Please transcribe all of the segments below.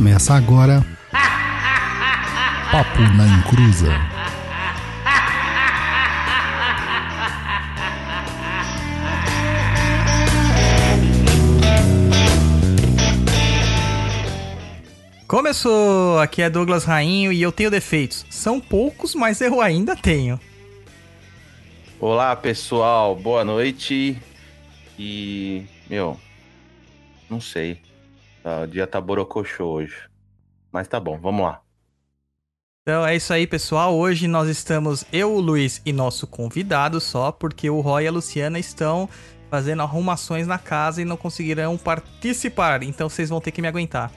Começa agora. Papo na Encruza. Começou! Aqui é Douglas Rainho e eu tenho defeitos. São poucos, mas eu ainda tenho. Olá, pessoal. Boa noite. E, meu, não sei. Ah, O dia tá borocochô hoje. Mas tá bom, vamos lá. Então é isso aí, pessoal. Hoje nós estamos, eu, o Luiz e nosso convidado só, porque o Roy e a Luciana estão fazendo arrumações na casa e não conseguirão participar. Então vocês vão ter que me aguentar.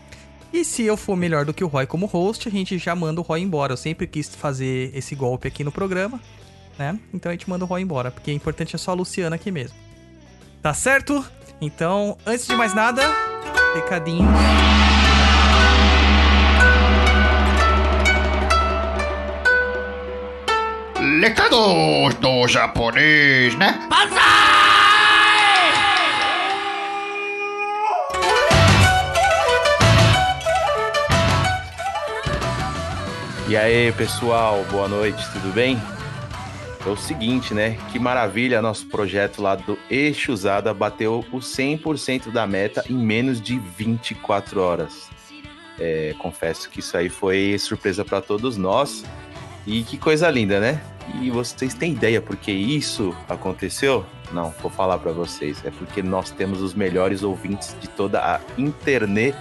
E se eu for melhor do que o Roy como host, a gente já manda o Roy embora. Eu sempre quis fazer esse golpe aqui no programa, né? Então a gente manda o Roy embora, porque o importante é só a Luciana aqui mesmo. Tá certo? Então, antes de mais nada, recadinho. Recados do japonês, né? E aí, pessoal, boa noite, tudo bem? É o seguinte, né? Que maravilha, nosso projeto lá do Eixo Usada bateu o 100% da meta em menos de 24 horas. É, confesso que isso aí foi surpresa para todos nós. E que coisa linda, né? E vocês têm ideia por que isso aconteceu? Não, vou falar para vocês. É porque nós temos os melhores ouvintes de toda a internet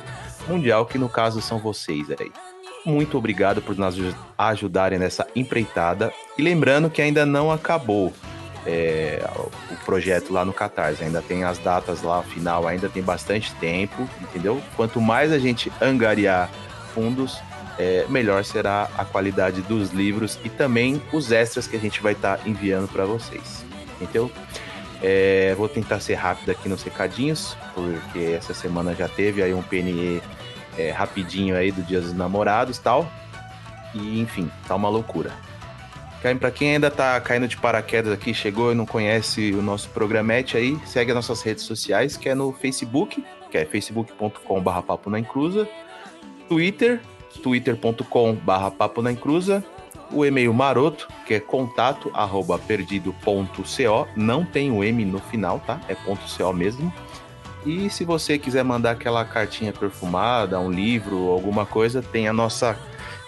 mundial, que no caso são vocês aí. Muito obrigado por nos aju- ajudarem nessa empreitada. E lembrando que ainda não acabou é, o projeto lá no Catarse. Ainda tem as datas lá, final, ainda tem bastante tempo, entendeu? Quanto mais a gente angariar fundos, é, melhor será a qualidade dos livros e também os extras que a gente vai estar enviando para vocês. Entendeu? É, vou tentar ser rápido aqui nos recadinhos, porque essa semana já teve aí um PNE é, rapidinho aí do Dia dos Namorados tal. E enfim, tá uma loucura. Caim, Pra quem ainda tá caindo de paraquedas aqui, chegou e não conhece o nosso programete aí, segue as nossas redes sociais, que é no Facebook, que é facebook.com.br papo na encruza, Twitter, twitter.com.br papo na encruza, o e-mail maroto, que é contato arroba perdido.co, não tem o M no final, tá? É ponto .co mesmo. E se você quiser mandar aquela cartinha perfumada, um livro, alguma coisa, tem a nossa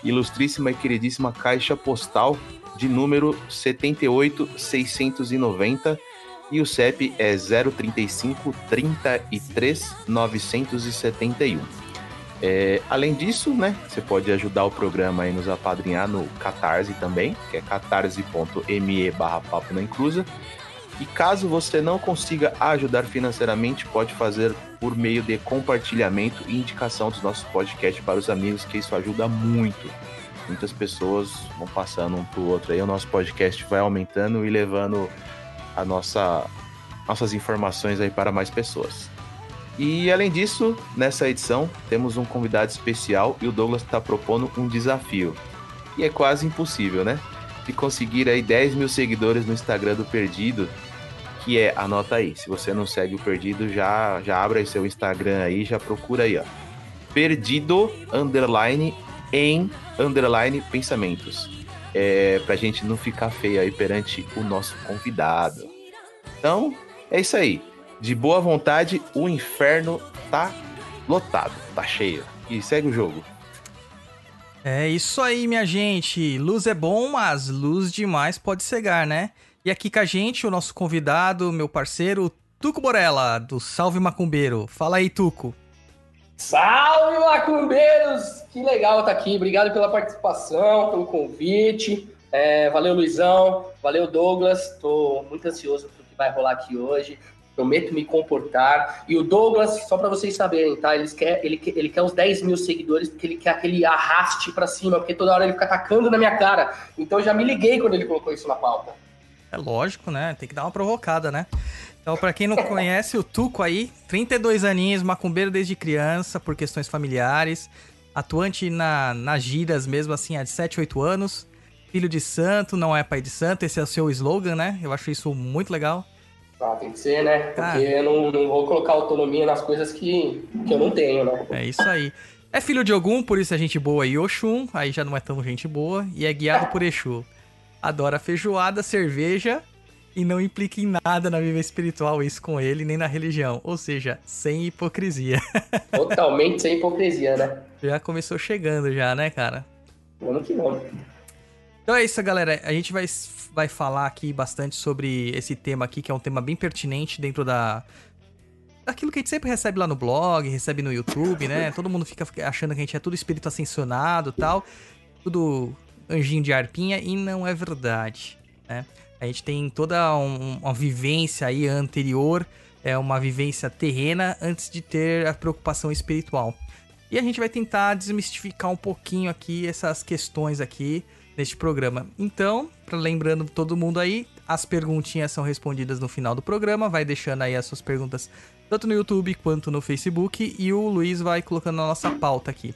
ilustríssima e queridíssima caixa postal de número 78690 e o CEP é 035 33 971. É, além disso, né, você pode ajudar o programa aí nos apadrinhar no Catarse também, que é catarse.me barra papo na encruza. E caso você não consiga ajudar financeiramente, pode fazer por meio de compartilhamento e indicação dos nossos podcasts para os amigos, que isso ajuda muito. Muitas pessoas vão passando um pro outro aí, o nosso podcast vai aumentando e levando a nossa nossas informações aí para mais pessoas. E além disso, nessa edição temos um convidado especial e o Douglas está propondo um desafio. E é quase impossível, né? De conseguir aí 10 mil seguidores no Instagram do Perdido, que é, anota aí, se você não segue o Perdido, já, já abre aí seu Instagram aí, já procura aí, ó. Perdido, underline, em, underline, pensamentos. É, pra gente não ficar feio aí perante o nosso convidado. Então, é isso aí. De boa vontade, o inferno tá lotado, tá cheio. E segue o jogo. É isso aí, minha gente. Luz é bom, mas luz demais pode cegar, né? E aqui com a gente, o nosso convidado, meu parceiro, Tuco Borella, do Salve Macumbeiro. Fala aí, Tuco. Salve, macumbeiros! Que legal estar aqui. Obrigado pela participação, pelo convite. É, valeu, Luizão. Valeu, Douglas. Estou muito ansioso pro que vai rolar aqui hoje. Prometo me comportar. E o Douglas, só para vocês saberem, tá? Ele quer, ele, quer, ele quer os 10 mil seguidores porque ele quer aquele arraste para cima, porque toda hora ele fica atacando na minha cara. Então eu já me liguei quando ele colocou isso na pauta. É lógico, né? Tem que dar uma provocada, né? Então, pra quem não conhece, o Tuco aí, 32 aninhos, macumbeiro desde criança, por questões familiares, atuante na, nas giras mesmo assim, há de 7, 8 anos, filho de santo, não é pai de santo, esse é o seu slogan, né? Eu acho isso muito legal. Ah, tem que ser, né? Porque Ah. eu não, não vou colocar autonomia nas coisas que, que eu não tenho, né? É isso aí. É filho de Ogum, por isso é gente boa e Oxum, aí já não é tão gente boa, e é guiado por Exu. Adora feijoada, cerveja e não implica em nada na vida espiritual isso com ele, nem na religião. Ou seja, sem hipocrisia. Totalmente sem hipocrisia, né? Já começou chegando já, né, cara? Vamos que vamos. Então é isso, galera. A gente vai, vai falar aqui bastante sobre esse tema aqui, que é um tema bem pertinente dentro da. Daquilo que a gente sempre recebe lá no blog, recebe no YouTube, né? Todo mundo fica achando que a gente é tudo espírito ascensionado tal. Tudo anjinho de arpinha, e não é verdade, né? A gente tem toda um, uma vivência aí anterior, é uma vivência terrena antes de ter a preocupação espiritual. E a gente vai tentar desmistificar um pouquinho aqui essas questões aqui neste programa. Então, para lembrando todo mundo aí, as perguntinhas são respondidas no final do programa, vai deixando aí as suas perguntas tanto no YouTube quanto no Facebook e o Luiz vai colocando na nossa pauta aqui.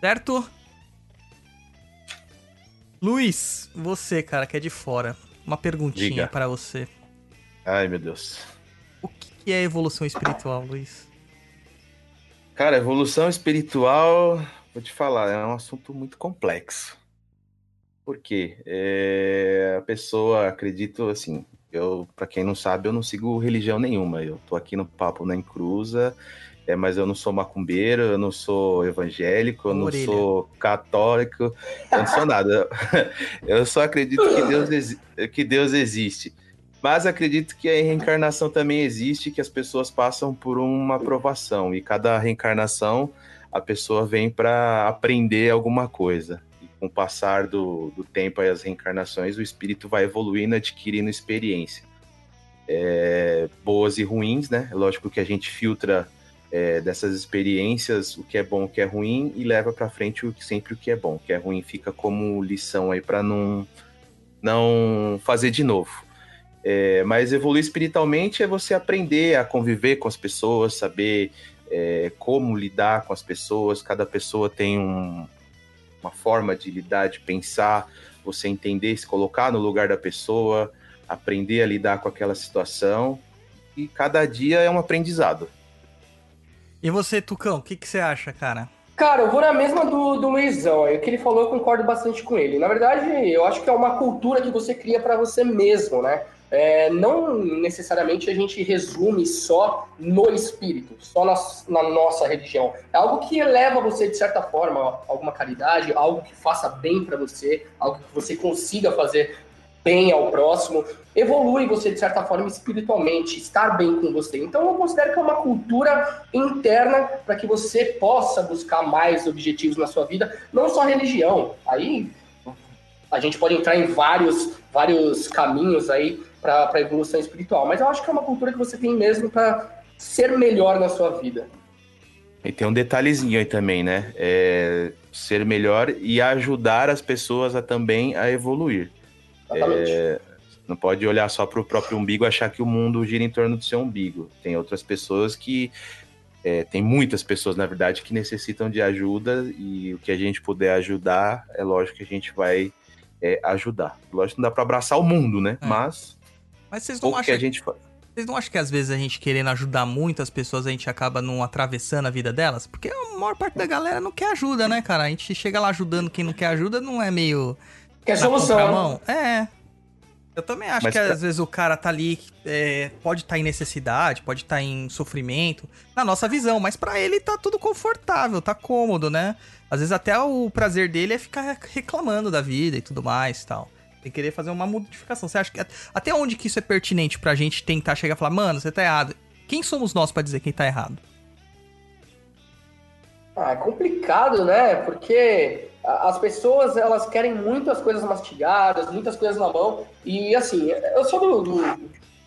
Certo? Luiz, você, cara, que é de fora, uma perguntinha para você. Ai, meu Deus. O que é evolução espiritual, Luiz? Cara, evolução espiritual, vou te falar, é um assunto muito complexo. Por quê? É, a pessoa, acredito assim, eu, para quem não sabe, eu não sigo religião nenhuma. Eu tô aqui no Papo na Encruza, é, mas eu não sou macumbeiro, eu não sou evangélico, eu não Orelha. sou católico, eu não sou nada. Eu só acredito que Deus, que Deus existe. Mas acredito que a reencarnação também existe, que as pessoas passam por uma aprovação e cada reencarnação a pessoa vem para aprender alguma coisa. E com o passar do, do tempo e as reencarnações, o espírito vai evoluindo, adquirindo experiência. É, boas e ruins, né? Lógico que a gente filtra é, dessas experiências, o que é bom, o que é ruim, e leva para frente o, sempre o que é bom. O que é ruim fica como lição aí para não, não fazer de novo. É, mas evoluir espiritualmente é você aprender a conviver com as pessoas, saber é, como lidar com as pessoas. Cada pessoa tem um, uma forma de lidar, de pensar, você entender, se colocar no lugar da pessoa, aprender a lidar com aquela situação. E cada dia é um aprendizado. E você, Tucão, o que, que você acha, cara? Cara, eu vou na mesma do, do Luizão. O que ele falou, eu concordo bbastante com ele. Na verdade, eu acho que é uma cultura que você cria para você mesmo, né? É, não necessariamente a gente resume só no espírito, só na, na, nossa religião. É algo que eleva você, de certa forma, alguma caridade, algo que faça bem para você, algo que você consiga fazer bem ao próximo, evolui você de certa forma espiritualmente, estar bem com você. Então eu considero que é uma cultura interna para que você possa buscar mais objetivos na sua vida, não só religião. Aí a gente pode entrar em vários, vários caminhos aí para a evolução espiritual, mas eu acho que é uma cultura que você tem mesmo para ser melhor na sua vida. E tem um detalhezinho aí também, né? É ser melhor e ajudar as pessoas a também a evoluir. É, não pode olhar só para o próprio umbigo e achar que o mundo gira em torno do seu umbigo. Tem outras pessoas que. É, tem muitas pessoas, na verdade, que necessitam de ajuda e o que a gente puder ajudar, é lógico que a gente vai é, ajudar. Lógico que não dá para abraçar o mundo, né? É. Mas. Mas vocês não acham que a gente Vocês não acham que às vezes a gente querendo ajudar muitas pessoas, a gente acaba não atravessando a vida delas? Porque a maior parte da galera não quer ajuda, né, cara? A gente chega lá ajudando quem não quer ajuda, não é meio que é solução. É. Eu também acho Mas que pra... às vezes o cara tá ali, é, pode estar tá em necessidade, pode estar tá em sofrimento, na nossa visão, mas para ele tá tudo confortável, tá cômodo, né? Às vezes até o prazer dele é ficar reclamando da vida e tudo mais e tal. Tem que querer fazer uma modificação. Você acha que até onde que isso é pertinente pra gente tentar chegar e falar, mano, você tá errado? Quem somos nós para dizer quem tá errado? Ah, é complicado, né? Porque as pessoas elas querem muitas coisas mastigadas, muitas coisas na mão. E assim, eu sou do, do,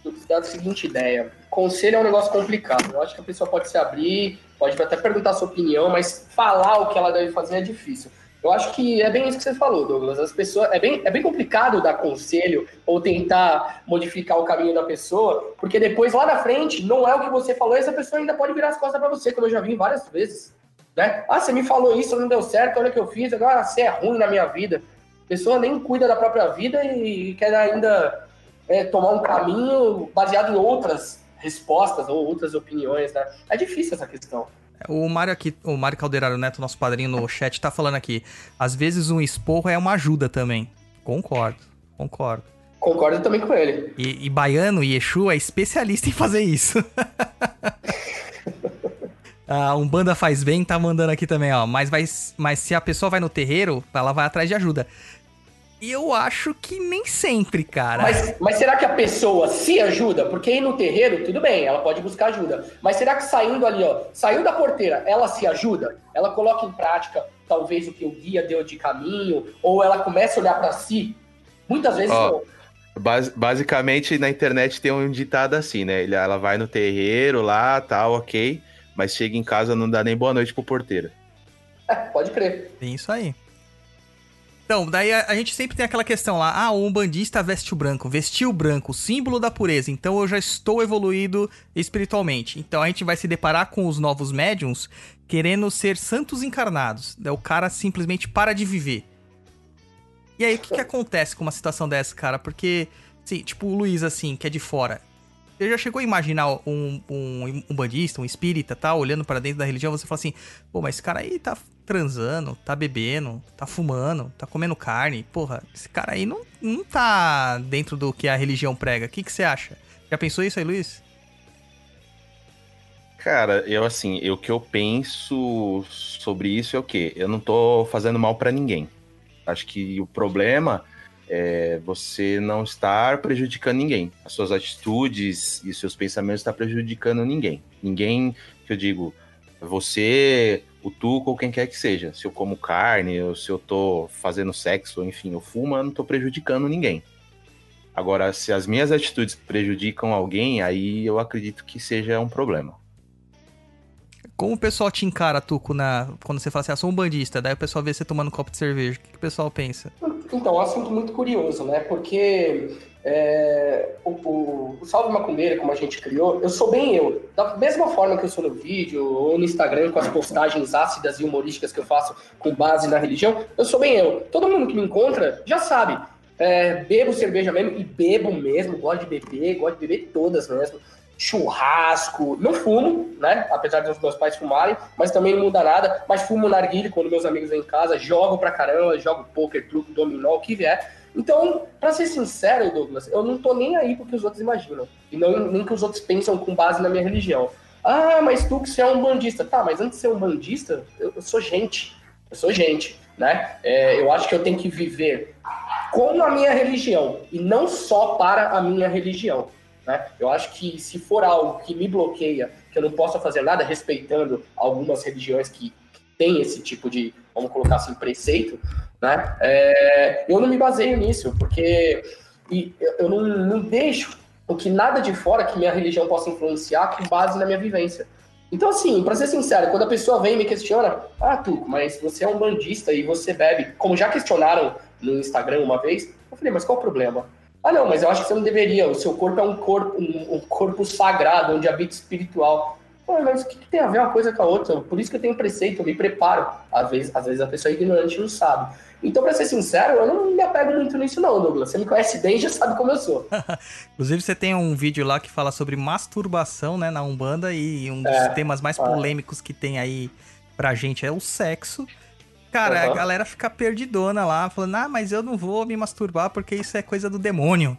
do, da seguinte ideia: conselho é um negócio complicado. Eu acho que a pessoa pode se abrir, pode até perguntar a sua opinião, mas falar o que ela deve fazer é difícil. Eu acho que é bem isso que você falou, Douglas. As pessoas é bem, é bem complicado dar conselho ou tentar modificar o caminho da pessoa, porque depois lá na frente não é o que você falou, e essa pessoa ainda pode virar as costas para você, como eu já vi várias vezes. Né? Ah, você me falou isso, não deu certo, olha o que eu fiz, agora você é ruim na minha vida. A pessoa nem cuida da própria vida e quer ainda é, tomar um caminho baseado em outras respostas ou outras opiniões, né? É difícil essa questão. O Mário aqui, o Mário Calderaro Neto, nosso padrinho no chat, tá falando aqui. Às vezes um esporro é uma ajuda também. Concordo, concordo. Concordo também com ele. E, e Baiano e Exu é especialista em fazer isso. A Umbanda faz bem, tá mandando aqui também, ó. Mas, vai, mas se a pessoa vai no terreiro, ela vai atrás de ajuda. Eu acho que nem sempre, cara. Mas, mas será que a pessoa se ajuda? Porque ir no terreiro, tudo bem, ela pode buscar ajuda. Mas será que saindo ali, ó, saiu da porteira, ela se ajuda? Ela coloca em prática, talvez, o que o guia deu de caminho? Ou ela começa a olhar para si? Muitas vezes. Bas- basicamente, na internet tem um ditado assim, né? Ele- Ela vai no terreiro lá, tal, ok. Mas chega em casa não dá nem boa noite pro porteiro. É, pode crer. Tem isso aí. Então, daí a, a gente sempre tem aquela questão lá, ah, o umbandista veste o branco, vestiu o branco, símbolo da pureza, então eu já estou evoluído espiritualmente. Então a gente vai se deparar com os novos médiums querendo ser santos encarnados. Daí o cara simplesmente para de viver. E aí, o que, que acontece com uma situação dessa, cara? Porque, assim, tipo, o Luiz, assim, que é de fora, você já chegou a imaginar um, um, um bandista, um espírita, tá? Olhando pra dentro da religião, você fala assim, pô, mas esse cara aí tá transando, tá bebendo, tá fumando, tá comendo carne. Porra, esse cara aí não, não tá dentro do que a religião prega. O que, que você acha? Já pensou isso aí, Luiz? Cara, eu assim, eu- o que eu penso sobre isso é o quê? Eu não tô fazendo mal pra ninguém. Acho que o problema é você não estar prejudicando ninguém. As suas atitudes e seus pensamentos estão prejudicando ninguém. Ninguém, que eu digo, você, o Tuco ou quem quer que seja. Se eu como carne, ou se eu tô fazendo sexo, enfim, eu fumo, eu não tô prejudicando ninguém. Agora, se as minhas atitudes prejudicam alguém, aí eu acredito que seja um problema. Como o pessoal te encara, Tuco, na... quando você fala assim, ah, sou um bandista, daí o pessoal vê você tomando um copo de cerveja. O que, que o pessoal pensa? Então, é um assunto muito curioso, né? Porque é, o, o, o Salve Macumbeira, como a gente criou, eu sou bem eu. Da mesma forma que eu sou no vídeo ou no Instagram, com as postagens ácidas e humorísticas que eu faço com base na religião, eu sou bem eu. Todo mundo que me encontra já sabe. É, bebo cerveja mesmo, e bebo mesmo, gosto de beber, gosto de beber todas mesmo. Churrasco, não fumo, né? Apesar dos meus pais fumarem, mas também não muda nada. Mas fumo narguilho quando meus amigos vêm em casa, jogo pra caramba, jogo poker, truco, dominó, o que vier. Então, pra ser sincero, Douglas, eu não tô nem aí pro que os outros imaginam. E não, nem que os outros pensam com base na minha religião. Ah, mas tu que você é um bandista. Tá, mas antes de ser um bandista, eu, eu sou gente. Eu sou gente, né? É, eu acho que eu tenho que viver com a minha religião e não só para a minha religião. Né? Eu acho que se for algo que me bloqueia, que eu não possa fazer nada respeitando algumas religiões que têm esse tipo de, vamos colocar assim, preceito, né? É, eu não me baseio nisso, porque eu eu não, não deixo o que nada de fora que minha religião possa influenciar com base na minha vivência. Então, assim, pra ser sincero, quando a pessoa vem e me questiona, ah, Tuco, mas você é um bandista e você bebe, como já questionaram no Instagram uma vez, eu falei, mas qual o problema? Ah, não, mas eu acho que você não deveria. O seu corpo é um corpo, um, um corpo sagrado, onde habita espiritual. Pô, mas o que, que tem a ver uma coisa com a outra? Por isso que eu tenho preceito, eu me preparo. Às vezes, às vezes a pessoa é ignorante e não sabe. Então, pra ser sincero, eu não me apego muito nisso, não, Douglas. Você me conhece bem e já sabe como eu sou. Inclusive, você tem um vídeo lá que fala sobre masturbação, né, na Umbanda, e um dos É, temas mais é. polêmicos que tem aí pra gente é o sexo. Cara, a Aham. galera fica perdidona lá, falando, ah, mas eu não vou me masturbar porque isso é coisa do demônio.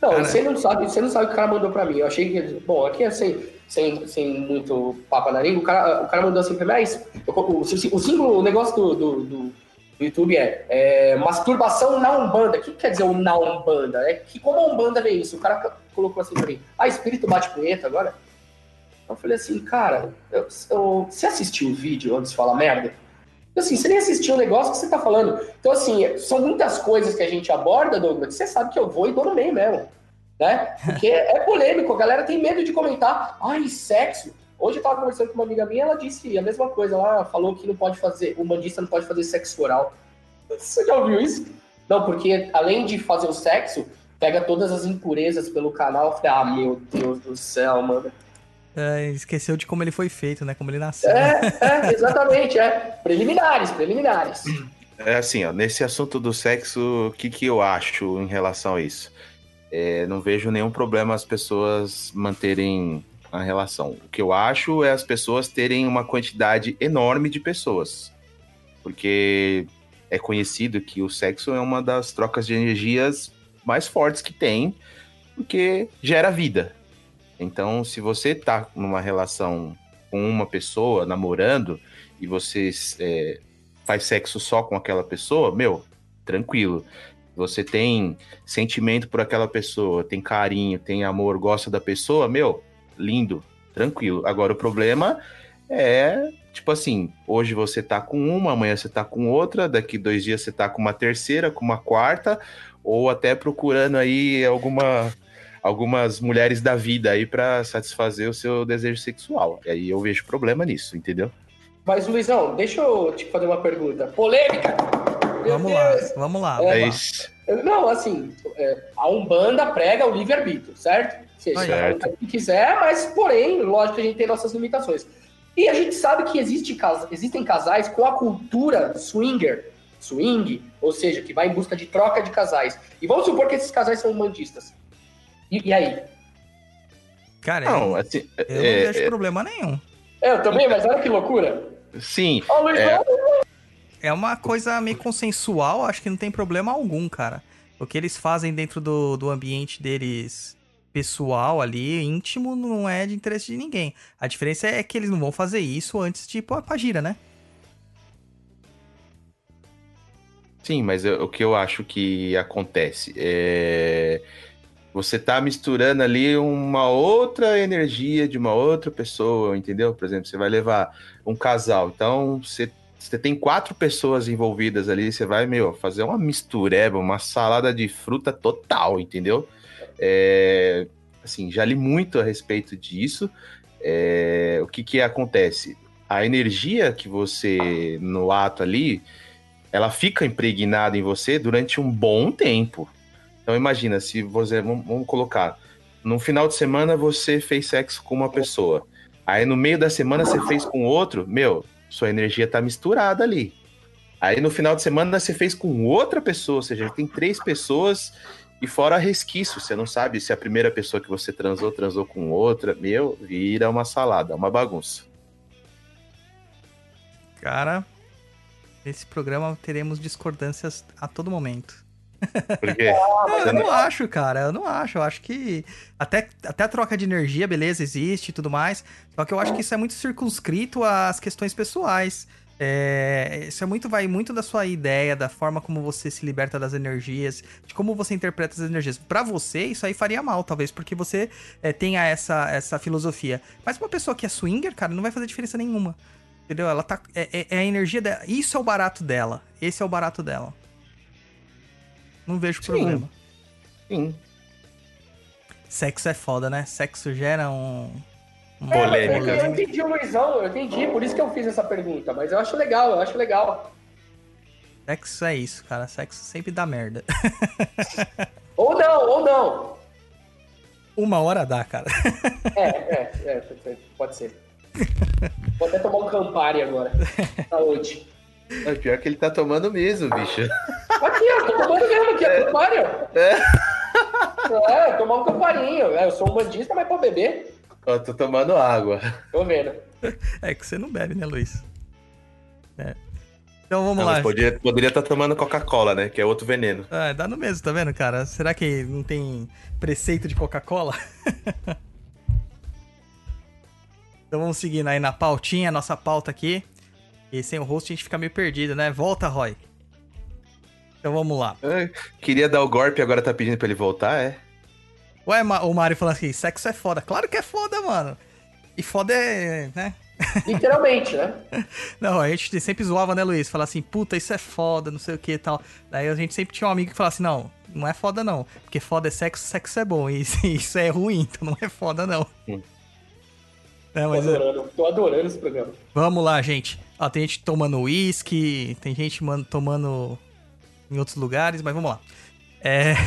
Não, Cara. você não sabe, você não sabe o que o cara mandou pra mim. Eu achei que, bom, aqui é sem, sem, sem muito papo na língua, o cara, o cara mandou assim pra mim, mas eu- o, o, o símbolo, o negócio do, do, do- do YouTube é, é, masturbação na Umbanda. O que quer dizer o na Umbanda? É que como a Umbanda vê isso? O cara colocou assim pra mim, ah, espírito bate punheta agora? Eu falei assim, cara, eu, eu- você assistiu o vídeo antes de falar merda? Assim, você nem assistiu o negócio que você tá falando. Então, assim, são muitas coisas que a gente aborda, Douglas, que você sabe que eu vou e dou no meio mesmo. Né? Porque é polêmico, a galera tem medo de comentar. Ai, sexo. Hoje eu tava conversando com uma amiga minha, ela disse a mesma coisa. Ela falou que não pode fazer, o bandista não pode fazer sexo oral. Você já ouviu isso? Não, porque além de fazer o sexo, pega todas as impurezas pelo canal. Eu falei, ah, meu Deus do céu, mano. É, esqueceu de como ele foi feito, né, como ele nasceu. É, é, exatamente, é. Preliminares, preliminares. É assim, ó, nesse assunto do sexo, o que, que eu acho em relação a isso? É, não vejo nenhum problema as pessoas manterem na relação. O que eu acho é as pessoas terem uma quantidade enorme de pessoas. Porque é conhecido que o sexo é uma das trocas de energias mais fortes que tem, porque gera vida. Então, se você tá numa relação com uma pessoa, namorando, e você é, faz sexo só com aquela pessoa, meu, tranquilo. Você tem sentimento por aquela pessoa, tem carinho, tem amor, gosta da pessoa, meu, lindo, tranquilo. Agora o problema é, tipo assim, hoje você tá com uma, amanhã você tá com outra, daqui dois dias você tá com uma terceira, com uma quarta, ou até procurando aí alguma algumas mulheres da vida aí para satisfazer o seu desejo sexual. E aí eu vejo problema nisso, entendeu? Mas, Luizão, deixa eu te fazer uma pergunta. Polêmica! Meu Vamos Deus. lá, vamos lá. É, É, isso. Não, assim, é, a Umbanda prega o livre-arbítrio, certo? Seja, o que quiser, mas, porém, lógico que a gente tem nossas limitações. E a gente sabe que existe, cas- existem casais com a cultura swinger, swing, ou seja, que vai em busca de troca de casais. E vamos supor que esses casais são umbandistas. E, e aí? Cara, Não, assim, eu não é- vejo problema nenhum. É, eu também, mas olha que loucura. sim, Luiz, É. É uma coisa meio consensual, acho que não tem problema algum, cara. O que eles fazem dentro do, do ambiente deles pessoal ali, íntimo, não é de interesse de ninguém. A diferença é que eles não vão fazer isso antes de ir pra, pra gira, né? Sim, mas eu- o que eu acho que acontece é. Você tá misturando ali uma outra energia de uma outra pessoa, entendeu? Por exemplo, você vai levar um casal, então você, você tem quatro pessoas envolvidas ali, você vai, meu, fazer uma mistureba, uma salada de fruta total, entendeu? É, assim, já li muito a respeito disso. É, o que que acontece? A energia que você, no ato ali, ela fica impregnada em você durante um bom tempo. Então imagina, se você, vamos, vamos colocar, no final de semana você fez sexo com uma pessoa, aí no meio da semana você fez com outro, meu, sua energia tá misturada ali. Aí no final de semana você fez com outra pessoa, ou seja, tem três pessoas e fora resquício, você não sabe se a primeira pessoa que você transou, transou com outra, meu, vira uma salada, uma bagunça. Cara, nesse programa teremos discordâncias a todo momento. Porque Não, eu não acho, cara. Eu não acho. Eu acho que até, até a troca de energia, beleza, existe e tudo mais. Só que eu acho que isso é muito circunscrito às questões pessoais. É, isso é muito, vai muito da sua ideia, da forma como você se liberta das energias, de como você interpreta as energias. Pra você, isso aí faria mal, talvez, porque você é, tenha essa, essa filosofia. Mas uma pessoa que é swinger, cara, não vai fazer diferença nenhuma. Entendeu? Ela tá. É, é- é a energia dela. Isso é o barato dela. Esse é o barato dela. Não vejo Sim. problema. sim, Sexo é foda, né? Sexo gera um. um- Polêmica. É, eu entendi o Luizão, eu entendi, por isso que eu fiz essa pergunta. Mas eu acho legal, eu acho legal. Sexo é isso, cara. Sexo sempre dá merda. Ou não, ou não. Uma hora dá, cara. É, é, é, pode ser. Vou até tomar um Campari agora. Saúde. É pior que ele tá tomando mesmo, bicho. Aqui, ó, tô tomando mesmo aqui, é Campari, ó. É, tomar um Camparinho. É, eu sou um bandista, mas pra beber, Ó, tô tomando água. tô vendo. É que você não bebe, né, Luiz? É. Então vamos Não, lá. mas poderia poderia estar tomando Coca-Cola, né? Que é outro veneno. Ah, dá no mesmo, tá vendo, cara? Será que não tem preceito de Coca-Cola? então vamos seguindo aí na pautinha, nossa pauta aqui. E sem o host a gente fica meio perdido, né? Volta, Roy. Então vamos lá. Ai, queria dar o golpe, agora tá pedindo pra ele voltar, é? Ué, o Mario falando assim, sexo é foda. Claro que é foda, mano. E foda é, né? Literalmente, né? Não, a gente sempre zoava, né, Luiz? Falar assim, puta, isso é foda, não sei o que e tal. Daí a gente sempre tinha um amigo que falava assim, não, não é foda não. Porque foda é sexo, sexo é bom. E isso, é ruim, então não é foda não. Hum. É, Tô mas é, adorando, tô adorando esse programa. vamos lá, gente. Ó, tem gente tomando uísque, tem gente man- tomando em outros lugares, mas vamos lá. É...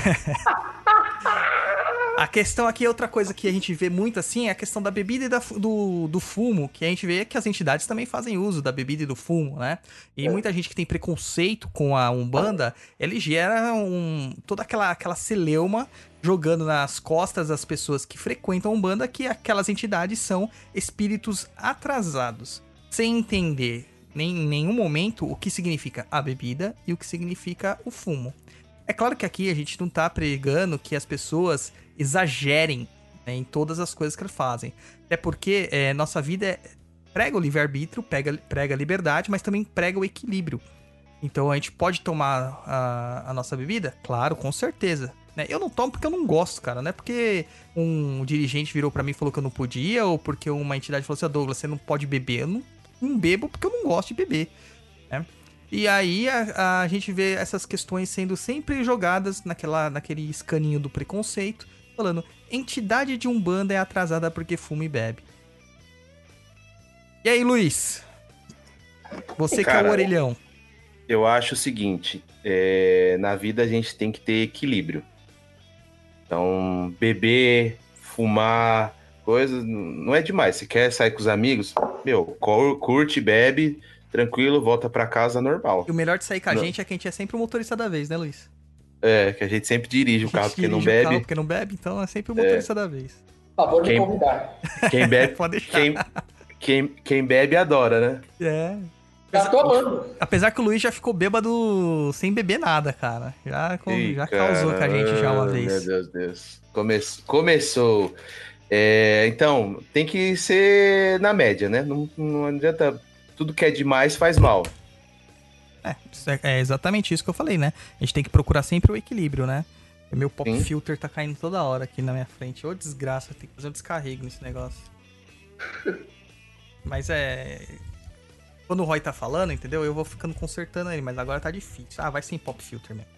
A questão aqui é outra coisa que a gente vê muito assim, é a questão da bebida e da do, do fumo, que a gente vê que as entidades também fazem uso da bebida e do fumo, né? E muita gente que tem preconceito com a Umbanda, ele gera um, toda aquela, aquela celeuma jogando nas costas das pessoas que frequentam a Umbanda que aquelas entidades são espíritos atrasados, sem entender nem, em nenhum momento o que significa a bebida e o que significa o fumo. É claro que aqui a gente não tá pregando que as pessoas exagerem né, em todas as coisas que elas fazem. Até porque é, nossa vida é- prega o livre-arbítrio, prega, prega a liberdade, mas também prega o equilíbrio. Então a gente pode tomar a, a nossa bebida? Claro, com certeza. né? Eu não tomo porque eu não gosto, cara. Não é porque um dirigente virou pra mim e falou que eu não podia, ou porque uma entidade falou assim, "Ah, Douglas, você não pode beber. Eu não, não bebo porque eu não gosto de beber. né? E aí a, a gente vê essas questões sendo sempre jogadas naquela, naquele escaninho do preconceito, falando, entidade de Umbanda é atrasada porque fuma e bebe. E aí, Luiz? Você que é Cara, o orelhão. Eu acho o seguinte: é, na vida a gente tem que ter equilíbrio. Então, beber, fumar, coisas, não é demais. Se quer sair com os amigos, meu, cur- curte, bebe, tranquilo, volta pra casa normal. E o melhor de sair com a Não. gente é que a gente é sempre o motorista da vez, né, Luiz? É, que a gente sempre dirige o carro porque não dirige o carro bebe. porque não bebe, então é sempre o motorista da vez. Favor de Quem- convidar. Quem bebe, Pode deixar. quem, quem, quem bebe adora, né? É. Já tô amando. Apesar que o Luiz já ficou bêbado sem beber nada, cara. Já, com- Ih, já causou com a gente já uma vez. Meu Deus, Deus. Come- começou. É, então, tem que ser na média, né? Não, não adianta. Tudo que é demais faz mal. É, é, é exatamente isso que eu falei, né? A gente tem que procurar sempre o equilíbrio, né? Meu pop Sim. filter tá caindo toda hora aqui na minha frente. Ô, desgraça, tem que fazer um descarrego nesse negócio. Mas é. Quando o Roy tá falando, entendeu? Eu vou ficando consertando ele, mas agora tá difícil. Ah, vai sem pop filter mesmo.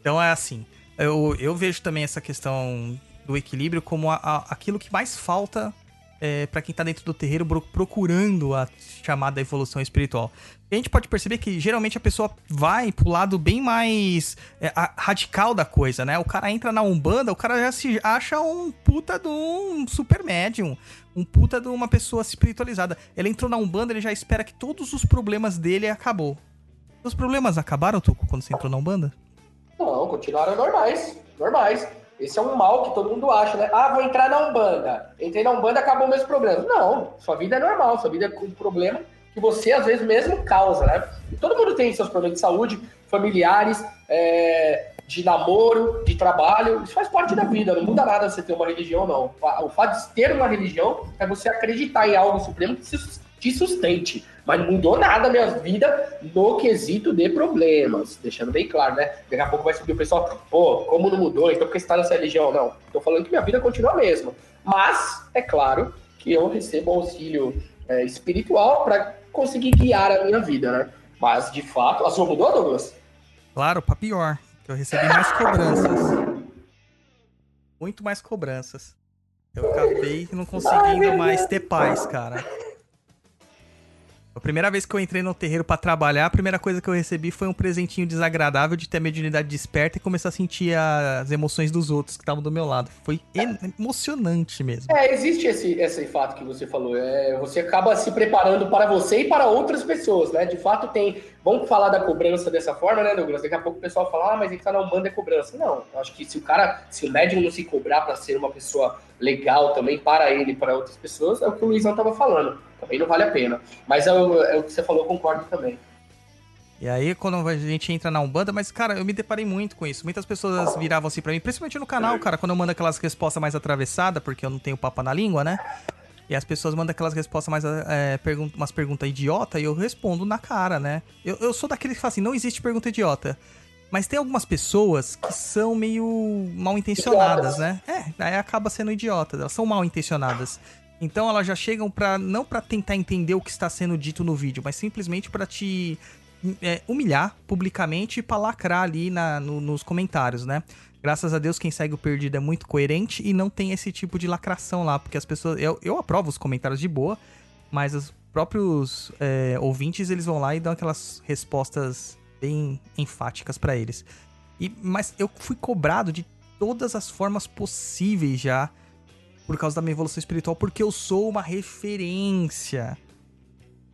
Então é assim. Eu, eu vejo também essa questão do equilíbrio como a- a- aquilo que mais falta é, para quem tá dentro do terreiro procurando a chamada evolução espiritual. A gente pode perceber que geralmente a pessoa vai pro lado bem mais é, a- radical da coisa, né? O cara entra na Umbanda, o cara já se acha um puta de um super médium, um puta de uma pessoa espiritualizada. Ele entrou na Umbanda, ele já espera que todos os problemas dele acabou. Os problemas acabaram, Tuco, quando você entrou na Umbanda? Não, continuaram normais. Normais. Esse é um mal que todo mundo acha, né? Ah, vou entrar na Umbanda. Entrei na Umbanda, acabou meus problemas. Não, sua vida é normal, sua vida é com problema que você, às vezes, mesmo causa, né? Todo mundo tem seus problemas de saúde, familiares, é, de namoro, de trabalho. Isso faz parte da vida, não muda nada você ter uma religião, não. O fato de ter uma religião é você acreditar em algo supremo que te sustente. Mas não mudou nada a minha vida no quesito de problemas. Deixando bem claro, né? Daqui a pouco vai subir o pessoal, pô, como não mudou? Então por que você tá nessa religião? Não. Tô falando que minha vida continua a mesma. Mas, é claro que eu recebo auxílio é, espiritual para conseguir guiar a minha vida, né? Mas, de fato, a sua mudou, Douglas? Claro, pra pior. Eu recebi mais cobranças. Muito mais cobranças. Eu acabei não conseguindo mais ter paz, cara. A primeira vez que eu entrei no terreiro pra trabalhar, a primeira coisa que eu recebi foi um presentinho desagradável de ter a mediunidade desperta e começar a sentir as emoções dos outros que estavam do meu lado. Foi emocionante mesmo. É, existe esse, esse fato que você falou. É, você acaba se preparando para você e para outras pessoas, né? De fato, tem. Vamos falar da cobrança dessa forma, né, Douglas? Daqui a pouco o pessoal fala, ah, mas ele tá na Umbanda é cobrança. Não, eu acho que se o cara, se o médium não se cobrar para ser uma pessoa legal também para ele para outras pessoas, é o que o Luizão tava falando. Também não vale a pena. Mas é o, é o que você falou, eu concordo também. E aí, quando a gente entra na Umbanda, mas, cara, eu me deparei muito com isso. Muitas pessoas viravam assim pra mim, principalmente no canal, cara, quando eu mando aquelas respostas mais atravessadas, porque eu não tenho papo na língua, né? E as pessoas mandam aquelas respostas mais, é, pergun umas perguntas idiota e eu respondo na cara, né? Eu, eu sou daquele que fala assim, não existe pergunta idiota. Mas tem algumas pessoas que são meio mal intencionadas, né? É, aí acaba sendo idiotas, elas são mal intencionadas. Então elas já chegam pra não pra tentar entender o que está sendo dito no vídeo, mas simplesmente pra te é, humilhar publicamente e pra lacrar ali na, no- nos comentários, né? Graças a Deus, quem segue o Perdido é muito coerente e não tem esse tipo de lacração lá, porque as pessoas. Eu, eu aprovo os comentários de boa, mas os próprios é, ouvintes eles vão lá e dão aquelas respostas bem enfáticas pra eles. E, mas eu fui cobrado de todas as formas possíveis já por causa da minha evolução espiritual, porque eu sou uma referência.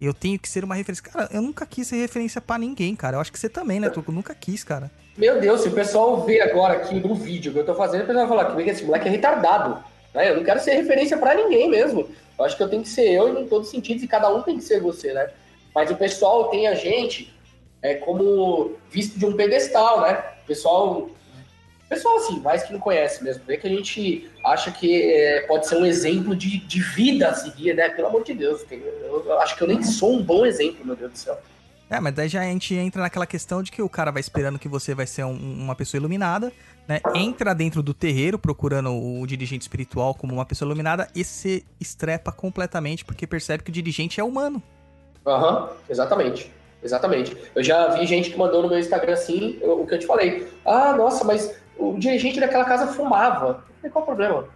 Eu tenho que ser uma referência. Cara, eu nunca quis ser referência para ninguém, cara. Eu acho que você também, né, Tuco? Nunca quis, cara. Meu Deus, se o pessoal ver agora aqui no vídeo que eu tô fazendo, o pessoal vai falar que esse moleque é retardado. Né? Eu não quero ser referência para ninguém mesmo. Eu acho que eu tenho que ser eu em todos os sentidos e cada um tem que ser você, né? Mas o pessoal tem a gente é, como visto de um pedestal, né? O pessoal pessoal assim, mais que não conhece mesmo, vê que a gente acha que é, pode ser um exemplo de, de vida a seguir, né? Pelo amor de Deus, eu, eu acho que eu nem sou um bom exemplo, meu Deus do céu. É, mas daí já a gente entra naquela questão de que o cara vai esperando que você vai ser um, uma pessoa iluminada, né? Entra dentro do terreiro procurando o dirigente espiritual como uma pessoa iluminada e se estrepa completamente porque percebe que o dirigente é humano. Aham, uhum, exatamente. Exatamente. Eu já vi gente que mandou no meu Instagram assim, o que eu te falei. Ah, nossa, mas o dirigente daquela casa fumava. Qual o problema?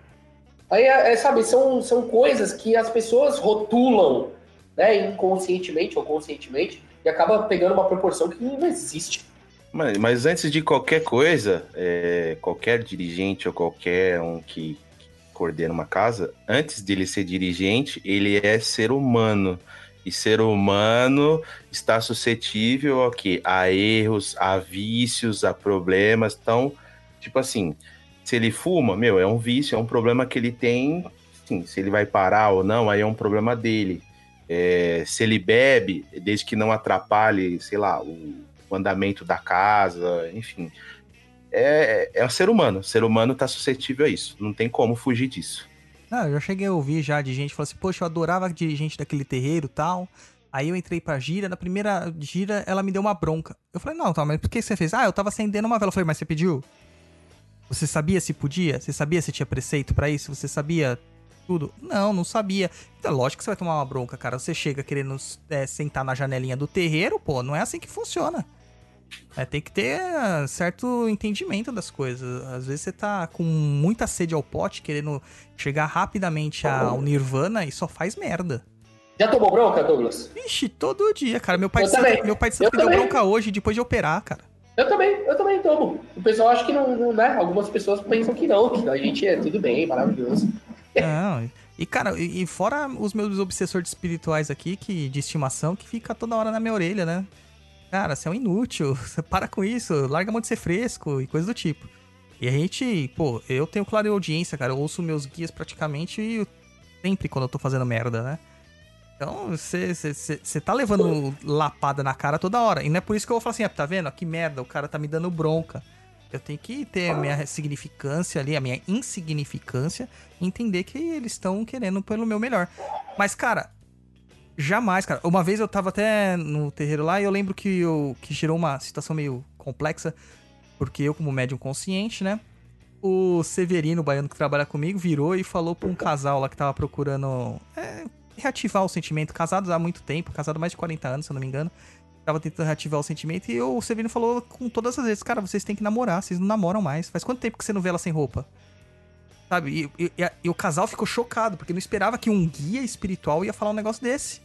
Aí, é, é, sabe, são, são coisas que as pessoas rotulam, né, inconscientemente ou conscientemente, e acaba pegando uma proporção que não existe. Mas, mas antes de qualquer coisa, é, qualquer dirigente ou qualquer um que, que coordena uma casa, antes dele ser dirigente, ele é ser humano. E ser humano está suscetível a quê? A erros, a vícios, a problemas. Então, Tipo assim, se ele fuma, meu, é um vício, é um problema que ele tem. Se ele vai parar ou não, aí é um problema dele. É, se ele bebe, desde que não atrapalhe, sei lá, o, o andamento da casa, enfim. É, é um ser humano. O ser humano tá suscetível a isso. Não tem como fugir disso. Ah, eu já cheguei a ouvir já de gente falando assim, poxa, eu adorava dirigente daquele terreiro tal. Aí eu entrei pra gira, na primeira gira ela me deu uma bronca. Eu falei, não, tá, mas por que você fez? Ah, eu tava acendendo uma vela. Eu falei, mas você pediu? Você sabia se podia? Você sabia se tinha preceito para isso? Você sabia tudo? Não, não sabia. Então, lógico que você vai tomar uma bronca, cara. Você chega querendo é, sentar na janelinha do terreiro, pô, não é assim que funciona. É, tem que ter uh, certo entendimento das coisas. Às vezes você tá com muita sede ao pote, querendo chegar rapidamente ao Nirvana e só faz merda. Já tomou bronca, Douglas? Vixe, todo dia, cara. Meu pai, de santo, meu pai de santo me deu bronca hoje, depois de operar, cara. Eu também, eu também tomo. O pessoal acha que não, não, né? Algumas pessoas pensam que não, que a gente é tudo bem, maravilhoso. Não, e cara, e fora os meus obsessores espirituais aqui, que de estimação, que fica toda hora na minha orelha, né? Cara, você é um inútil, você para com isso, larga a mão de ser fresco e coisa do tipo. E a gente, pô, eu tenho clara audiência, cara, eu ouço meus guias praticamente sempre quando eu tô fazendo merda, né? Então, você tá levando lapada na cara toda hora. E não é por isso que eu vou falar assim, ah, tá vendo? Que merda, o cara tá me dando bronca. Eu tenho que ter a minha significância ali, a minha insignificância, entender que eles estão querendo pelo meu melhor. Mas, cara, jamais, cara. Uma vez eu tava até no terreiro lá e eu lembro que, eu, que gerou uma situação meio complexa, porque eu, como médium consciente, né? O Severino, o baiano que trabalha comigo, virou e falou pra um casal lá que tava procurando. É, reativar o sentimento. Casados há muito tempo, casado há mais de 40 anos, se eu não me engano. Tava tentando reativar o sentimento e o Severino falou com todas as vezes: Cara, vocês têm que namorar, vocês não namoram mais. Faz quanto tempo que você não vê ela sem roupa? Sabe? E, e, e, o casal ficou chocado, porque não esperava que um guia espiritual ia falar um negócio desse.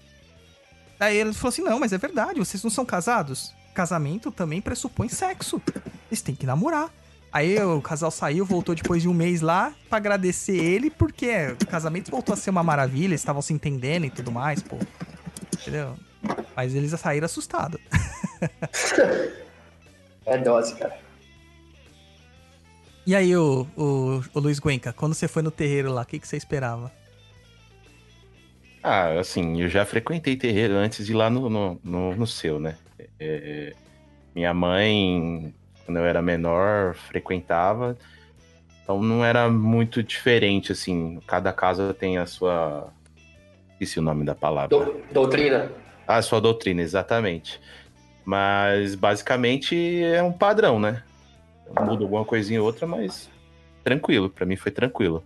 Aí ele falou assim: Não, mas é verdade, vocês não são casados? Casamento também pressupõe sexo. Eles têm que namorar. Aí o casal saiu, voltou depois de um mês lá para agradecer ele, porque o casamento voltou a ser uma maravilha, eles estavam se entendendo e tudo mais, pô. Entendeu? Mas eles saíram assustados. é dose, cara. E aí, o, o, o Luiz Guenca, quando você foi no terreiro lá, o que, que você esperava? Ah, assim, eu já frequentei terreiro antes de ir lá no, no, no, no seu, né? É, minha mãe quando eu era menor, frequentava. Então não era muito diferente, assim. Cada casa tem a sua. Esqueci o nome da palavra. Do, doutrina. Ah, a sua doutrina, exatamente. Mas basicamente é um padrão, né? Muda alguma coisinha ou outra, mas tranquilo. para mim foi tranquilo.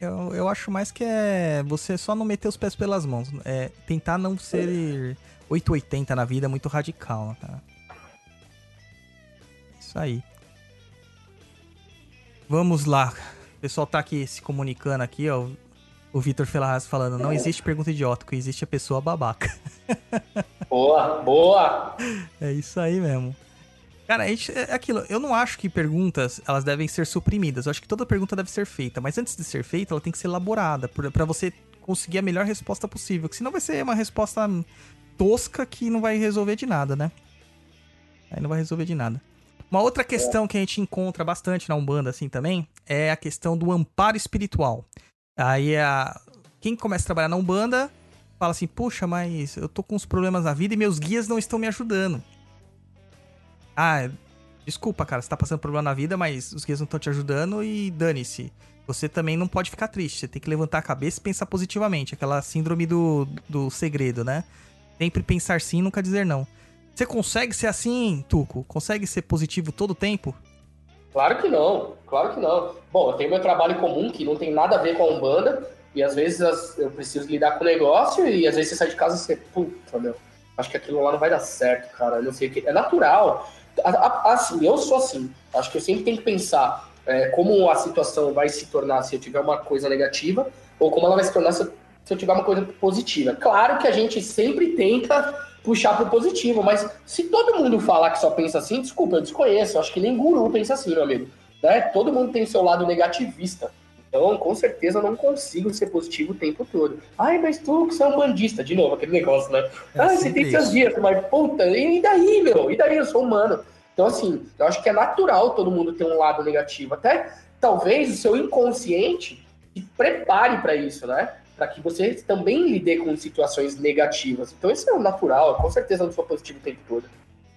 Eu, eu acho mais que é você só não meter os pés pelas mãos. É tentar não ser 880 na vida muito radical, cara. Isso aí. Vamos lá. O pessoal tá aqui se comunicando aqui, ó. O Vitor Ferraz falando, não existe pergunta idiota, existe a pessoa babaca. Boa, boa! É isso aí mesmo. Cara, a gente, é aquilo. Eu não acho que perguntas elas devem ser suprimidas. Eu acho que toda pergunta deve ser feita. Mas antes de ser feita, ela tem que ser elaborada para você conseguir a melhor resposta possível. Que senão vai ser uma resposta tosca que não vai resolver de nada, né? Aí não vai resolver de nada. Uma outra questão que a gente encontra bastante na Umbanda, assim, também, é a questão do amparo espiritual. Aí a... quem começa a trabalhar na Umbanda fala assim, puxa, mas eu tô com uns problemas na vida e meus guias não estão me ajudando. Ah, desculpa, cara, você tá passando problema na vida, mas os guias não estão te ajudando e dane-se. Você também não pode ficar triste, você tem que levantar a cabeça e pensar positivamente. Aquela síndrome do, do segredo, né? Sempre pensar sim, nunca dizer não. Você consegue ser assim, Tuco? Consegue ser positivo todo o tempo? Claro que não, claro que não. Bom, eu tenho meu trabalho comum que não tem nada a ver com a Umbanda, e às vezes eu preciso lidar com o negócio, e às vezes você sai de casa e você, puta, meu, acho que aquilo lá não vai dar certo, cara, não sei o que. É natural. Assim, eu sou assim. Acho que eu sempre tenho que pensar é, como a situação vai se tornar se eu tiver uma coisa negativa, ou como ela vai se tornar se eu tiver uma coisa positiva. Claro que a gente sempre tenta puxar pro positivo, mas se todo mundo falar que só pensa assim, desculpa, eu desconheço. Eu acho que nem guru pensa assim, meu amigo. Né? Todo mundo tem seu lado negativista. Então, com certeza, eu não consigo ser positivo o tempo todo. Ai, mas tu que é um bandista. De novo, aquele negócio, né? É ah, você tem seus dias, mas puta, e daí, meu? E daí? Eu sou humano. Então, assim, eu acho que é natural todo mundo ter um lado negativo. Até, talvez, o seu inconsciente te prepare para isso, né? Para que você também lide com situações negativas. Então, isso é natural. Com certeza, eu não sou positivo o tempo todo.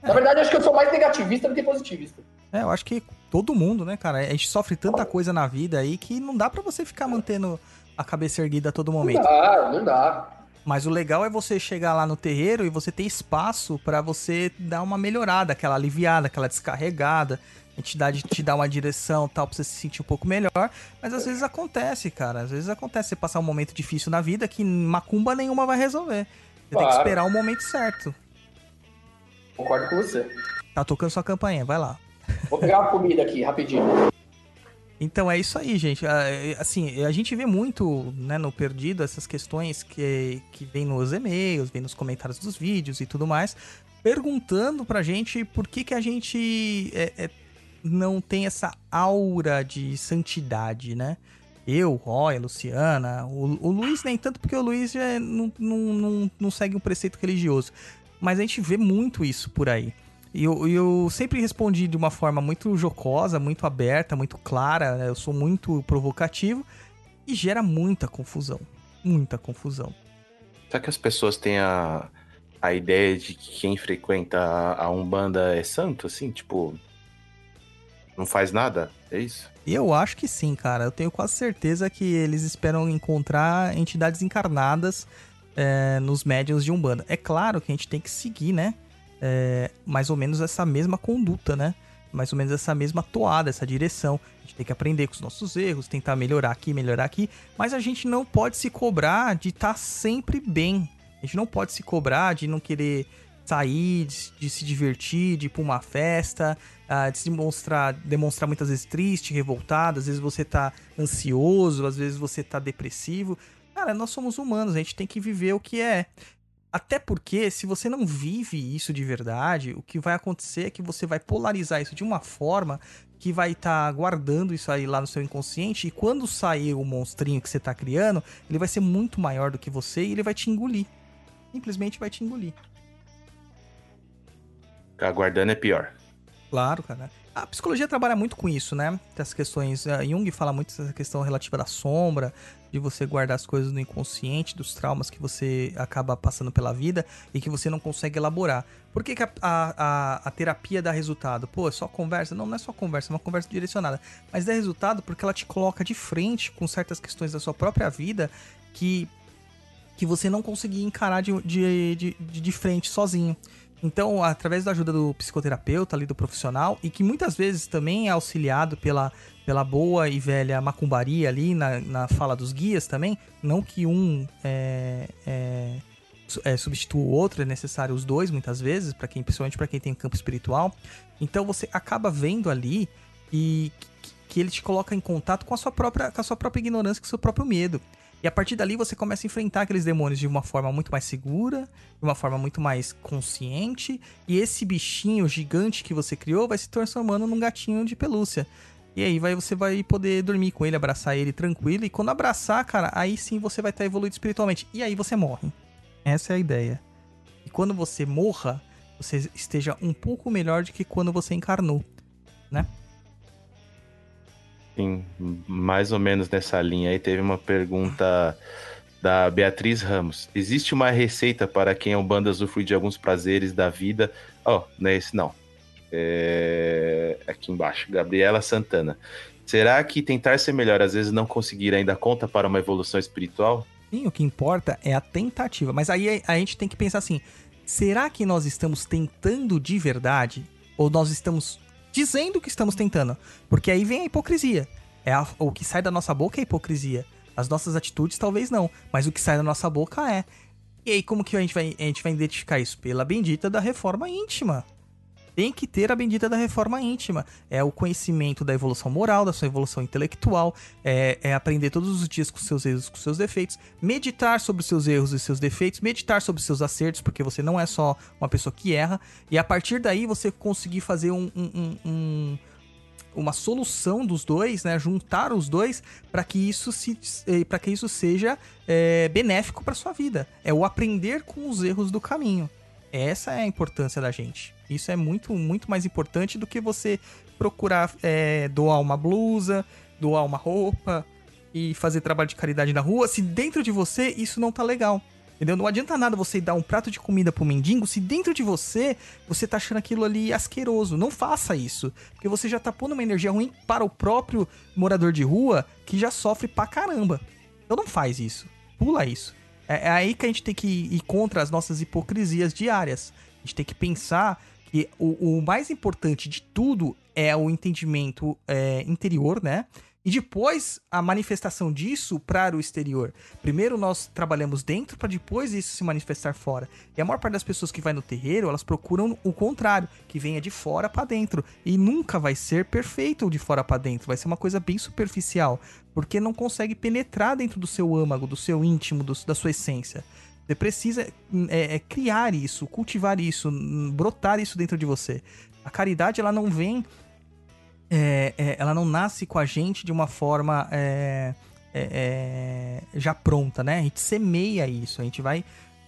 Na verdade, acho que eu sou mais negativista do que positivista. É, eu acho que todo mundo, né, cara? A gente sofre tanta coisa na vida aí que não dá para você ficar mantendo a cabeça erguida a todo momento. Não dá, não dá. Mas o legal é você chegar lá no terreiro e você ter espaço para você dar uma melhorada, aquela aliviada, aquela descarregada. A entidade te dá uma direção tal pra você se sentir um pouco melhor. Mas às vezes acontece, cara. Às vezes acontece você passar um momento difícil na vida que macumba nenhuma vai resolver. Você claro. tem que esperar o momento certo. Concordo com você. Tá tocando sua campanha, vai lá. Vou pegar uma comida aqui, rapidinho. Então é isso aí, gente. Ah, é, assim, a gente vê muito né, no Perdido essas questões que, que vem nos e-mails, vem nos comentários dos vídeos e tudo mais, perguntando pra gente por que, que a gente é, é, não tem essa aura de santidade, né? Eu, Roy, a Luciana, o, o Luiz nem tanto, porque o Luiz já não, não, não, não segue um preceito religioso. Mas a gente vê muito isso por aí. E eu, eu sempre respondi de uma forma muito jocosa, muito aberta, muito clara. Né? Eu sou muito provocativo e gera muita confusão. Muita confusão. Será que as pessoas têm a, a ideia de que quem frequenta a, a Umbanda é santo, assim? Tipo, não faz nada? É isso? Eu acho que sim, cara. Eu tenho quase certeza que eles esperam encontrar entidades encarnadas é, nos médiums de Umbanda. É claro que a gente tem que seguir, né? é, mais ou menos essa mesma conduta, né? Mais ou menos essa mesma toada, essa direção. A gente tem que aprender com os nossos erros, tentar melhorar aqui, melhorar aqui, mas a gente não pode se cobrar de estar tá sempre bem. A gente não pode se cobrar de não querer sair, de, de se divertir, de ir pra uma festa, uh, de se demonstrar, demonstrar muitas vezes triste, revoltado, às vezes você tá ansioso, às vezes você tá depressivo. Cara, nós somos humanos, a gente tem que viver o que é. Até porque, se você não vive isso de verdade, o que vai acontecer é que você vai polarizar isso de uma forma que vai estar tá guardando isso aí lá no seu inconsciente. E quando sair o monstrinho que você está criando, ele vai ser muito maior do que você e ele vai te engolir. Simplesmente vai te engolir. Ficar guardando é pior. Claro, cara. A psicologia trabalha muito com isso, né? Essas questões. A Jung fala muito dessa questão relativa da sombra, de você guardar as coisas no inconsciente, dos traumas que você acaba passando pela vida e que você não consegue elaborar. Por que, que a, a, a, terapia dá resultado? Pô, é só conversa? Não, não é só conversa, é uma conversa direcionada. Mas dá resultado porque ela te coloca de frente com certas questões da sua própria vida que, que você não conseguia encarar de, de, de, de frente sozinho. Então, através da ajuda do psicoterapeuta ali, do profissional, e que muitas vezes também é auxiliado pela, pela boa e velha macumbaria ali na, na fala dos guias também, não que um é, é, é, substitua o outro, é necessário os dois muitas vezes, para quem, principalmente para quem tem campo espiritual. Então você acaba vendo ali e que, que ele te coloca em contato com a sua própria, com a sua própria ignorância, com o seu próprio medo. E a partir dali você começa a enfrentar aqueles demônios de uma forma muito mais segura, de uma forma muito mais consciente, e esse bichinho gigante que você criou vai se transformando num gatinho de pelúcia. E aí vai, você vai poder dormir com ele, abraçar ele tranquilo, e quando abraçar, cara, aí sim você vai estar evoluído espiritualmente. E aí você morre. Essa é a ideia. E quando você morra, você esteja um pouco melhor do que quando você encarnou, né? Sim, mais ou menos nessa linha aí teve uma pergunta da Beatriz Ramos. Existe uma receita para quem é um banda usufruir de alguns prazeres da vida? Ó, oh, não é esse não. É... Aqui embaixo, Gabriela Santana. Será que tentar ser melhor às vezes não conseguir ainda conta para uma evolução espiritual? Sim, o que importa é a tentativa. Mas aí a gente tem que pensar assim: será que nós estamos tentando de verdade? Ou nós estamos dizendo que estamos tentando. Porque aí vem a hipocrisia. É a, o que sai da nossa boca é hipocrisia. As nossas atitudes talvez não, mas o que sai da nossa boca é. E aí como que a gente vai, a gente vai identificar isso? Pela bendita da reforma íntima tem que ter a bendita da reforma íntima. É o conhecimento da evolução moral, da sua evolução intelectual, é, é, aprender todos os dias com seus erros, com seus defeitos, meditar sobre seus erros e seus defeitos, meditar sobre seus acertos, porque você não é só uma pessoa que erra, e a partir daí você conseguir fazer um, um, um uma solução dos dois, né? Juntar os dois para que isso se eh, para que isso seja é, benéfico para sua vida. É o aprender com os erros do caminho. Essa é a importância da gente. Isso é muito, muito mais importante do que você procurar é, doar uma blusa, doar uma roupa e fazer trabalho de caridade na rua, se dentro de você isso não tá legal. Entendeu? Não adianta nada você dar um prato de comida pro mendigo se dentro de você você tá achando aquilo ali asqueroso. Não faça isso. Porque você já tá pondo uma energia ruim para o próprio morador de rua que já sofre pra caramba. Então não faz isso. Pula isso. É, é aí que a gente tem que ir contra as nossas hipocrisias diárias. A gente tem que pensar que o, o mais importante de tudo é o entendimento é, interior, né? E depois a manifestação disso para o exterior. Primeiro nós trabalhamos dentro para depois isso se manifestar fora. E a maior parte das pessoas que vai no terreiro, elas procuram o contrário, que venha de fora para dentro. E nunca vai ser perfeito de fora para dentro, vai ser uma coisa bem superficial, porque não consegue penetrar dentro do seu âmago, do seu íntimo, do, da sua essência. Você precisa é, é, criar isso, cultivar isso, brotar isso dentro de você. A caridade, ela não vem é, é, ela não nasce com a gente de uma forma é, é, é, já pronta, né? A gente semeia isso, a gente vai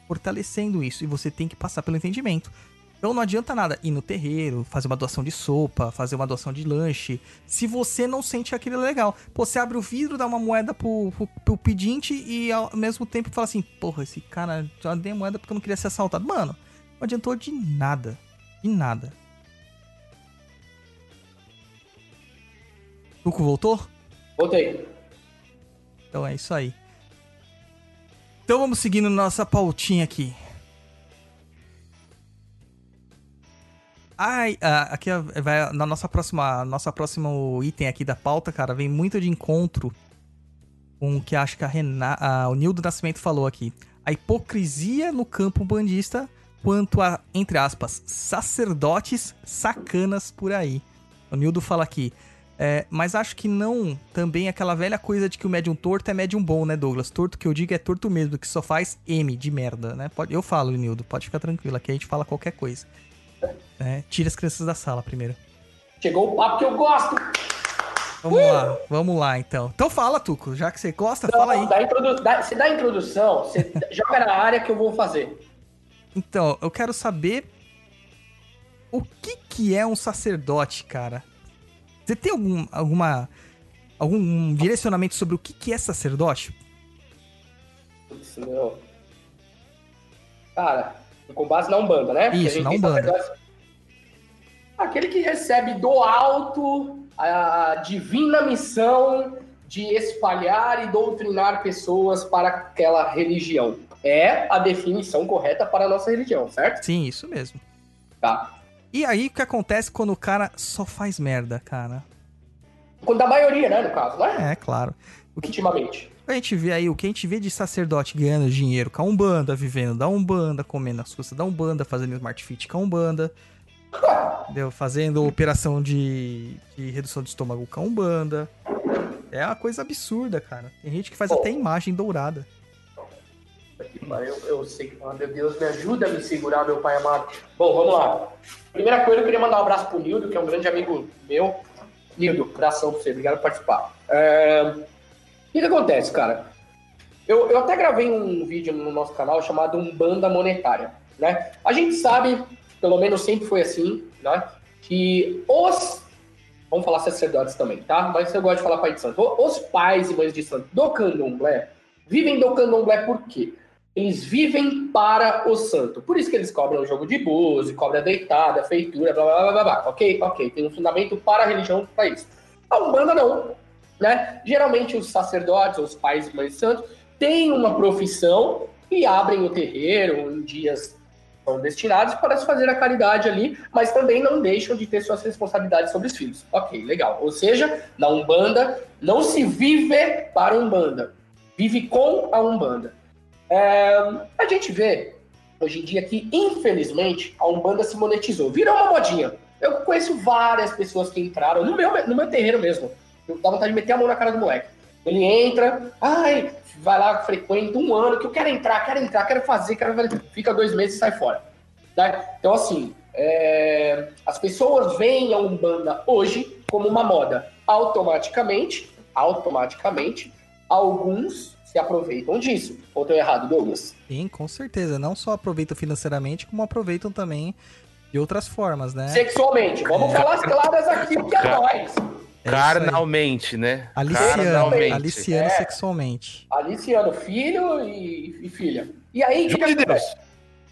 fortalecendo isso e você tem que passar pelo entendimento. Então não adianta nada ir no terreiro, fazer uma doação de sopa, fazer uma doação de lanche, se você não sente aquilo legal. Pô, você abre o vidro, dá uma moeda pro, pro, pro pedinte e ao mesmo tempo fala assim: porra, esse cara já dei moeda porque eu não queria ser assaltado. Mano, não adiantou de nada. De nada. Tuco voltou? Voltei. Então é isso aí. Então vamos seguindo nossa pautinha aqui. Ai, aqui vai na nossa próxima, nossa próximo item aqui da pauta, cara, vem muito de encontro com o que acho que a Renata, o Nildo Nascimento falou aqui. A hipocrisia no campo bandista quanto a, entre aspas, sacerdotes sacanas por aí. O Nildo fala aqui. É, mas acho que não também aquela velha coisa de que o médium torto é médium bom, né, Douglas? Torto que eu digo é torto mesmo, que só faz M de merda, né? Pode, eu falo, Nildo, pode ficar tranquilo, aqui a gente fala qualquer coisa. É, tira as crianças da sala primeiro. Chegou o papo que eu gosto! Vamos uh! lá, vamos lá então. Então fala, Tuco, já que você gosta, não, fala aí. Dá introdu dá, você dá a introdução, você joga na área que eu vou fazer. Então, eu quero saber o que que é um sacerdote, cara? Você tem algum, alguma, algum direcionamento sobre o que, que é sacerdócio? Meu. Cara, com base na Umbanda, né? Isso, na Umbanda. Aquele que recebe do alto a divina missão de espalhar e doutrinar pessoas para aquela religião. É a definição correta para a nossa religião, certo? Sim, isso mesmo. Tá. E aí, o que acontece quando o cara só faz merda, cara? Quando a maioria, né, no caso, né? É, claro. O que, Intimamente. A gente vê aí, o que a gente vê de sacerdote ganhando dinheiro com a Umbanda, vivendo da Umbanda, comendo as custas da Umbanda, fazendo Smart Fit com a Umbanda. entendeu? Fazendo operação de, de redução de estômago com a Umbanda. É uma coisa absurda, cara. Tem gente que faz até imagem dourada. Eu, eu sei que, meu Deus, me ajuda a me segurar, meu pai amado. Bom, vamos lá. Primeira coisa, eu queria mandar um abraço pro Nildo, que é um grande amigo meu. Nildo, abração pra você, obrigado por participar. É, O que, que acontece, cara? Eu, eu até gravei um vídeo no nosso canal chamado Umbanda Monetária, né? A gente sabe, pelo menos sempre foi assim, né? Que os... Vamos falar sacerdotes também, tá? Mas eu gosto de falar pai de santo. Os pais e mães de santo do candomblé vivem do candomblé por quê? Eles vivem para o santo. Por isso que eles cobram o jogo de búzio, cobra deitada, feitura, blá, blá, blá, blá, blá. Ok? Ok. Tem um fundamento para a religião para isso. A Umbanda não. Né? Geralmente os sacerdotes, os pais e mães de santo, têm uma profissão e abrem o terreiro em dias são destinados para se fazer a caridade ali, mas também não deixam de ter suas responsabilidades sobre os filhos. Ok, legal. Ou seja, na Umbanda não se vive para a Umbanda, vive com a Umbanda. É, a gente vê hoje em dia que, infelizmente, a Umbanda se monetizou. Virou uma modinha. Eu conheço várias pessoas que entraram no meu, no meu terreiro mesmo. Eu dá vontade de meter a mão na cara do moleque. Ele entra, ai, vai lá, frequenta um ano, que eu quero entrar, quero entrar, quero fazer, quero fazer. Fica dois meses e sai fora. Tá? Então, assim, é, as pessoas veem a Umbanda hoje como uma moda. Automaticamente, automaticamente, alguns se aproveitam disso. Ou tô errado, Douglas? Sim, com certeza. Não só aproveitam financeiramente, como aproveitam também de outras formas, né? Sexualmente. Vamos falar as claras aqui, porque é nóis. É. Carnalmente, né? Aliciando, Carnalmente. aliciando É. sexualmente. Aliciano, filho e, e filha. E aí, o que João de Deus.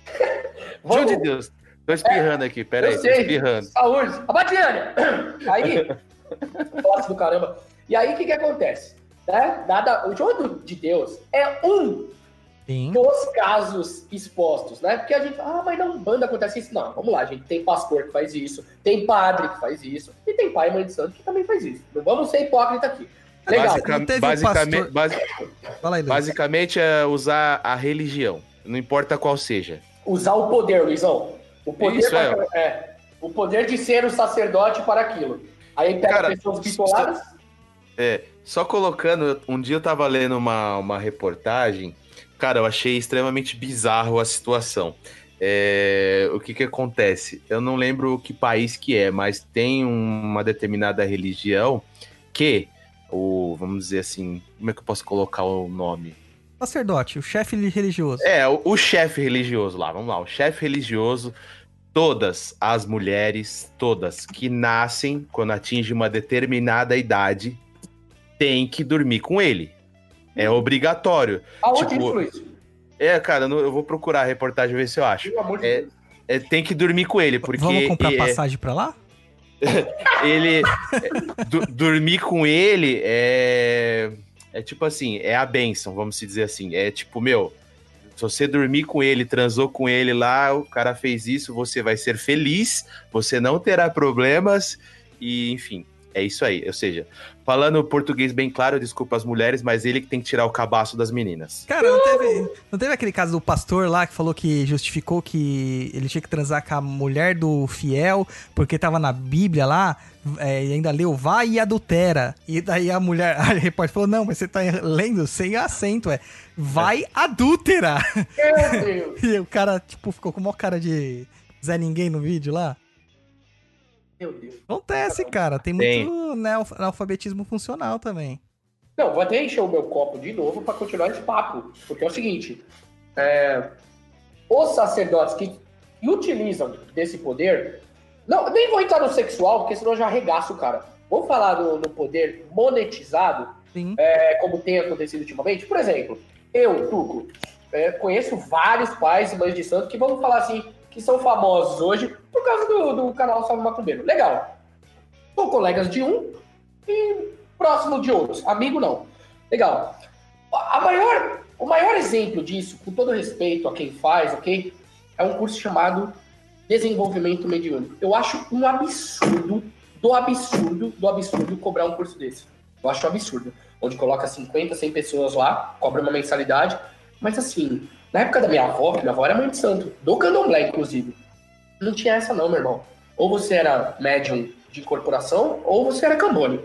Vamos- de Deus. Tô espirrando aqui, peraí, tô espirrando. Saúde. Abadiane. Aí, posse do caramba. E aí, o que que acontece? Né? Nada, o João de Deus é um Sim. dos casos expostos, né? Porque a gente, ah, mas não, banda acontece isso. Não, vamos lá, gente. Tem pastor que faz isso, tem padre que faz isso, e tem pai e mãe de santo que também faz isso. Não vamos ser hipócrita aqui. Legal. Um basicamente, pastor- basi- Fala aí, Luiz. basicamente é usar a religião, não importa qual seja. Usar o poder, Luizão. O poder, Isso, pra- é. O poder de ser o sacerdote para aquilo. Aí pega Cara, pessoas bitoladas. É, só colocando, um dia eu tava lendo uma, uma reportagem, cara, eu achei extremamente bizarro a situação. É, o que que acontece? Eu não lembro que país que é, mas tem uma determinada religião que, o, vamos dizer assim, como é que eu posso colocar o nome? Sacerdote, o chefe religioso. É, o, o chefe religioso lá, vamos lá, o chefe religioso, todas as mulheres, todas que nascem quando atingem uma determinada idade, têm que dormir com ele. É obrigatório. Aonde tipo, isso? É, cara, eu vou procurar a reportagem ver se eu acho. Pelo amor de É, Deus. É, tem que dormir com ele, porque Vamos comprar é- passagem pra lá? ele é, dormir com ele é é tipo assim, é a benção, vamos se dizer assim. É tipo, meu, se você dormir com ele, transou com ele lá, o cara fez isso, você vai ser feliz, você não terá problemas e, enfim, é isso aí. Ou seja, falando português bem claro, desculpa as mulheres, mas ele que tem que tirar o cabaço das meninas. Cara, não teve, não teve aquele caso do pastor lá que falou que justificou que ele tinha que transar com a mulher do fiel porque tava na Bíblia lá é, e ainda leu vai e adultera. E daí a mulher, a repórter falou: Não, mas você tá lendo sem acento, é vai adúltera. Meu Deus. E o cara, tipo, ficou com uma cara de Zé Ninguém no vídeo lá. Meu Deus. Acontece, cara. Tem Tem. muito né, analfabetismo funcional também. Não, vou até encher o meu copo de novo para continuar esse papo. Porque é o seguinte: é, os sacerdotes que utilizam desse poder. Não, nem vou entrar no sexual, porque senão eu já arregaço o cara. Vou falar no, no poder monetizado, Sim. é, como tem acontecido ultimamente. Por exemplo, eu, Tuco, é, conheço vários pais e mães de santo que vamos falar assim, que são famosos hoje por causa do, do canal Salve Macumbeiro. Legal. São colegas de um e próximo de outros. Amigo não. Legal. A maior, o maior exemplo disso, com todo respeito a quem faz, ok? É um curso chamado Desenvolvimento Mediúnico. Eu acho um absurdo, do absurdo, do absurdo cobrar um curso desse. Eu acho um absurdo. Onde coloca 50, 100 pessoas lá, cobra uma mensalidade. Mas assim, na época da minha avó, que minha avó era mãe de santo, do candomblé, inclusive, não tinha essa não, meu irmão. Ou você era médium de corporação, ou você era cambone.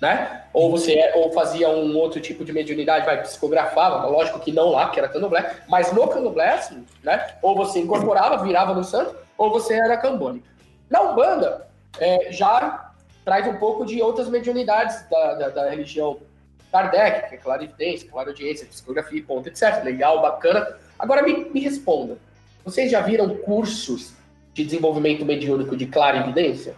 né? Ou você é- ou fazia um outro tipo de mediunidade, vai psicografava, lógico que não lá, porque era candomblé, mas no candomblé, assim, né? Ou você incorporava, virava no santo, ou você era cambone. Na Umbanda, é, já traz um pouco de outras mediunidades da, da, da religião Kardec, que é clarividência, clareaudiência, psicografia, ponto, etc. Legal, bacana. Agora me, me responda. Vocês já viram cursos de desenvolvimento mediúnico de clarividência?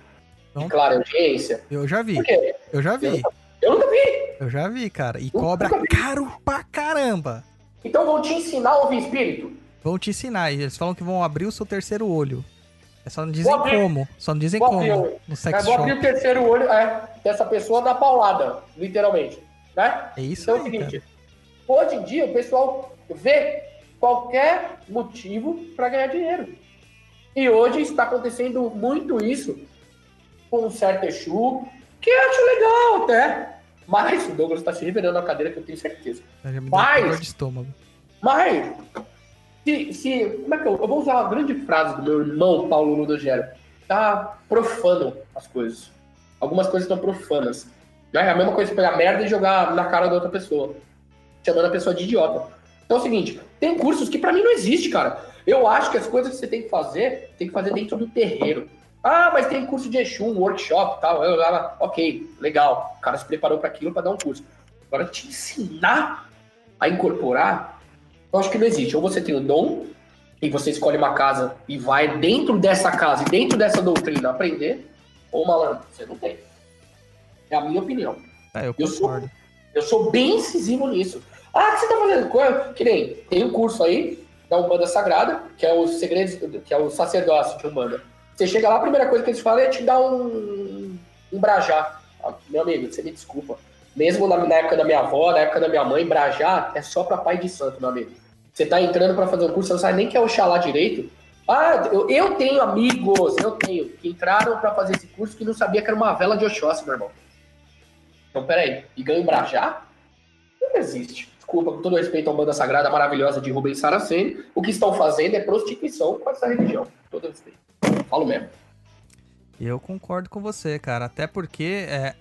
Não. De clareaudiência? Eu já vi, Por quê? eu já vi, Eu nunca vi. eu já vi, cara. E cobra caro pra caramba. Então vão te ensinar a ouvir espírito. Vão te ensinar. e Eles falam que vão abrir o seu terceiro olho. É só não dizem como. Só não dizem Vou como. abrir o- No sex vou abrir o terceiro olho é, dessa pessoa da paulada, literalmente. Né? É isso Então é o aí, seguinte: cara. hoje em dia o pessoal vê qualquer motivo para ganhar dinheiro. E hoje está acontecendo muito isso com um certo Exu, que eu acho legal até. Mas o Douglas está se revirando na cadeira que eu tenho certeza. Me deu Mas- de estômago. Mas, se, se, como é que eu, eu vou usar uma grande frase do meu irmão Paulo Ludogero. Tá profano as coisas. Algumas coisas estão profanas. Né? É a mesma coisa pegar merda e jogar na cara da outra pessoa. Chamando a pessoa de idiota. Então é o seguinte, tem cursos que pra mim não existe, cara. Eu acho que as coisas que você tem que fazer, tem que fazer dentro do terreiro. Ah, mas tem curso de Exu, workshop tal. Eu, lá, ok, legal. O cara se preparou para aquilo para dar um curso. Agora, te ensinar a incorporar, eu acho que não existe. Ou você tem o dom, e você escolhe uma casa e vai dentro dessa casa e dentro dessa doutrina aprender, ou malandro, você não tem. É a minha opinião. É, eu Eu sou-. Eu sou bem incisivo nisso. Ah, o você tá fazendo? Qual- Que nem, tem um curso aí da Umbanda Sagrada, que é o segredos, que é o sacerdócio de Umbanda. Você chega lá, a primeira coisa que eles falam é te dar um, um brajá. Ah, Meu amigo, você me desculpa. Mesmo na, na época da minha avó, na época da minha mãe, brajá é só pra pai de santo, meu amigo. Você tá entrando pra fazer um curso, você não sabe nem que é Oxalá direito. Ah, eu, eu tenho amigos, eu tenho, que entraram pra fazer esse curso que não sabia que era uma vela de Oxóssi, meu irmão. Então, peraí, e ganho brajá? Não existe. Desculpa, com todo respeito à banda sagrada maravilhosa de Rubens Saraceni, o que estão fazendo é prostituição com essa religião. Todo respeito. Falo mesmo. Eu concordo com você, cara. Até porque é,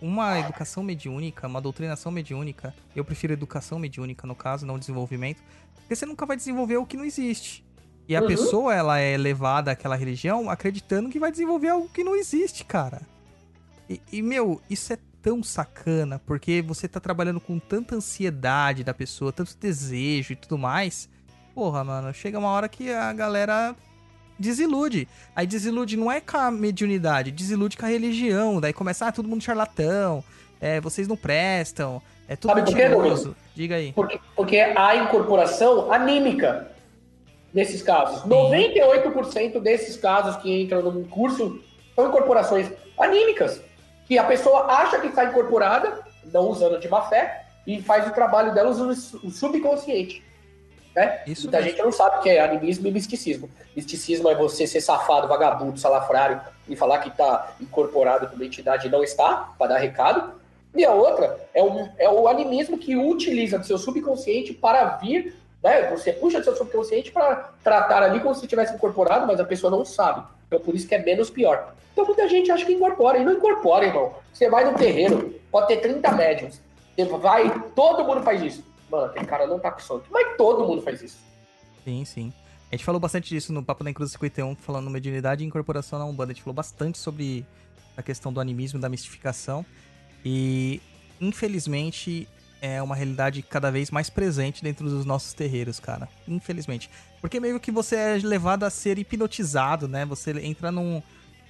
uma educação mediúnica, uma doutrinação mediúnica, eu prefiro educação mediúnica, no caso, não desenvolvimento, porque você nunca vai desenvolver o que não existe. E a Uhum. pessoa, ela é levada àquela religião acreditando que vai desenvolver algo que não existe, cara. E, e, meu, isso é tão sacana, porque você tá trabalhando com tanta ansiedade da pessoa, tanto desejo e tudo mais. Porra, mano, chega uma hora que a galera desilude. Aí desilude não é com a mediunidade, desilude com a religião. Daí começa, ah, todo mundo charlatão, é, vocês não prestam, é tudo Sabe mentiroso. Diga aí. Porque, porque há incorporação anímica nesses casos. 98% desses casos que entram no curso são incorporações anímicas. Que a pessoa acha que está incorporada, não usando de má fé, e faz o trabalho dela usando o subconsciente. Né? Isso Muita mesmo. gente não sabe o que é animismo e misticismo. Misticismo é você ser safado, vagabundo, salafrário e falar que está incorporado com uma entidade e não está, para dar recado. E a outra é o, é o animismo que utiliza do seu subconsciente para vir, né? Você puxa do seu subconsciente para tratar ali como se tivesse incorporado, mas a pessoa não sabe. Então por isso que é menos pior. Então muita gente acha que incorpora e não incorpora, irmão. Você vai no terreiro, pode ter 30 médiums. Você vai, todo mundo faz isso. Mano, aquele cara não tá com sono. Mas todo mundo faz isso. Sim, sim. A gente falou bastante disso no Papo da Cruz 51, falando mediunidade e incorporação na Umbanda. A gente falou bastante sobre a questão do animismo, da mistificação. E, infelizmente, é uma realidade cada vez mais presente dentro dos nossos terreiros, cara. Infelizmente. Porque meio que você é levado a ser hipnotizado, né? Você entra num,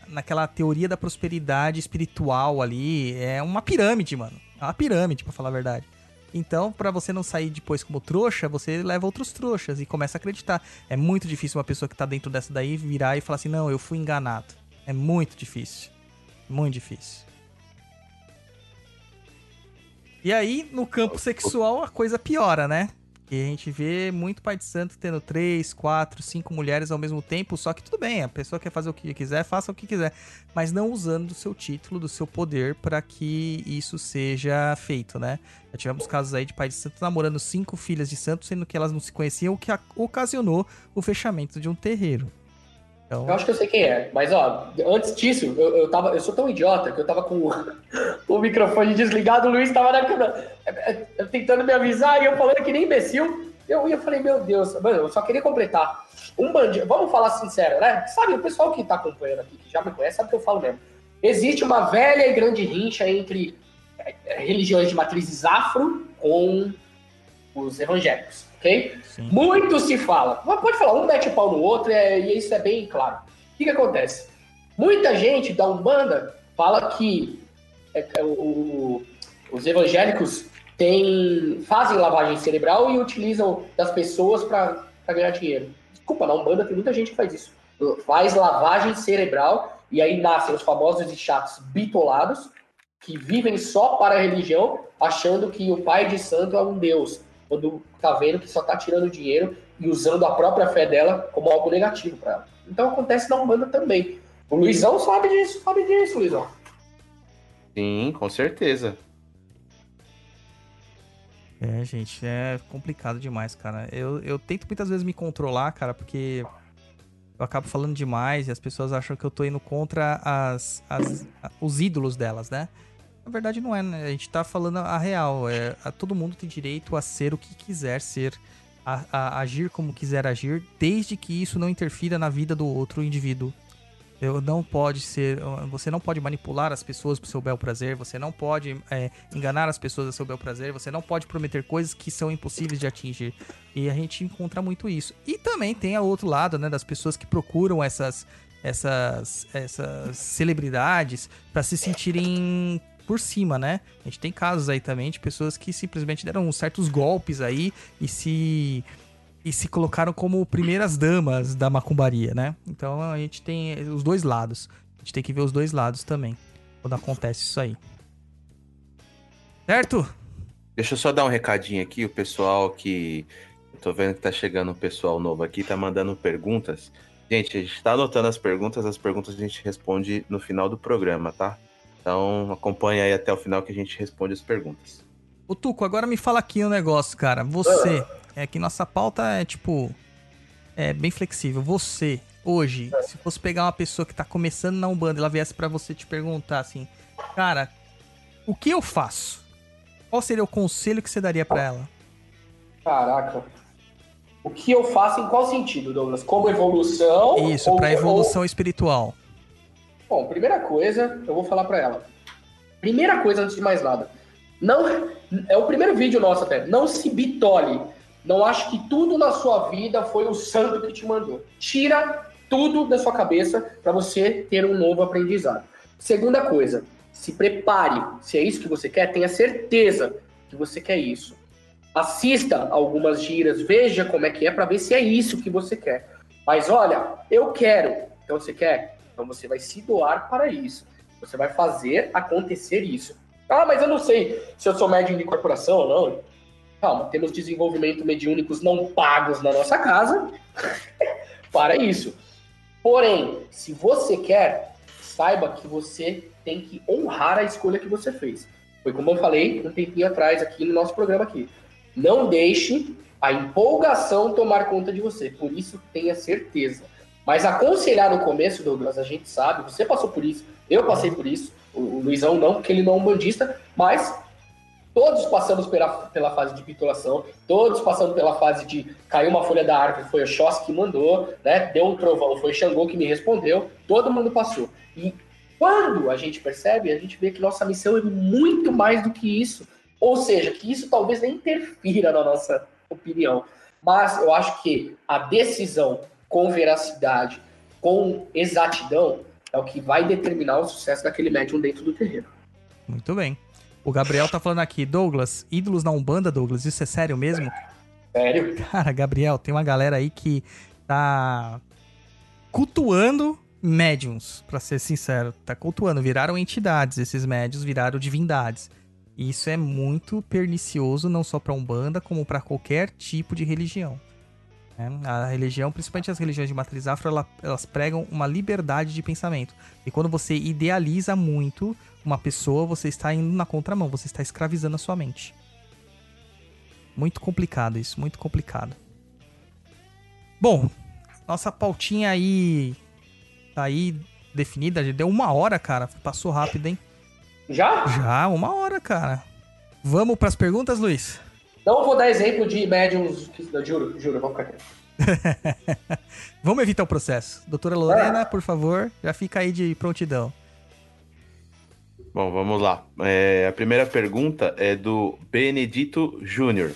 naquela teoria da prosperidade espiritual ali. É uma pirâmide, mano. É uma pirâmide, pra falar a verdade. Então, pra você não sair depois como trouxa, você leva outros trouxas e começa a acreditar. É muito difícil uma pessoa que tá dentro dessa daí virar e falar assim: não, eu fui enganado. É muito difícil. Muito difícil. E aí, no campo sexual, a coisa piora, né? E a gente vê muito pai de santo tendo três, quatro, cinco mulheres ao mesmo tempo, só que tudo bem, a pessoa quer fazer o que quiser, faça o que quiser, mas não usando do seu título, do seu poder para que isso seja feito, né? Já tivemos casos aí de pai de santo namorando cinco filhas de santo, sendo que elas não se conheciam, o que ocasionou o fechamento de um terreiro. Então, Eu acho que eu sei quem é. Mas, ó, antes disso, eu, eu, tava, eu sou tão idiota que eu tava com o, o microfone desligado, o Luiz tava na, na- tentando me avisar e eu falando que nem imbecil. Eu, eu falei, meu Deus, mano, eu só queria completar. Um bandido, vamos falar sincero, né? Sabe, o pessoal que tá acompanhando aqui, que já me conhece, sabe o que eu falo mesmo. Existe uma velha e grande rincha entre religiões de matrizes afro com os evangélicos, ok? sim. Muito se fala. Mas Pode falar, um mete o pau no outro é- e isso é bem claro. O que, que acontece? Muita gente da Umbanda fala que é, é, o- o- os evangélicos têm, fazem lavagem cerebral e utilizam das pessoas para ganhar dinheiro. Desculpa, na Umbanda tem muita gente que faz isso. Faz lavagem cerebral e aí nascem os famosos e chatos bitolados que vivem só para a religião, achando que o pai de santo é um deus quando tá vendo que só tá tirando dinheiro e usando a própria fé dela como algo negativo para ela. Então acontece na Umbanda também. O Luizão sabe disso, sabe disso, Luizão. Sim, com certeza. É, gente, é complicado demais, cara. Eu, eu tento muitas vezes me controlar, cara, porque eu acabo falando demais e as pessoas acham que eu tô indo contra as, as- os ídolos delas, né? Na verdade, não é, né? A gente tá falando a real. É, a- todo mundo tem direito a ser o que quiser ser, a, a agir como quiser agir, desde que isso não interfira na vida do outro indivíduo. Eu não pode ser. Você não pode manipular as pessoas pro seu bel prazer. Você não pode é, enganar as pessoas a seu bel prazer. Você não pode prometer coisas que são impossíveis de atingir. E a gente encontra muito isso. E também tem o outro lado, né? Das pessoas que procuram essas, essas, essas celebridades para se sentirem por cima, né? A gente tem casos aí também de pessoas que simplesmente deram certos golpes aí e se e se colocaram como primeiras damas da macumbaria, né? Então a gente tem os dois lados. A gente tem que ver os dois lados também quando acontece isso aí. Certo? Deixa eu só dar um recadinho aqui, o pessoal que. Eu tô vendo que tá chegando um pessoal novo aqui, tá mandando perguntas. Gente, a gente tá anotando as perguntas, as perguntas a gente responde no final do programa, tá? Então acompanha aí até o final que a gente responde as perguntas. Ô Tuco, agora me fala aqui um negócio, cara. Você, é que nossa pauta é tipo. É bem flexível. Você, hoje, se fosse pegar uma pessoa que tá começando na Umbanda e ela viesse pra você te perguntar assim, cara, o que eu faço? Qual seria o conselho que você daria pra ela? Caraca. O que eu faço em qual sentido, Douglas? Como evolução? Isso, ou- pra evolução espiritual. Bom, primeira coisa, eu vou falar pra ela. Primeira coisa, antes de mais nada. Não, é o primeiro vídeo nosso até. Não se bitole. Não acho que tudo na sua vida foi o santo que te mandou. Tira tudo da sua cabeça para você ter um novo aprendizado. Segunda coisa, se prepare. Se é isso que você quer, tenha certeza que você quer isso. Assista algumas giras, veja como é que é para ver se é isso que você quer. Mas olha, eu quero. Então você quer? Então você vai se doar para isso. Você vai fazer acontecer isso. Ah, mas eu não sei se eu sou médium de corporação ou não. Calma, temos desenvolvimento mediúnicos não pagos na nossa casa para isso. Porém, se você quer, saiba que você tem que honrar a escolha que você fez. Foi como eu falei um tempinho atrás aqui no nosso programa aqui. Não deixe a empolgação tomar conta de você. Por isso, tenha certeza. Mas aconselhar no começo, Douglas, a gente sabe, você passou por isso, eu passei por isso, o Luizão não, porque ele não é um bandista, mas todos passamos pela, pela fase de pitulação, todos passamos pela fase de caiu uma folha da árvore, foi o Xoss que mandou, né? Deu um trovão, foi o Xangô que me respondeu, todo mundo passou. E quando a gente percebe, a gente vê que nossa missão é muito mais do que isso. Ou seja, que isso talvez nem interfira na nossa opinião. Mas eu acho que a decisão com veracidade, com exatidão, é o que vai determinar o sucesso daquele médium dentro do terreno. Muito bem. O Gabriel tá falando aqui, Douglas, ídolos na Umbanda, Douglas, isso é sério mesmo? Sério? Cara, Gabriel, tem uma galera aí que tá cultuando médiums, pra ser sincero. Tá cultuando, viraram entidades, esses médiums viraram divindades. E isso é muito pernicioso, não só pra Umbanda, como pra qualquer tipo de religião. Né? A religião, principalmente as religiões de matriz afro, ela- elas pregam uma liberdade de pensamento. E quando você idealiza muito uma pessoa, você está indo na contramão, você está escravizando a sua mente. Muito complicado isso, muito complicado. Bom, nossa pautinha aí tá aí definida. Já deu uma hora, cara. Passou rápido, hein? Já? Já, uma hora, cara. Vamos pras perguntas, Luiz? Não vou dar exemplo de médiums. que- Juro, juro, vamos ficar quieto. Vamos evitar o processo. Doutora Lorena, por favor, já fica aí de prontidão. Bom, vamos lá. É, a primeira pergunta é do Benedito Júnior.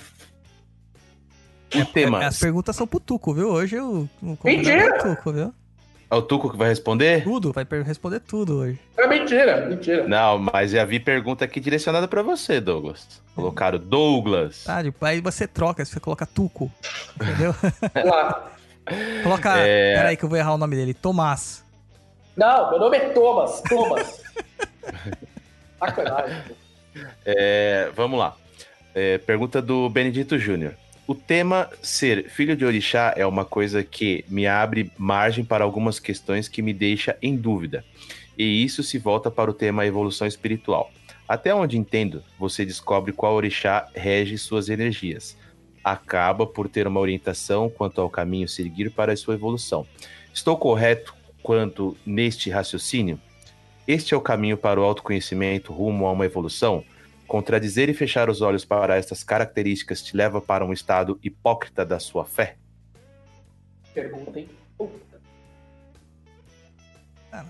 O tema. As perguntas são pro Tuco, viu? Hoje eu. o convidado Mentira! é o Tuco, viu? É o Tuco que vai responder? Tudo, vai responder tudo hoje. É mentira, mentira. Não, mas já vi pergunta aqui direcionada pra você, Douglas. Colocaram Douglas. Tá, depois aí você troca, você coloca Tuco. Entendeu? Vamos lá. Coloca. É. Peraí que eu vou errar o nome dele. Tomás. Não, meu nome é Thomas. Thomas. Sacanagem. É, vamos lá. É, pergunta do Benedito Júnior. O tema ser filho de orixá é uma coisa que me abre margem para algumas questões que me deixa em dúvida. E isso se volta para o tema evolução espiritual. Até onde entendo, você descobre qual orixá rege suas energias. Acaba por ter uma orientação quanto ao caminho seguir para a sua evolução. Estou correto quanto neste raciocínio? Este é o caminho para o autoconhecimento rumo a uma evolução? Contradizer e fechar os olhos para estas características te leva para um estado hipócrita da sua fé? Cara.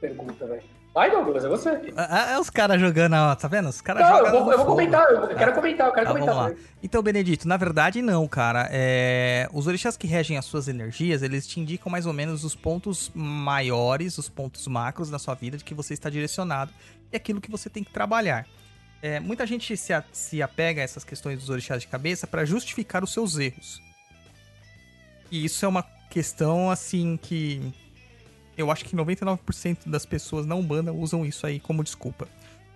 Pergunta, velho. Vai, Douglas, é você. Ah, É os caras jogando, ó, tá vendo? Os caras jogam. eu vou, eu vou comentar, eu Tá. quero comentar, eu quero Tá, comentar. vamos lá. Então, Benedito, na verdade, não, cara. É, Os orixás que regem as suas energias, eles te indicam mais ou menos os pontos maiores, os pontos macros da sua vida de que você está direcionado e aquilo que você tem que trabalhar. É, Muita gente se, a- se apega a essas questões dos orixás de cabeça para justificar os seus erros. E isso é uma questão, assim, que eu acho que 99% das pessoas na Umbanda usam isso aí como desculpa.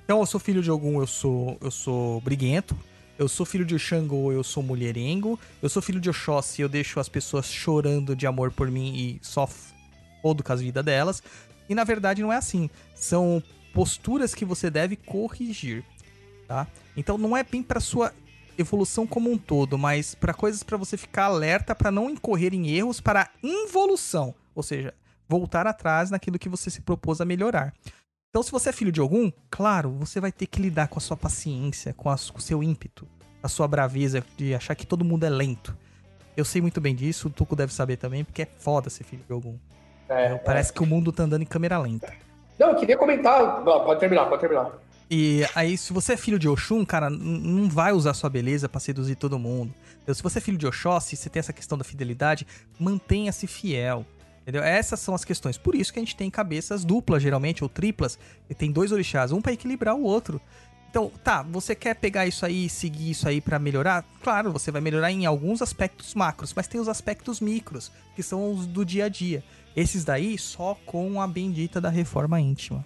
Então, eu sou filho de algum, eu sou, eu sou briguento. Eu sou filho de Xangô, eu sou mulherengo. Eu sou filho de Oxóssi, eu deixo as pessoas chorando de amor por mim e só fodo com as vidas delas. E na verdade não é assim. São posturas que você deve corrigir, tá? Então não é bem pra sua evolução como um todo, mas pra coisas pra você ficar alerta pra não incorrer em erros para involução, ou seja, voltar atrás naquilo que você se propôs a melhorar. Então, se você é filho de algum, claro, você vai ter que lidar com a sua paciência, com, a- com o seu ímpeto, a sua braveza de achar que todo mundo é lento. Eu sei muito bem disso, o Tuco deve saber também, porque é foda ser filho de algum. É, Parece que o mundo tá andando em câmera lenta. Não, eu queria comentar. Não, pode terminar, pode terminar. E aí, se você é filho de Oxum, cara, não vai usar sua beleza pra seduzir todo mundo. Entendeu? Se você é filho de Oxóssi, você tem essa questão da fidelidade, mantenha-se fiel. Entendeu? Essas são as questões. Por isso que a gente tem cabeças duplas, geralmente, ou triplas, e tem dois orixás, um pra equilibrar o outro. Então, tá, você quer pegar isso aí e seguir isso aí pra melhorar? Claro, você vai melhorar em alguns aspectos macros, mas tem os aspectos micros, que são os do dia a dia. Esses daí só com a bendita da reforma íntima.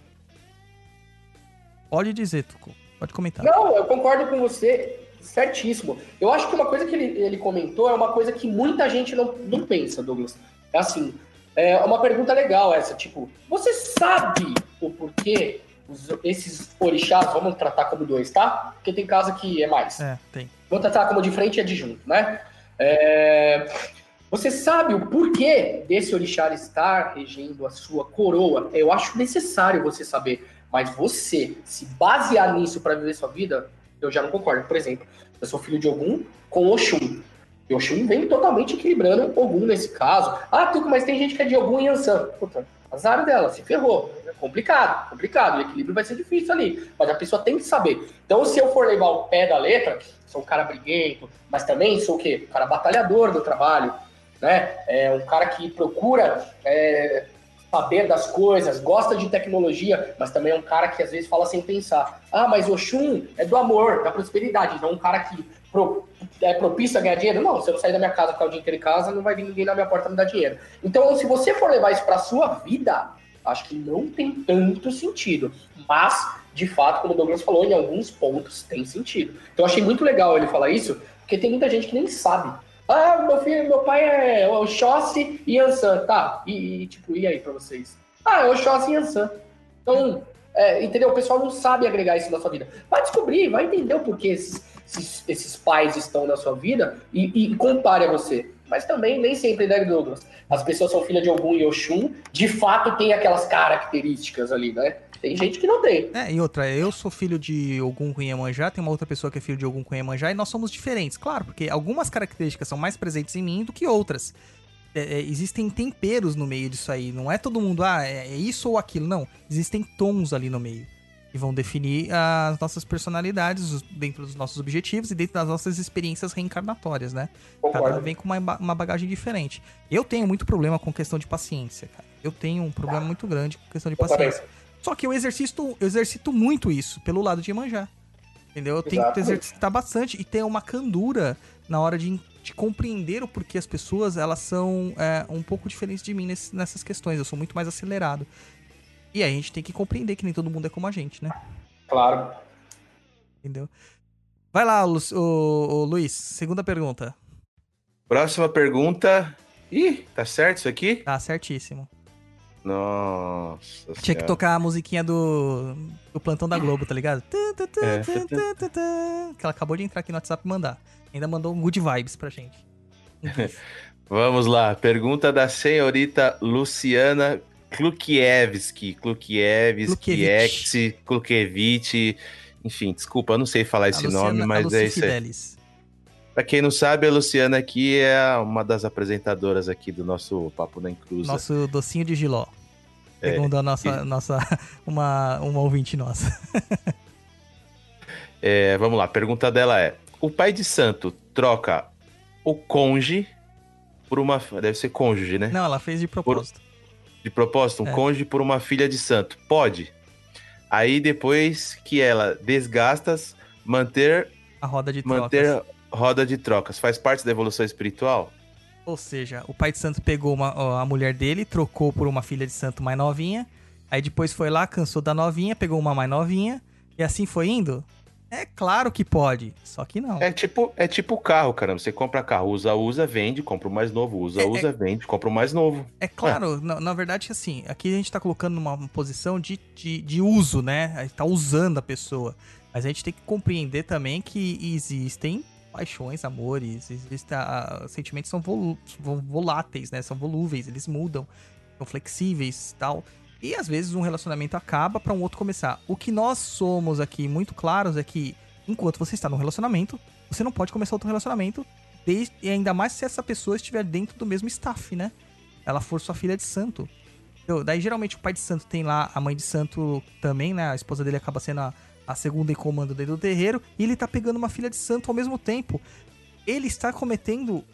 Pode dizer, Tuco. Pode comentar. Não, eu concordo com você, certíssimo. Eu acho que uma coisa que ele, ele comentou é uma coisa que muita gente não, não pensa, Douglas. É assim, é uma pergunta legal essa, tipo, você sabe o porquê esses orixás, vamos tratar como dois, tá? Porque tem casa que é mais. É, tem. Vamos tratar como de frente e é de junto, né? É, Você sabe o porquê desse orixá estar regendo a sua coroa? Eu acho necessário você saber. Mas você se basear nisso para viver sua vida, eu já não concordo. Por exemplo, eu sou filho de Ogum com Oxum. Oxum vem totalmente equilibrando Ogum nesse caso. Ah, Tuco, mas tem gente que é de Ogum e Yansan. Puta, azar dela, se ferrou. É complicado, complicado. O equilíbrio vai ser difícil ali. Mas a pessoa tem que saber. Então, se eu for levar o pé da letra, sou um cara briguento, mas também sou o quê? Um cara batalhador do trabalho, né? É um cara que procura é, saber das coisas, gosta de tecnologia, mas também é um cara que às vezes fala sem pensar. Ah, mas Oxum é do amor, da prosperidade. Então, um cara que pro- é propício a ganhar dinheiro? Não, se eu sair da minha casa ficar o dia inteiro em casa, não vai vir ninguém na minha porta me dar dinheiro. Então, se você for levar isso para sua vida, acho que não tem tanto sentido. Mas, de fato, como o Douglas falou, em alguns pontos tem sentido. Então, achei muito legal ele falar isso, porque tem muita gente que nem sabe. Ah, meu filho, meu pai é o Oxóssi e Ansan. Tá, e, e, tipo, e aí pra vocês? Ah, é Oxóssi e Ansan. Então, é, entendeu? O pessoal não sabe agregar isso na sua vida. Vai descobrir, vai entender o porquê esses, esses, esses pais estão na sua vida e, e compare a você. mas também nem sempre, né, Douglas? As pessoas são filhas de e Oxum, de fato tem aquelas características ali, né? Tem gente que não tem. É, e outra, eu sou filho de Ogum com Iemanjá, tem uma outra pessoa que é filho de Ogum com Iemanjá, e nós somos diferentes, claro, porque algumas características são mais presentes em mim do que outras. É, é, existem temperos no meio disso aí, não é todo mundo, ah, é, é isso ou aquilo, não. Existem tons ali no meio que vão definir as nossas personalidades dentro dos nossos objetivos e dentro das nossas experiências reencarnatórias, né? Concordo. Cada um vem com uma, uma bagagem diferente. Eu tenho muito problema com questão de paciência, cara. Eu tenho um problema muito grande com questão de Eu também. paciência. Só que eu exercito, eu exercito muito isso pelo lado de Iemanjá. Entendeu? Eu tenho que exercitar bastante e ter uma candura na hora de, de compreender o porquê as pessoas elas são é, um pouco diferentes de mim nesse- nessas questões. Eu sou muito mais acelerado. E aí a gente tem que compreender que nem todo mundo é como a gente, né? Claro. Entendeu? Vai lá, Lu, ô, ô, Luiz, segunda pergunta. Próxima pergunta. Ih, tá certo isso aqui? Tá certíssimo. Nossa. Tinha que Senhora. tocar a musiquinha do, do plantão da Globo, tá ligado? É. Que ela acabou de entrar aqui no WhatsApp e mandar. Ainda mandou um good vibes pra gente. Vamos lá. Pergunta da senhorita Luciana Klukiewski. Klukiewski, Klukiewicz. Enfim, desculpa, eu não sei falar esse nome, Luciana- a mas é isso aí. Pra quem não sabe, a Luciana aqui é uma das apresentadoras aqui do nosso Papo na Encruza. Nosso docinho de giló. É, Segundo a nossa, nossa uma, uma ouvinte nossa. É, vamos lá, a pergunta dela é: o pai de santo troca o conge por uma. Deve ser cônjuge, né? Não, ela fez de propósito. De propósito, um É. cônjuge por uma filha de santo. Pode. Aí depois que ela desgasta, manter, A roda de trocas. manter roda de trocas. Faz parte da evolução espiritual? Ou seja, o pai de santo pegou uma- ó, a mulher dele, trocou por uma filha de santo mais novinha. Aí depois foi lá, cansou da novinha, pegou uma mais novinha. E assim foi indo? É claro que pode, só que não. É tipo, é tipo carro, caramba. Você compra carro, usa, usa, vende, compra o mais novo, usa, É, usa, vende, compra o mais novo. É claro, na, na verdade, assim, aqui a gente tá colocando numa posição de, de, de uso, né? A gente tá usando a pessoa. Mas a gente tem que compreender também que existem paixões, amores, existem, ah, sentimentos são volu- vo- voláteis, né? São volúveis, eles mudam, são flexíveis e tal. E às vezes um relacionamento acaba pra um outro começar. O que nós somos aqui muito claros é que enquanto você está num relacionamento, você não pode começar outro relacionamento, desde, e ainda mais se essa pessoa estiver dentro do mesmo staff, né? ela for sua filha de santo. Entendeu? Daí geralmente o pai de santo tem lá a mãe de santo também, né? A esposa dele acaba sendo a, a segunda em comando dentro do terreiro. E ele tá pegando uma filha de santo ao mesmo tempo. Ele está cometendo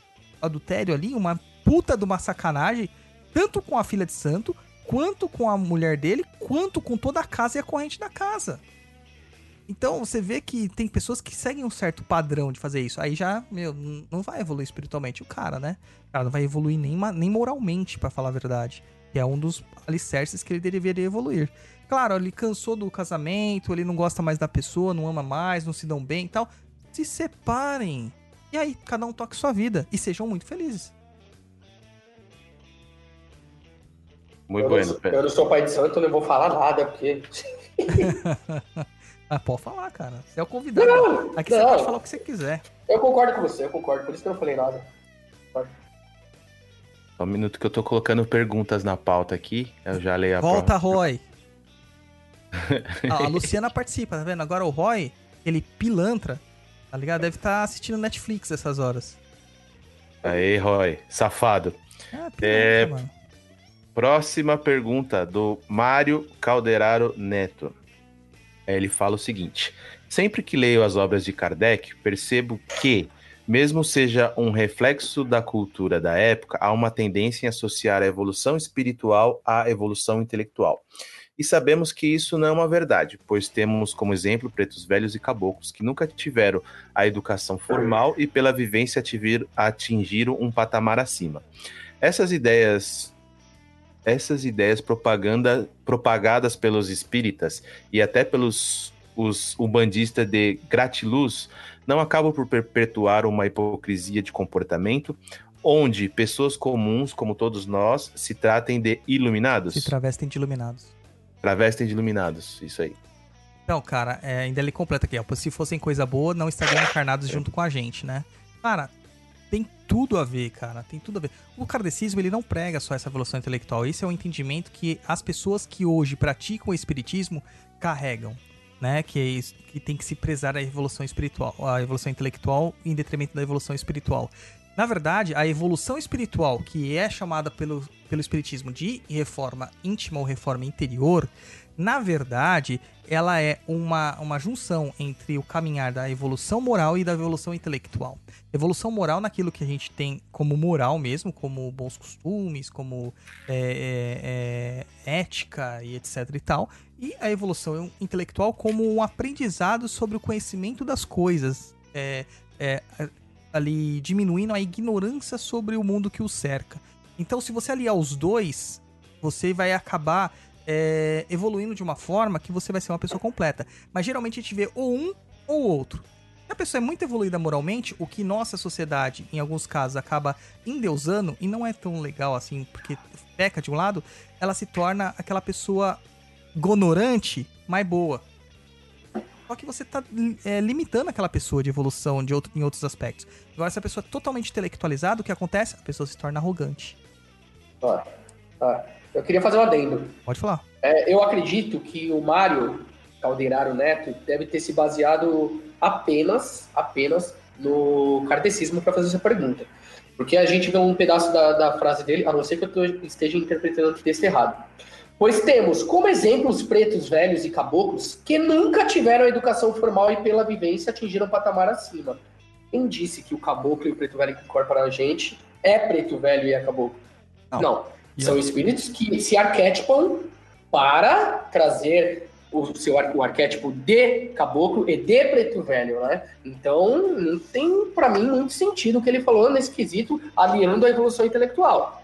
adultério ali, uma puta de uma sacanagem, tanto com a filha de santo, quanto com a mulher dele, quanto com toda a casa e a corrente da casa. Então você vê que tem pessoas que seguem um certo padrão de fazer isso. Aí já, meu, não vai evoluir espiritualmente o cara, né? O cara não vai evoluir nem, nem moralmente, pra falar a verdade. Que é um dos alicerces que ele deveria evoluir. Claro, ele cansou do casamento, ele não gosta mais da pessoa, não ama mais, não se dão bem e tal. Se separem. E aí, cada um toque sua vida. E sejam muito felizes. Muito eu, bueno. eu não sou pai de santo, eu não vou falar nada, porque. Ah, pode falar, cara. Você é o convidado. Não, Aqui você não. pode falar o que você quiser. Eu concordo com você, eu concordo, por isso que eu não falei nada. Só um minuto que eu tô colocando perguntas na pauta aqui. Eu já leio a Volta, próxima. Roy. Ah, a Luciana participa, tá vendo? Agora o Roy, ele pilantra, tá ligado? Deve estar assistindo Netflix essas horas. Aê, Roy. Safado. Ah, pilantra, É, mano. Próxima pergunta do Mário Calderaro Neto. É, Ele fala o seguinte: Sempre que leio as obras de Kardec, percebo que, mesmo seja um reflexo da cultura da época, há uma tendência em associar a evolução espiritual à evolução intelectual. E sabemos que isso não é uma verdade, pois temos como exemplo pretos velhos e caboclos que nunca tiveram a educação formal e, pela vivência, atingir- atingiram um patamar acima. Essas ideias essas ideias propaganda, propagadas pelos espíritas e até pelos os umbandistas de gratiluz não acabam por perpetuar uma hipocrisia de comportamento onde pessoas comuns, como todos nós, se tratem de iluminados? Se travestem de iluminados. Travestem de iluminados, isso aí. Então, cara, é, ainda ele completa aqui, ó. Se fossem coisa boa, não estariam encarnados junto com a gente, né? Cara, tudo a ver, cara. Tem tudo a ver. O kardecismo, ele não prega só essa evolução intelectual. Esse é o entendimento que as pessoas que hoje praticam o espiritismo carregam. Né, que, é isso, que tem que se prezar a evolução espiritual, a evolução intelectual em detrimento da evolução espiritual. Na verdade, a evolução espiritual, que é chamada pelo, pelo Espiritismo de reforma íntima ou reforma interior, na verdade, ela é uma, uma junção entre o caminhar da evolução moral e da evolução intelectual. Evolução moral naquilo que a gente tem como moral mesmo, como bons costumes, como é, é, é, ética e etc e tal. E a evolução intelectual como um aprendizado sobre o conhecimento das coisas. É, é, ali diminuindo a ignorância sobre o mundo que o cerca. Então, se você aliar os dois, você vai acabar é, evoluindo de uma forma que você vai ser uma pessoa completa. Mas geralmente a gente vê ou um ou outro. Se a pessoa é muito evoluída moralmente, o que nossa sociedade, em alguns casos, acaba endeusando, e não é tão legal assim, porque peca de um lado, ela se torna aquela pessoa gonorante, mais boa. Só que você tá é, limitando aquela pessoa de evolução de outro, em outros aspectos. Agora, se a pessoa é totalmente intelectualizada, o que acontece? A pessoa se torna arrogante. Ó, ó, eu queria fazer um adendo. Pode falar. É, eu acredito que o Mário Caldeiraro Neto deve ter se baseado apenas, apenas no kardecismo para fazer essa pergunta. Porque a gente vê um pedaço da, da frase dele, a não ser que eu esteja interpretando o texto errado. Pois temos como exemplos pretos velhos e caboclos que nunca tiveram educação formal e pela vivência atingiram um patamar acima. Quem disse que o caboclo e o preto velho que incorporam a gente é preto velho e é caboclo? Não. Não. São espíritos que se arquetipam para trazer o seu o arquétipo de caboclo e de preto velho, né? Então, não tem para mim muito sentido o que ele falou nesse quesito, aliando a evolução intelectual.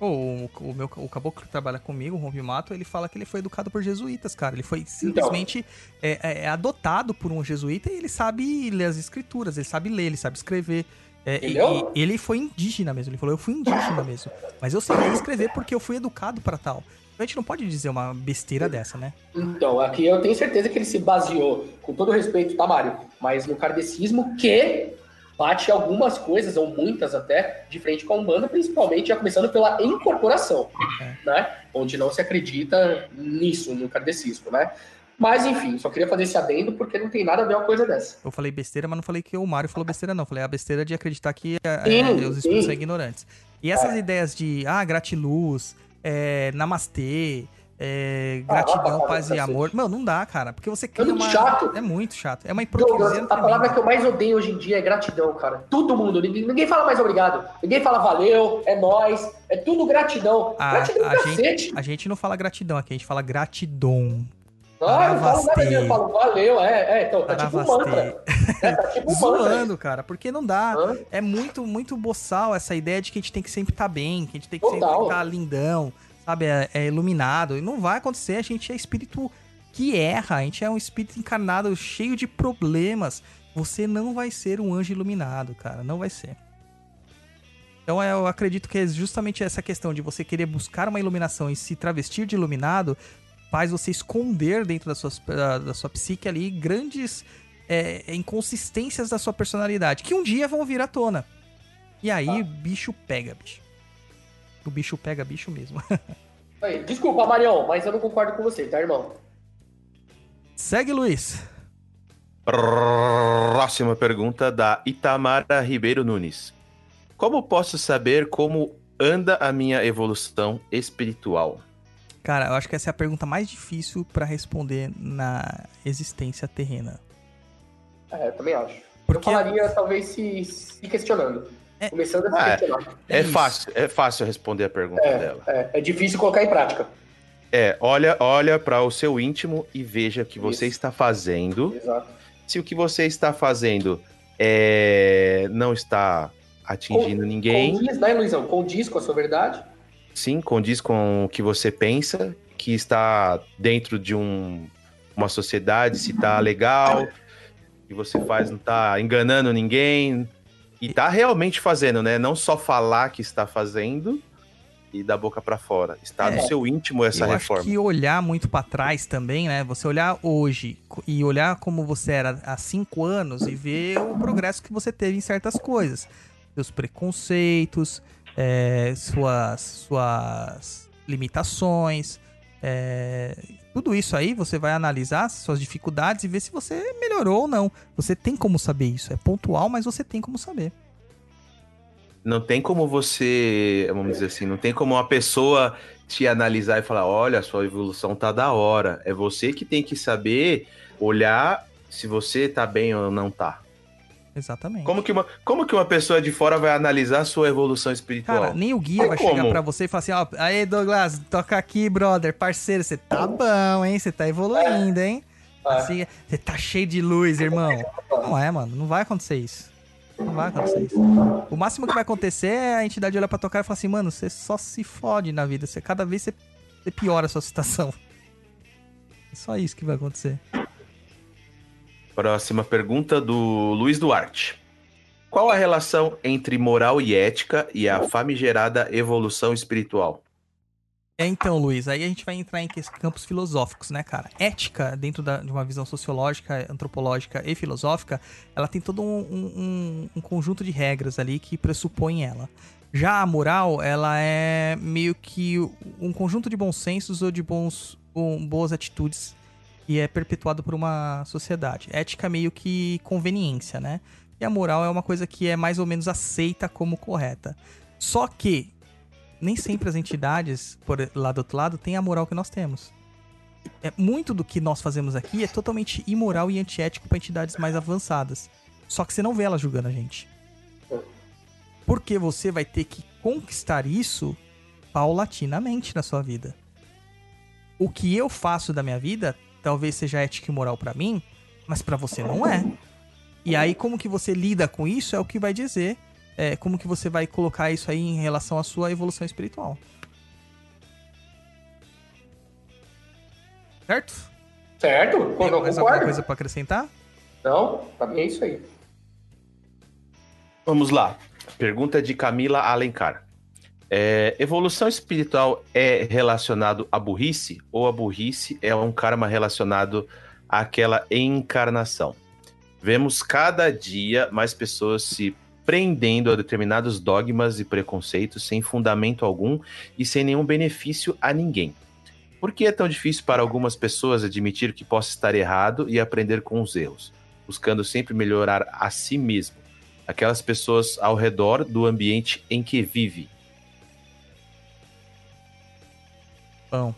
O, o, meu, o caboclo que trabalha comigo, o Rompe Mato, ele fala que ele foi educado por jesuítas, cara. Ele foi simplesmente então. é, é, é, adotado por um jesuíta e ele sabe ler as escrituras, ele sabe ler, ele sabe escrever. É, e, ele foi indígena mesmo, ele falou, eu fui indígena mesmo. Mas eu sei ler escrever porque eu fui educado para tal. A gente não pode dizer uma besteira dessa, né? Então, aqui eu tenho certeza que ele se baseou, com todo respeito, tá, Mário? Mas no kardecismo que bate algumas coisas, ou muitas até, de frente com a Umbanda, principalmente já começando pela incorporação, é. né? Onde não se acredita nisso, no kardecismo, né? Mas enfim, só queria fazer esse adendo porque não tem nada a ver uma coisa dessa. Eu falei besteira, mas não falei que o Mário falou besteira, não. Falei a besteira de acreditar que é, sim, é, os espíritos são ignorantes. E essas é. ideias de, ah, gratiluz, é, namastê, é, gratidão, ah, paz e amor. Mano, não dá, cara. Porque você cria é muito uma... chato. É muito chato. É uma hipocrisia. a palavra que eu mais odeio hoje em dia é gratidão, cara. Todo mundo. Ninguém, ninguém fala mais obrigado. Ninguém fala valeu, é nós. É tudo gratidão. A, gratidão a gente, a gente não fala gratidão aqui, a gente fala gratidão. Ah, eu falo nada eu falo valeu, é, é, então, tá tipo um mantra. É, tá tipo um Zoando, cara, porque não dá. Hã? É muito, muito boçal essa ideia de que a gente tem que sempre estar tá bem, que a gente tem que Total. sempre estar tá lindão sabe, é, é iluminado. E não vai acontecer, a gente é espírito que erra, a gente é um espírito encarnado cheio de problemas. Você não vai ser um anjo iluminado, cara, não vai ser. Então eu acredito que é justamente essa questão de você querer buscar uma iluminação e se travestir de iluminado faz você esconder dentro da sua, da, da sua psique ali grandes é, inconsistências da sua personalidade, que um dia vão vir à tona. E aí, ah. bicho pega, bicho o bicho pega bicho mesmo. Desculpa, Marião, mas eu não concordo com você, tá, irmão? Segue, Luiz. Próxima pergunta da Itamara Ribeiro Nunes. Como posso saber como anda a minha evolução espiritual? Cara, eu acho que essa é a pergunta mais difícil para responder na existência terrena. É, eu também acho. Porque... Eu falaria, talvez, se, se questionando. É, Começando a ah, é, é fácil, é fácil responder a pergunta é, dela. É, é difícil colocar em prática. É, olha, olha para o seu íntimo e veja o que você Isso. está fazendo. Exato. Se o que você está fazendo é, não está atingindo com, ninguém. Condiz, né, Luizão? Condiz com a sua verdade? Sim, condiz com o que você pensa, que está dentro de um, uma sociedade, se está legal, que você faz não está enganando ninguém, e tá realmente fazendo, né? Não só falar que está fazendo e da boca para fora. Está é, no seu íntimo essa eu reforma. Acho que olhar muito para trás também, né? Você olhar hoje e olhar como você era há cinco anos e ver o progresso que você teve em certas coisas. seus preconceitos, é, suas, suas limitações. é, tudo isso aí você vai analisar suas dificuldades e ver se você melhorou ou não. Você tem como saber isso. É pontual, mas você tem como saber. Não tem como você, vamos dizer assim, não tem como uma pessoa te analisar e falar, olha, a sua evolução tá da hora. É você que tem que saber olhar se você tá bem ou não tá. Exatamente. Como que uma, como que uma pessoa de fora vai analisar a sua evolução espiritual? Cara, nem o guia vai chegar como. pra você e falar assim, ó, aí Douglas, toca aqui, brother, parceiro, você tá bom, hein? Você tá evoluindo, hein? Assim, você tá cheio de luz, irmão. Não é, mano, não vai acontecer isso. Não vai acontecer isso. O máximo que vai acontecer é a entidade olhar pra tua cara e falar assim, mano, você só se fode na vida. Você, cada vez você, você piora a sua situação. É só isso que vai acontecer. Próxima pergunta do Luiz Duarte. Qual a relação entre moral e ética e a famigerada evolução espiritual? É, então, Luiz, aí a gente vai entrar em campos filosóficos, né, cara? Ética, dentro da- de uma visão sociológica, antropológica e filosófica, ela tem todo um, um- um- um conjunto de regras ali que pressupõem ela. Já a moral, ela é meio que um conjunto de bons sensos ou de bons, um, boas atitudes que é perpetuado por uma sociedade. Ética meio que conveniência, né? E a moral é uma coisa que é mais ou menos aceita como correta. Só que nem sempre as entidades, por lá do outro lado, têm a moral que nós temos. É, muito do que nós fazemos aqui é totalmente imoral e antiético para entidades mais avançadas. Só que você não vê elas julgando a gente. Porque você vai ter que conquistar isso paulatinamente na sua vida. O que eu faço da minha vida talvez seja ética e moral para mim, mas para você não é. E aí como que você lida com isso é o que vai dizer é, como que você vai colocar isso aí em relação à sua evolução espiritual. Certo? Certo? Tem Eu mais alguma coisa pra acrescentar? Não, pra mim é isso aí. Vamos lá. Pergunta de Camila Alencar. É, evolução espiritual é relacionado à burrice ou a burrice é um karma relacionado àquela encarnação? Vemos cada dia mais pessoas se prendendo a determinados dogmas e preconceitos sem fundamento algum e sem nenhum benefício a ninguém. Por que é tão difícil para algumas pessoas admitir que possa estar errado e aprender com os erros, buscando sempre melhorar a si mesmo? aquelas pessoas ao redor do ambiente em que vive. Bom.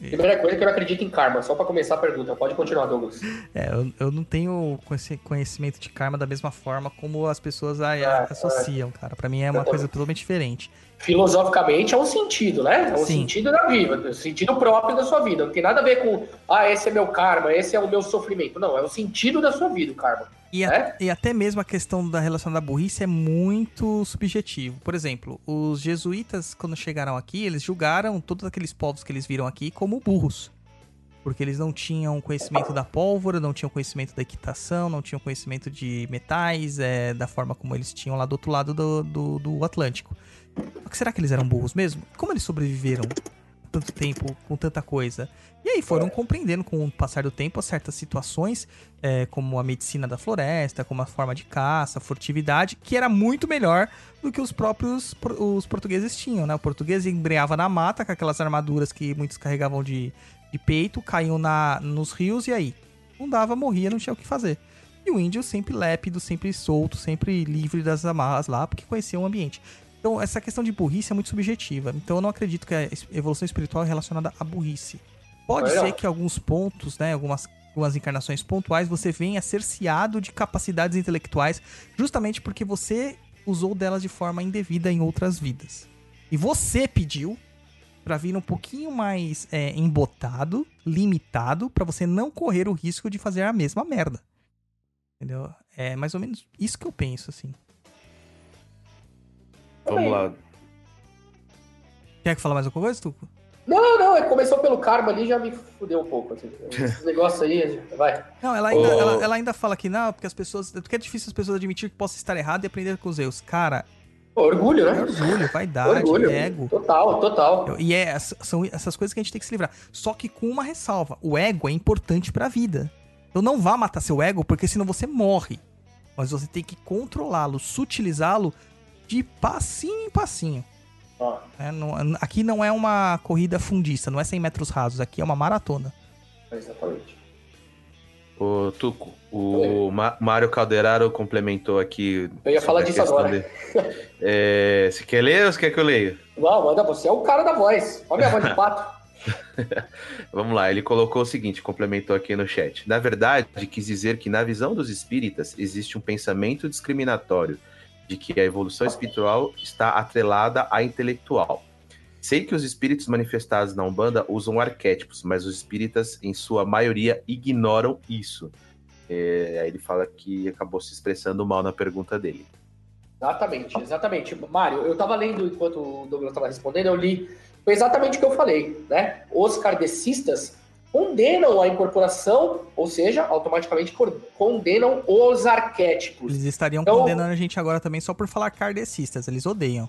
Primeira coisa que eu não acredito em karma, só pra começar a pergunta. Pode continuar, Douglas. É, eu, eu não tenho conheci- conhecimento de karma da mesma forma como as pessoas a- É, a- associam, cara. Pra mim é uma Eu coisa totalmente diferente. Filosoficamente é um sentido, né? É um Sim. sentido da vida, um sentido próprio da sua vida. Não tem nada a ver com, ah, esse é meu karma, esse é o meu sofrimento. Não, é o sentido da sua vida, o karma. E, a- É? e até mesmo a questão da relação da burrice é muito subjetivo. Por exemplo, os jesuítas, quando chegaram aqui, eles julgaram todos aqueles povos que eles viram aqui como burros. Porque eles não tinham conhecimento da pólvora, não tinham conhecimento da equitação, não tinham conhecimento de metais, é, da forma como eles tinham lá do outro lado do, do, do Atlântico. Será que eles eram burros mesmo? Como eles sobreviveram tanto tempo com tanta coisa? E aí foram compreendendo com o passar do tempo certas situações é, como a medicina da floresta, como a forma de caça, furtividade, que era muito melhor do que os próprios os portugueses tinham, né? O português embreava na mata com aquelas armaduras que muitos carregavam de, de peito, caíam na, nos rios e aí? Não dava, morria, não tinha o que fazer. E o índio sempre lépido, sempre solto, sempre livre das amarras lá, porque conhecia o ambiente. Então, essa questão de burrice é muito subjetiva. Então, eu não acredito que a evolução espiritual é relacionada à burrice. Pode ser que alguns pontos, né, algumas, algumas encarnações pontuais, você venha cerceado de capacidades intelectuais, justamente porque você usou delas de forma indevida em outras vidas. E você pediu pra vir um pouquinho mais é, embotado, limitado, pra você não correr o risco de fazer a mesma merda. Entendeu? É mais ou menos isso que eu penso, assim. Vamos lá. Quer que falar mais alguma coisa, Tuco? Não, não, é, começou pelo karma ali já me fudeu um pouco. Assim. Esse negócio aí, vai. Não, ela ainda, Ô. ela, ela ainda fala que não, porque as pessoas. Porque é difícil as pessoas admitir que possa estar errado e aprender com os erros. Cara, Orgulho, é né? orgulho, vaidade, Orgulho. ego. Total, total. E é, são essas coisas que a gente tem que se livrar. Só que com uma ressalva: o ego é importante pra vida. Então não vá matar seu ego, porque senão você morre. mas você tem que controlá-lo, sutilizá-lo de passinho em passinho. Ó, né? Não- aqui não é uma corrida fundista, não é 100 metros rasos, aqui é uma maratona. exatamente. Ô, Tuco, o Ma- Mário Calderaro complementou aqui. Eu ia falar disso agora. de- É, você quer ler ou você quer que eu leia? Não, manda, você é o cara da voz. Olha a voz de pato. Vamos lá, ele colocou o seguinte, complementou aqui no chat. Na verdade, quis dizer que na visão dos espíritas existe um pensamento discriminatório de que a evolução espiritual está atrelada à intelectual. Sei que os espíritos manifestados na Umbanda usam arquétipos, mas os espíritas, em sua maioria, ignoram isso. É, aí ele fala que acabou se expressando mal na pergunta dele. Exatamente, exatamente. Mário, eu tava lendo enquanto o Douglas tava respondendo, eu li. Foi exatamente o que eu falei, né? Os kardecistas condenam a incorporação, ou seja, automaticamente condenam os arquétipos. Eles estariam Então- condenando a gente agora também só por falar kardecistas, eles odeiam.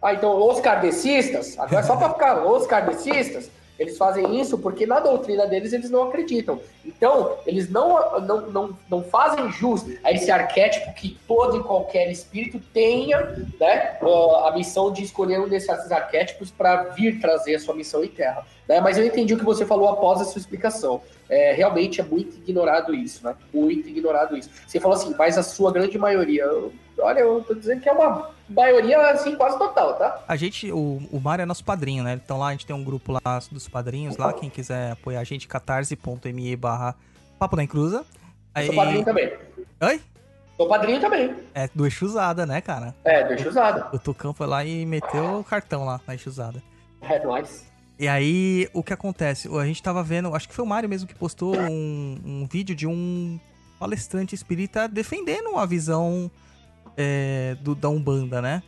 Ah, então os kardecistas, agora só para ficar, os kardecistas, eles fazem isso porque na doutrina deles eles não acreditam. Então, eles não, não, não, não fazem jus a esse arquétipo que todo e qualquer espírito tenha né, a missão de escolher um desses arquétipos para vir trazer a sua missão em terra. Né? Mas eu entendi o que você falou após a sua explicação. É, realmente é muito ignorado isso, né? Muito ignorado isso. Você falou assim, mas a sua grande maioria. eu- olha, eu tô dizendo que é uma maioria assim, quase total, tá? A gente, o, o Mário é nosso padrinho, né? Então lá a gente tem um grupo lá dos padrinhos lá, quem quiser apoiar a gente, catarse.me barra Papo da Encruza. Eu Aí, sou padrinho também. Oi? Sou padrinho também. É do Exusada, né, cara? É, deixa usado. O Tucão foi lá e meteu o cartão lá na Exusada. É nóis. E aí, o que acontece? A gente tava vendo, acho que foi o Mário mesmo que postou um, um vídeo de um palestrante espírita defendendo a visão é, do, da Umbanda, né?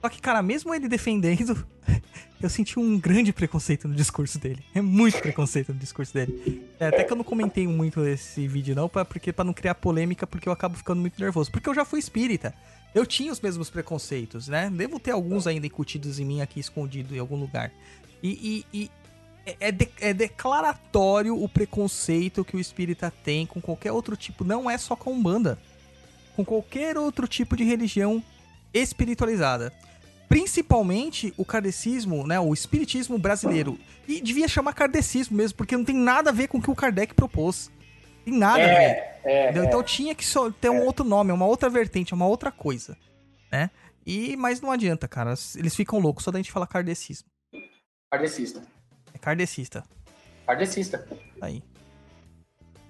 Só que, cara, mesmo ele defendendo, eu senti um grande preconceito no discurso dele. É muito preconceito no discurso dele. É, até que eu não comentei muito esse vídeo, não, pra, porque, pra não criar polêmica, porque eu acabo ficando muito nervoso. Porque eu já fui espírita. Eu tinha os mesmos preconceitos, né? Devo ter alguns ainda incutidos em mim aqui, escondido em algum lugar. E, e- e é, é de- é declaratório o preconceito que o espírita tem com qualquer outro tipo, não é só com Umbanda, com qualquer outro tipo de religião espiritualizada. Principalmente o kardecismo, né, o espiritismo brasileiro. E devia chamar kardecismo mesmo, porque não tem nada a ver com o que o Kardec propôs. Tem nada a ver. É, é, é. Então tinha que só ter um outro nome, uma outra vertente, uma outra coisa, né? E mas não adianta, cara. Eles ficam loucos só da gente falar kardecismo. Kardecista. É kardecista. Kardecista. Aí.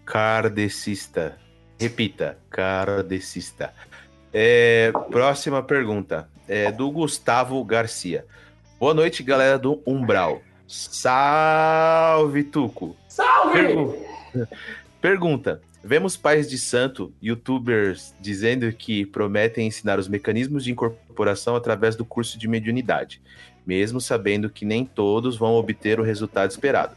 Kardecista. Repita, kardecista. É, próxima pergunta. É do Gustavo Garcia. Boa noite, galera do Umbral. Salve, Tuco. Salve! Pergu- Pergunta. Vemos pais de santo, youtubers, dizendo que prometem ensinar os mecanismos de incorporação através do curso de mediunidade, mesmo sabendo que nem todos vão obter o resultado esperado.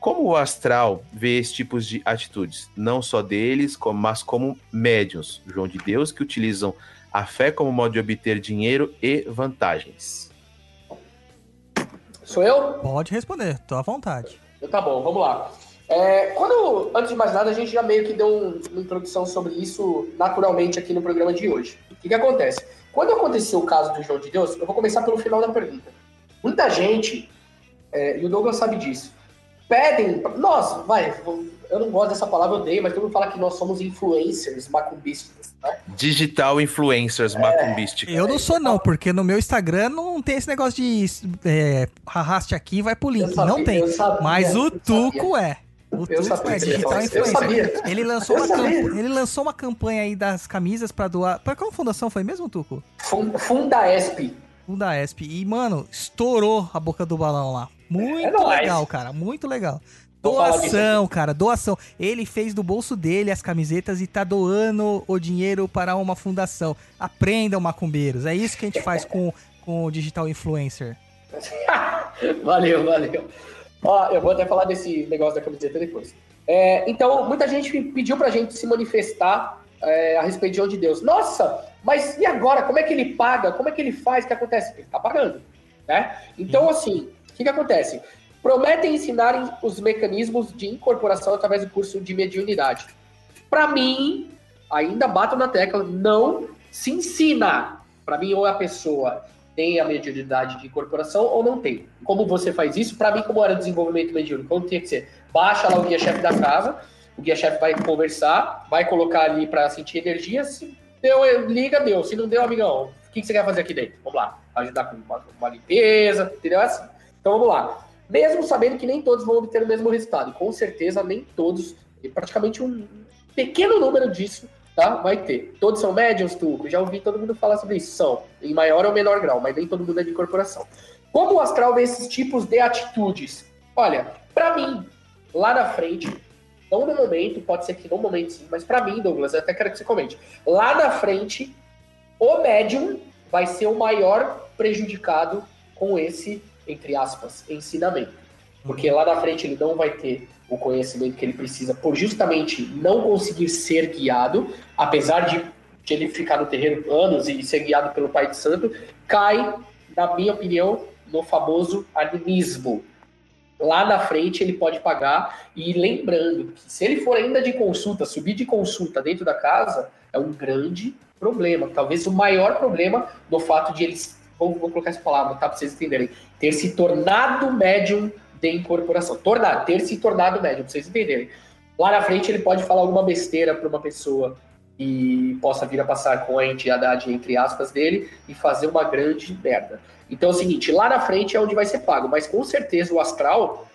Como o astral vê esses tipos de atitudes, não só deles, como- mas como médiums, João de Deus, que utilizam a fé como modo de obter dinheiro e vantagens? Sou eu? Pode responder, tô à vontade. Então tá bom, vamos lá. É, quando, antes de mais nada, a gente já meio que deu um- uma introdução sobre isso naturalmente aqui no programa de hoje. O que, que acontece? Quando aconteceu o caso do João de Deus, eu vou começar pelo final da pergunta. Muita gente, é, e o Douglas sabe disso, pedem. Nós, vai, eu não gosto dessa palavra, eu odeio, mas todo mundo fala que nós somos influencers macumbistas. Né? Digital influencers macumbísticos. Eu não sou não, porque no meu Instagram não tem esse negócio de é, arraste aqui e vai pro link. sabia, não tem. sabia, Mas o eu sabia. Tuco é. O Eu Tuco sabia é digital influencer. sabia. Ele lançou, Eu uma sabia. camp- ele lançou uma campanha aí das camisas pra doar. Pra qual fundação foi mesmo, Tuco? Fun- Fundaesp. Um da ESP. E, mano, estourou a boca do balão lá. Muito É nóis. legal, cara. Muito legal. Doação, cara, doação. Ele fez do bolso dele as camisetas e tá doando o dinheiro para uma fundação. Aprendam, macumbeiros. É isso que a gente faz com, com o digital influencer. valeu, valeu. Ó, eu vou até falar desse negócio da camiseta depois. É, então, muita gente pediu pra gente se manifestar é, a respeito de onde Deus. Nossa, mas e agora? Como é que ele paga? Como é que ele faz? O que acontece? Ele tá pagando, né? Então, assim, o que, que acontece? Prometem ensinar os mecanismos de incorporação através do curso de mediunidade. Pra mim, ainda bato na tecla, não se ensina. Para mim, ou a pessoa tem a mediunidade de incorporação ou não tem. Como você faz isso? Para mim, como era desenvolvimento mediúnico, como tinha que ser? Baixa lá o guia-chefe da casa, o guia-chefe vai conversar, vai colocar ali para sentir energia, se deu, liga, deu. Se não deu, amigão, o que, que você quer fazer aqui dentro? Vamos lá, ajudar com uma, uma limpeza, entendeu? É assim. Então vamos lá. Mesmo sabendo que nem todos vão obter o mesmo resultado, e com certeza nem todos, praticamente um pequeno número disso tá? Vai ter. Todos são médiums, Tuco? Já ouvi todo mundo falar sobre isso. São, em maior ou menor grau, mas nem todo mundo é de incorporação. Como o astral vê esses tipos de atitudes? Olha, para mim, lá na frente, não no momento, pode ser que no momento sim, mas para mim, Douglas, eu até quero que você comente. Lá na frente, o médium vai ser o maior prejudicado com esse, entre aspas, ensinamento. Porque lá na frente ele não vai ter o conhecimento que ele precisa por justamente não conseguir ser guiado, apesar de, de ele ficar no terreno anos e ser guiado pelo Pai de Santo, cai, na minha opinião, no famoso animismo. Lá na frente ele pode pagar, e lembrando que se ele for ainda de consulta, subir de consulta dentro da casa, é um grande problema. Talvez o maior problema do fato de eles, vou, vou colocar essa palavra, tá, para vocês entenderem, ter se tornado médium de incorporação. Tornar, ter se tornado médium, pra vocês entenderem. Lá na frente ele pode falar alguma besteira para uma pessoa e possa vir a passar com a entidade, entre aspas, dele e fazer uma grande merda. Então é o seguinte, lá na frente é onde vai ser pago, mas com certeza o astral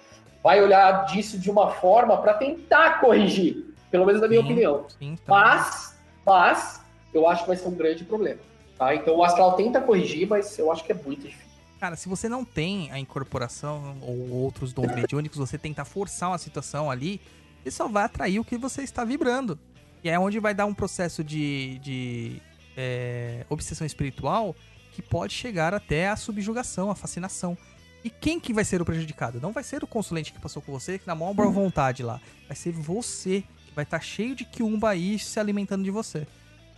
vai olhar disso de uma forma para tentar corrigir, pelo menos na minha sim, opinião. Sim, tá mas, mas, eu acho que vai ser um grande problema. Tá? Então o astral tenta corrigir, mas eu acho que é muito difícil. Cara, se você não tem a incorporação ou outros dons mediúnicos, você tentar forçar uma situação ali, ele só vai atrair o que você está vibrando. E é onde vai dar um processo de, de é, obsessão espiritual que pode chegar até a subjugação, a fascinação. E quem que vai ser o prejudicado? Não vai ser o consulente que passou com você, que na maior boa vontade lá. Vai ser você, que vai estar cheio de quiumba aí se alimentando de você.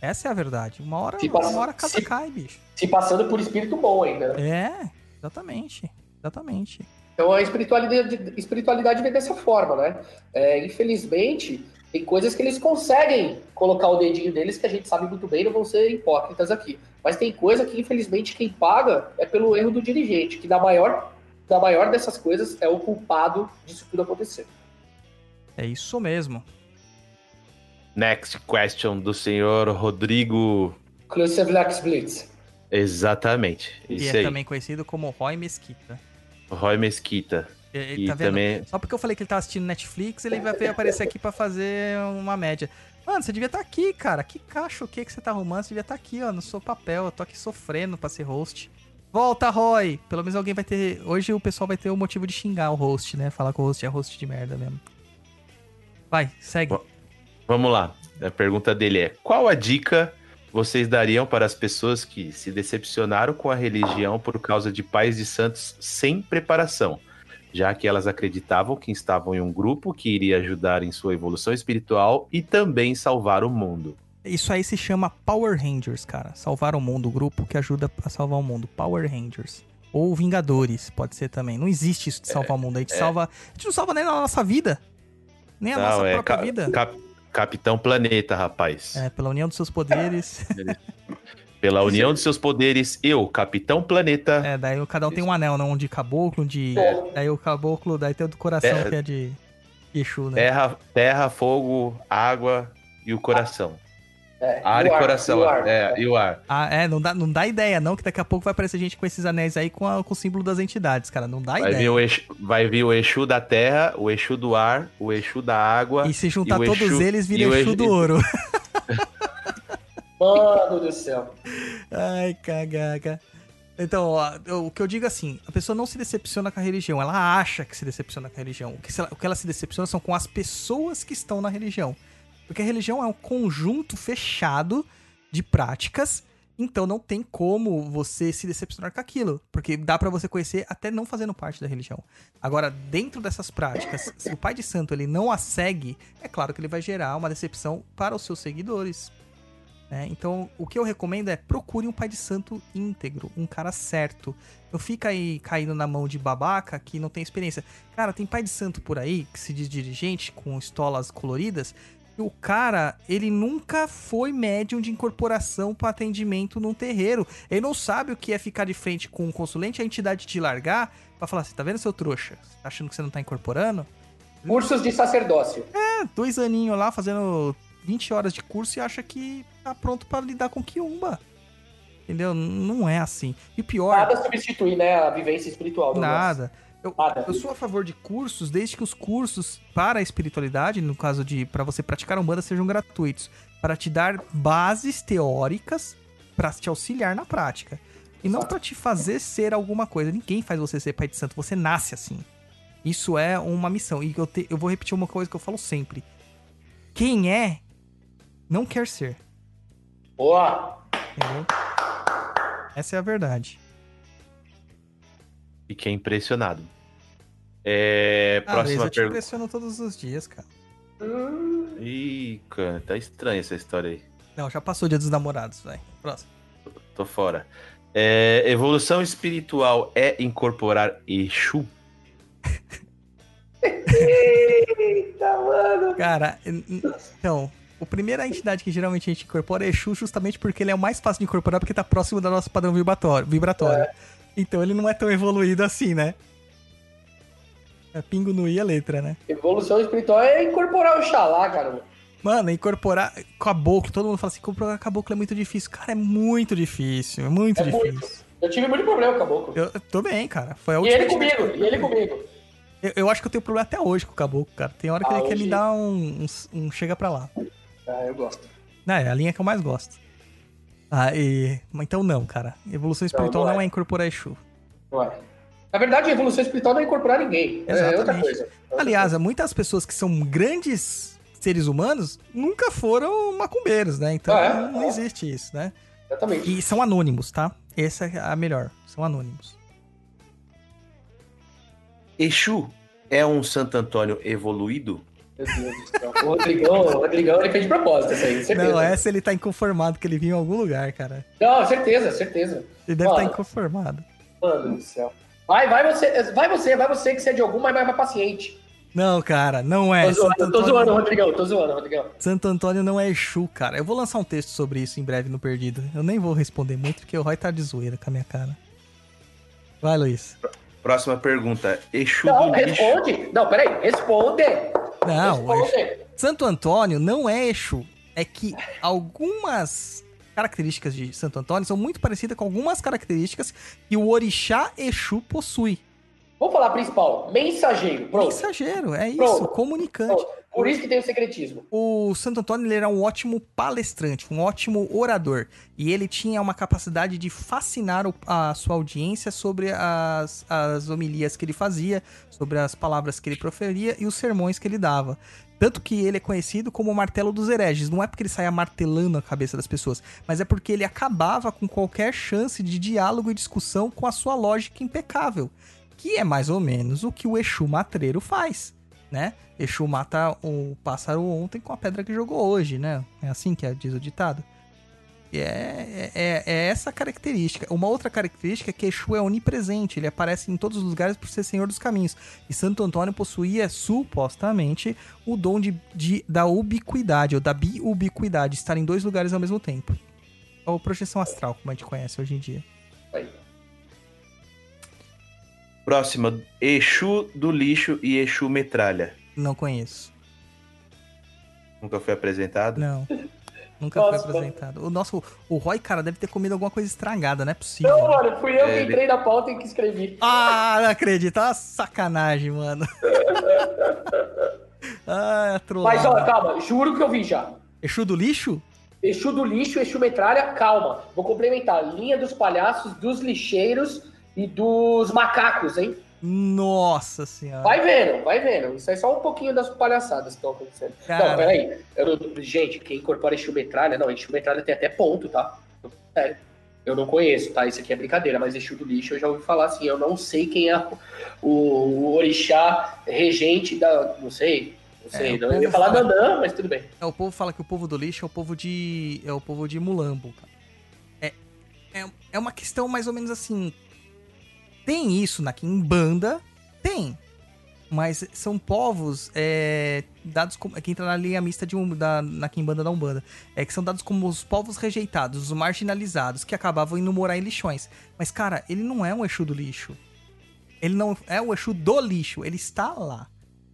Essa é a verdade. Uma hora, se uma hora a casa se, cai, bicho. Se passando por espírito bom ainda. É, exatamente. Exatamente. Então a espiritualidade, espiritualidade vem dessa forma, né? É, infelizmente, tem coisas que eles conseguem colocar o dedinho deles que a gente sabe muito bem, não vão ser hipócritas aqui. Mas tem coisa que, infelizmente, quem paga é pelo erro do dirigente, que da maior, da maior dessas coisas é o culpado disso tudo acontecer. É isso mesmo. Next question do senhor Rodrigo. Klusevlaks Blitz. Exatamente. E é aí. também conhecido como Roy Mesquita. Roy Mesquita. E, tá também... Só porque eu falei que ele tava assistindo Netflix, ele vai aparecer aqui para fazer uma média. Mano, você devia estar tá aqui, cara. Que cacho o que que você tá arrumando? Você devia estar tá aqui, ó, no seu papel. Eu tô aqui sofrendo pra ser host. Volta, Roy! Pelo menos alguém vai ter. Hoje o pessoal vai ter o motivo de xingar o host, né? Falar que o host é host de merda mesmo. Vai, segue. Bom. Vamos lá. A pergunta dele é: qual a dica vocês dariam para as pessoas que se decepcionaram com a religião por causa de pais de santos sem preparação, já que elas acreditavam que estavam em um grupo que iria ajudar em sua evolução espiritual e também salvar o mundo? Isso aí se chama Power Rangers, cara. Salvar o mundo, o grupo que ajuda a salvar o mundo. Power Rangers. Ou Vingadores, pode ser também. Não existe isso de salvar é, o mundo. A gente, é. salva, a gente não salva nem a nossa vida. Nem a não, nossa é, própria vida. Cap Capitão Planeta, rapaz. É, pela união dos seus poderes. Pela união dos seus poderes, eu, Capitão Planeta. É, daí cada um tem um anel, não? Um de caboclo, um de. É. Daí o caboclo, daí tem o do coração, terra, que é de Exu, né? Terra, terra, fogo, água e o coração. É, ar e, ar, coração. E o ar. É, e o ar. Ah, é, não dá, não dá ideia, não, que daqui a pouco vai aparecer gente com esses anéis aí com, a, com o símbolo das entidades, cara. Não dá vai ideia. Vir o Exu, vai vir o Exu da terra, o Exu do ar, o Exu da água. E se juntar e todos Exu, eles, vira Exu, Exu do ouro. Mano do céu. Ai, cagaca. Então, ó, o que eu digo assim, a pessoa não se decepciona com a religião, ela acha que se decepciona com a religião. O que, ela, o que ela se decepciona são com as pessoas que estão na religião. Porque a religião é um conjunto fechado de práticas, então não tem como você se decepcionar com aquilo, porque dá para você conhecer até não fazendo parte da religião. Agora, dentro dessas práticas, se o pai de santo ele não a segue, é claro que ele vai gerar uma decepção para os seus seguidores. Né? Então, o que eu recomendo é procure um pai de santo íntegro, um cara certo. Não fica aí caindo na mão de babaca que não tem experiência. Cara, tem pai de santo por aí que se diz dirigente com estolas coloridas que o cara, ele nunca foi médium de incorporação para atendimento num terreiro. Ele não sabe o que é ficar de frente com um consulente, a entidade te largar pra falar assim, tá vendo seu trouxa? Você tá achando que você não tá incorporando? Cursos de sacerdócio. É, dois aninhos lá fazendo 20 horas de curso e acha que tá pronto pra lidar com quiumba. Entendeu? Não é assim. E pior, Nada substitui, né, a vivência espiritual. nada. Eu, Nada. eu sou a favor de cursos, desde que os cursos para a espiritualidade, no caso de para você praticar umbanda, sejam gratuitos, para te dar bases teóricas para te auxiliar na prática. E não para te fazer ser alguma coisa. Ninguém faz você ser pai de santo, você nasce assim. Isso é uma missão. E eu, te- eu vou repetir uma coisa que eu falo sempre. Quem é, não quer ser. Boa. Entendeu? Essa é a verdade. Fiquei impressionado. É, Ah, próxima Luiz, eu te pergunta. impressiono todos os dias, cara. Ih, cara, tá estranha essa história aí. Não, já passou o dia dos namorados, vai. Próximo. Tô fora. É, evolução espiritual é incorporar Exu? Eita, mano. Cara, então, o primeira entidade que geralmente a gente incorpora é Exu justamente porque ele é o mais fácil de incorporar porque tá próximo do nosso padrão vibratório. vibratório. Então ele não é tão evoluído assim, né? É pingo no i a letra, né? Evolução espiritual é incorporar o xalá, cara. Mano, incorporar caboclo, todo mundo fala assim, incorporar caboclo é muito difícil. Cara, é muito difícil, é muito É muito. difícil. Eu tive muito problema com o caboclo. Eu, eu tô bem, cara. Foi a E ele comigo, e ele comigo. Eu, eu acho que eu tenho problema até hoje com o caboclo, cara. Tem hora que Ah, ele quer hoje- me dar um, um, um chega pra lá. Ah, eu gosto. Não, é a linha que eu mais gosto. Ah, e... mas Então não, cara. Evolução espiritual não não, é. é incorporar Exu. Não é. Na verdade, a evolução espiritual não é incorporar ninguém. É outra Exatamente. coisa. É outra Aliás, muitas pessoas que são grandes seres humanos nunca foram macumbeiros, né? Então Ah, é? não, não existe isso, né? coisa. Exatamente. E são anônimos, tá? Essa é a melhor. São anônimos. Exu é um Santo Antônio evoluído? Meu Deus do céu. O Rodrigão, o Rodrigão ele fez de propósito essa aí, certeza. Não, essa ele tá inconformado que ele viu em algum lugar, cara. Não, certeza, certeza. Ele deve estar Mano. inconformado. Mano do céu. Vai, vai você, vai você, vai você que você é de algum, mas vai mais paciente. Não, cara, não é. tô zoando, Santo tô Antônio- zoando, Rodrigão, tô zoando, Rodrigão. Santo Antônio não é Exu, cara. Eu vou lançar um texto sobre isso em breve no Perdido. Eu nem vou responder muito, porque o Roy tá de zoeira com a minha cara. Vai, Luiz. Próxima pergunta. Exu Não, do lixo. responde. Não, peraí, responde. Não, responde. Santo Antônio não é Exu. É que algumas características de Santo Antônio são muito parecidas com algumas características que o orixá Exu possui. Vamos falar principal. Mensageiro. Pronto. Mensageiro, é isso, Pronto. comunicante. Pronto. Por isso que tem o secretismo. O Santo Antônio ele era um ótimo palestrante, um ótimo orador. E ele tinha uma capacidade de fascinar a sua audiência sobre as, as homilias que ele fazia, sobre as palavras que ele proferia e os sermões que ele dava. Tanto que ele é conhecido como o martelo dos hereges. Não é porque ele saia martelando a cabeça das pessoas, mas é porque ele acabava com qualquer chance de diálogo e discussão com a sua lógica impecável. Que é mais ou menos o que o Exu Matreiro faz né? Exu mata o pássaro ontem com a pedra que jogou hoje, né? É assim que é, diz o ditado. E é, é, é essa característica. Uma outra característica é que Exu é onipresente, ele aparece em todos os lugares por ser senhor dos caminhos. E Santo Antônio possuía, supostamente, o dom de, de- da ubiquidade, ou da biubiquidade, estar em dois lugares ao mesmo tempo. Ou projeção astral, como a gente conhece hoje em dia. Aí. Próxima. Exu do lixo e Exu metralha. Não conheço. Nunca foi apresentado? Não. Nunca Nossa, foi apresentado. O nosso. O Roy, cara, deve ter comido alguma coisa estragada, não é possível. Não, mano, fui eu É, que entrei na pauta e que escrevi. Ah, não acredito. Ah, sacanagem, mano. ah, trollada. Mas, ó, calma, juro que eu vi já. Exu do lixo? Exu do lixo, Exu metralha, calma. Vou complementar. Linha dos palhaços, dos lixeiros e dos macacos, hein? Nossa senhora. Vai vendo, vai vendo. Isso é só um pouquinho das palhaçadas que estão acontecendo. Cara. Não, peraí. Eu gente, quem incorpora Exu metralha, não, Exu metralha tem até ponto, tá? Sério. Eu não conheço, tá? Isso aqui é brincadeira, mas Exu do lixo eu já ouvi falar assim. Eu não sei quem é o, o orixá regente da. Não sei. Não sei. É, não, eu ia falar fala- Nanã, mas tudo bem. É, o povo fala que o povo do lixo é o povo de. É o povo de Mulambo, cara. É, é, é uma questão mais ou menos assim. Tem isso na Kimbanda? Tem. Mas são povos é, dados como. que entra na linha mista de um, da, na Quimbanda da Umbanda. É que são dados como os povos rejeitados, os marginalizados, que acabavam indo morar em lixões. Mas, cara, ele não é um Exu do lixo. Ele não é o Exu do lixo, ele está lá.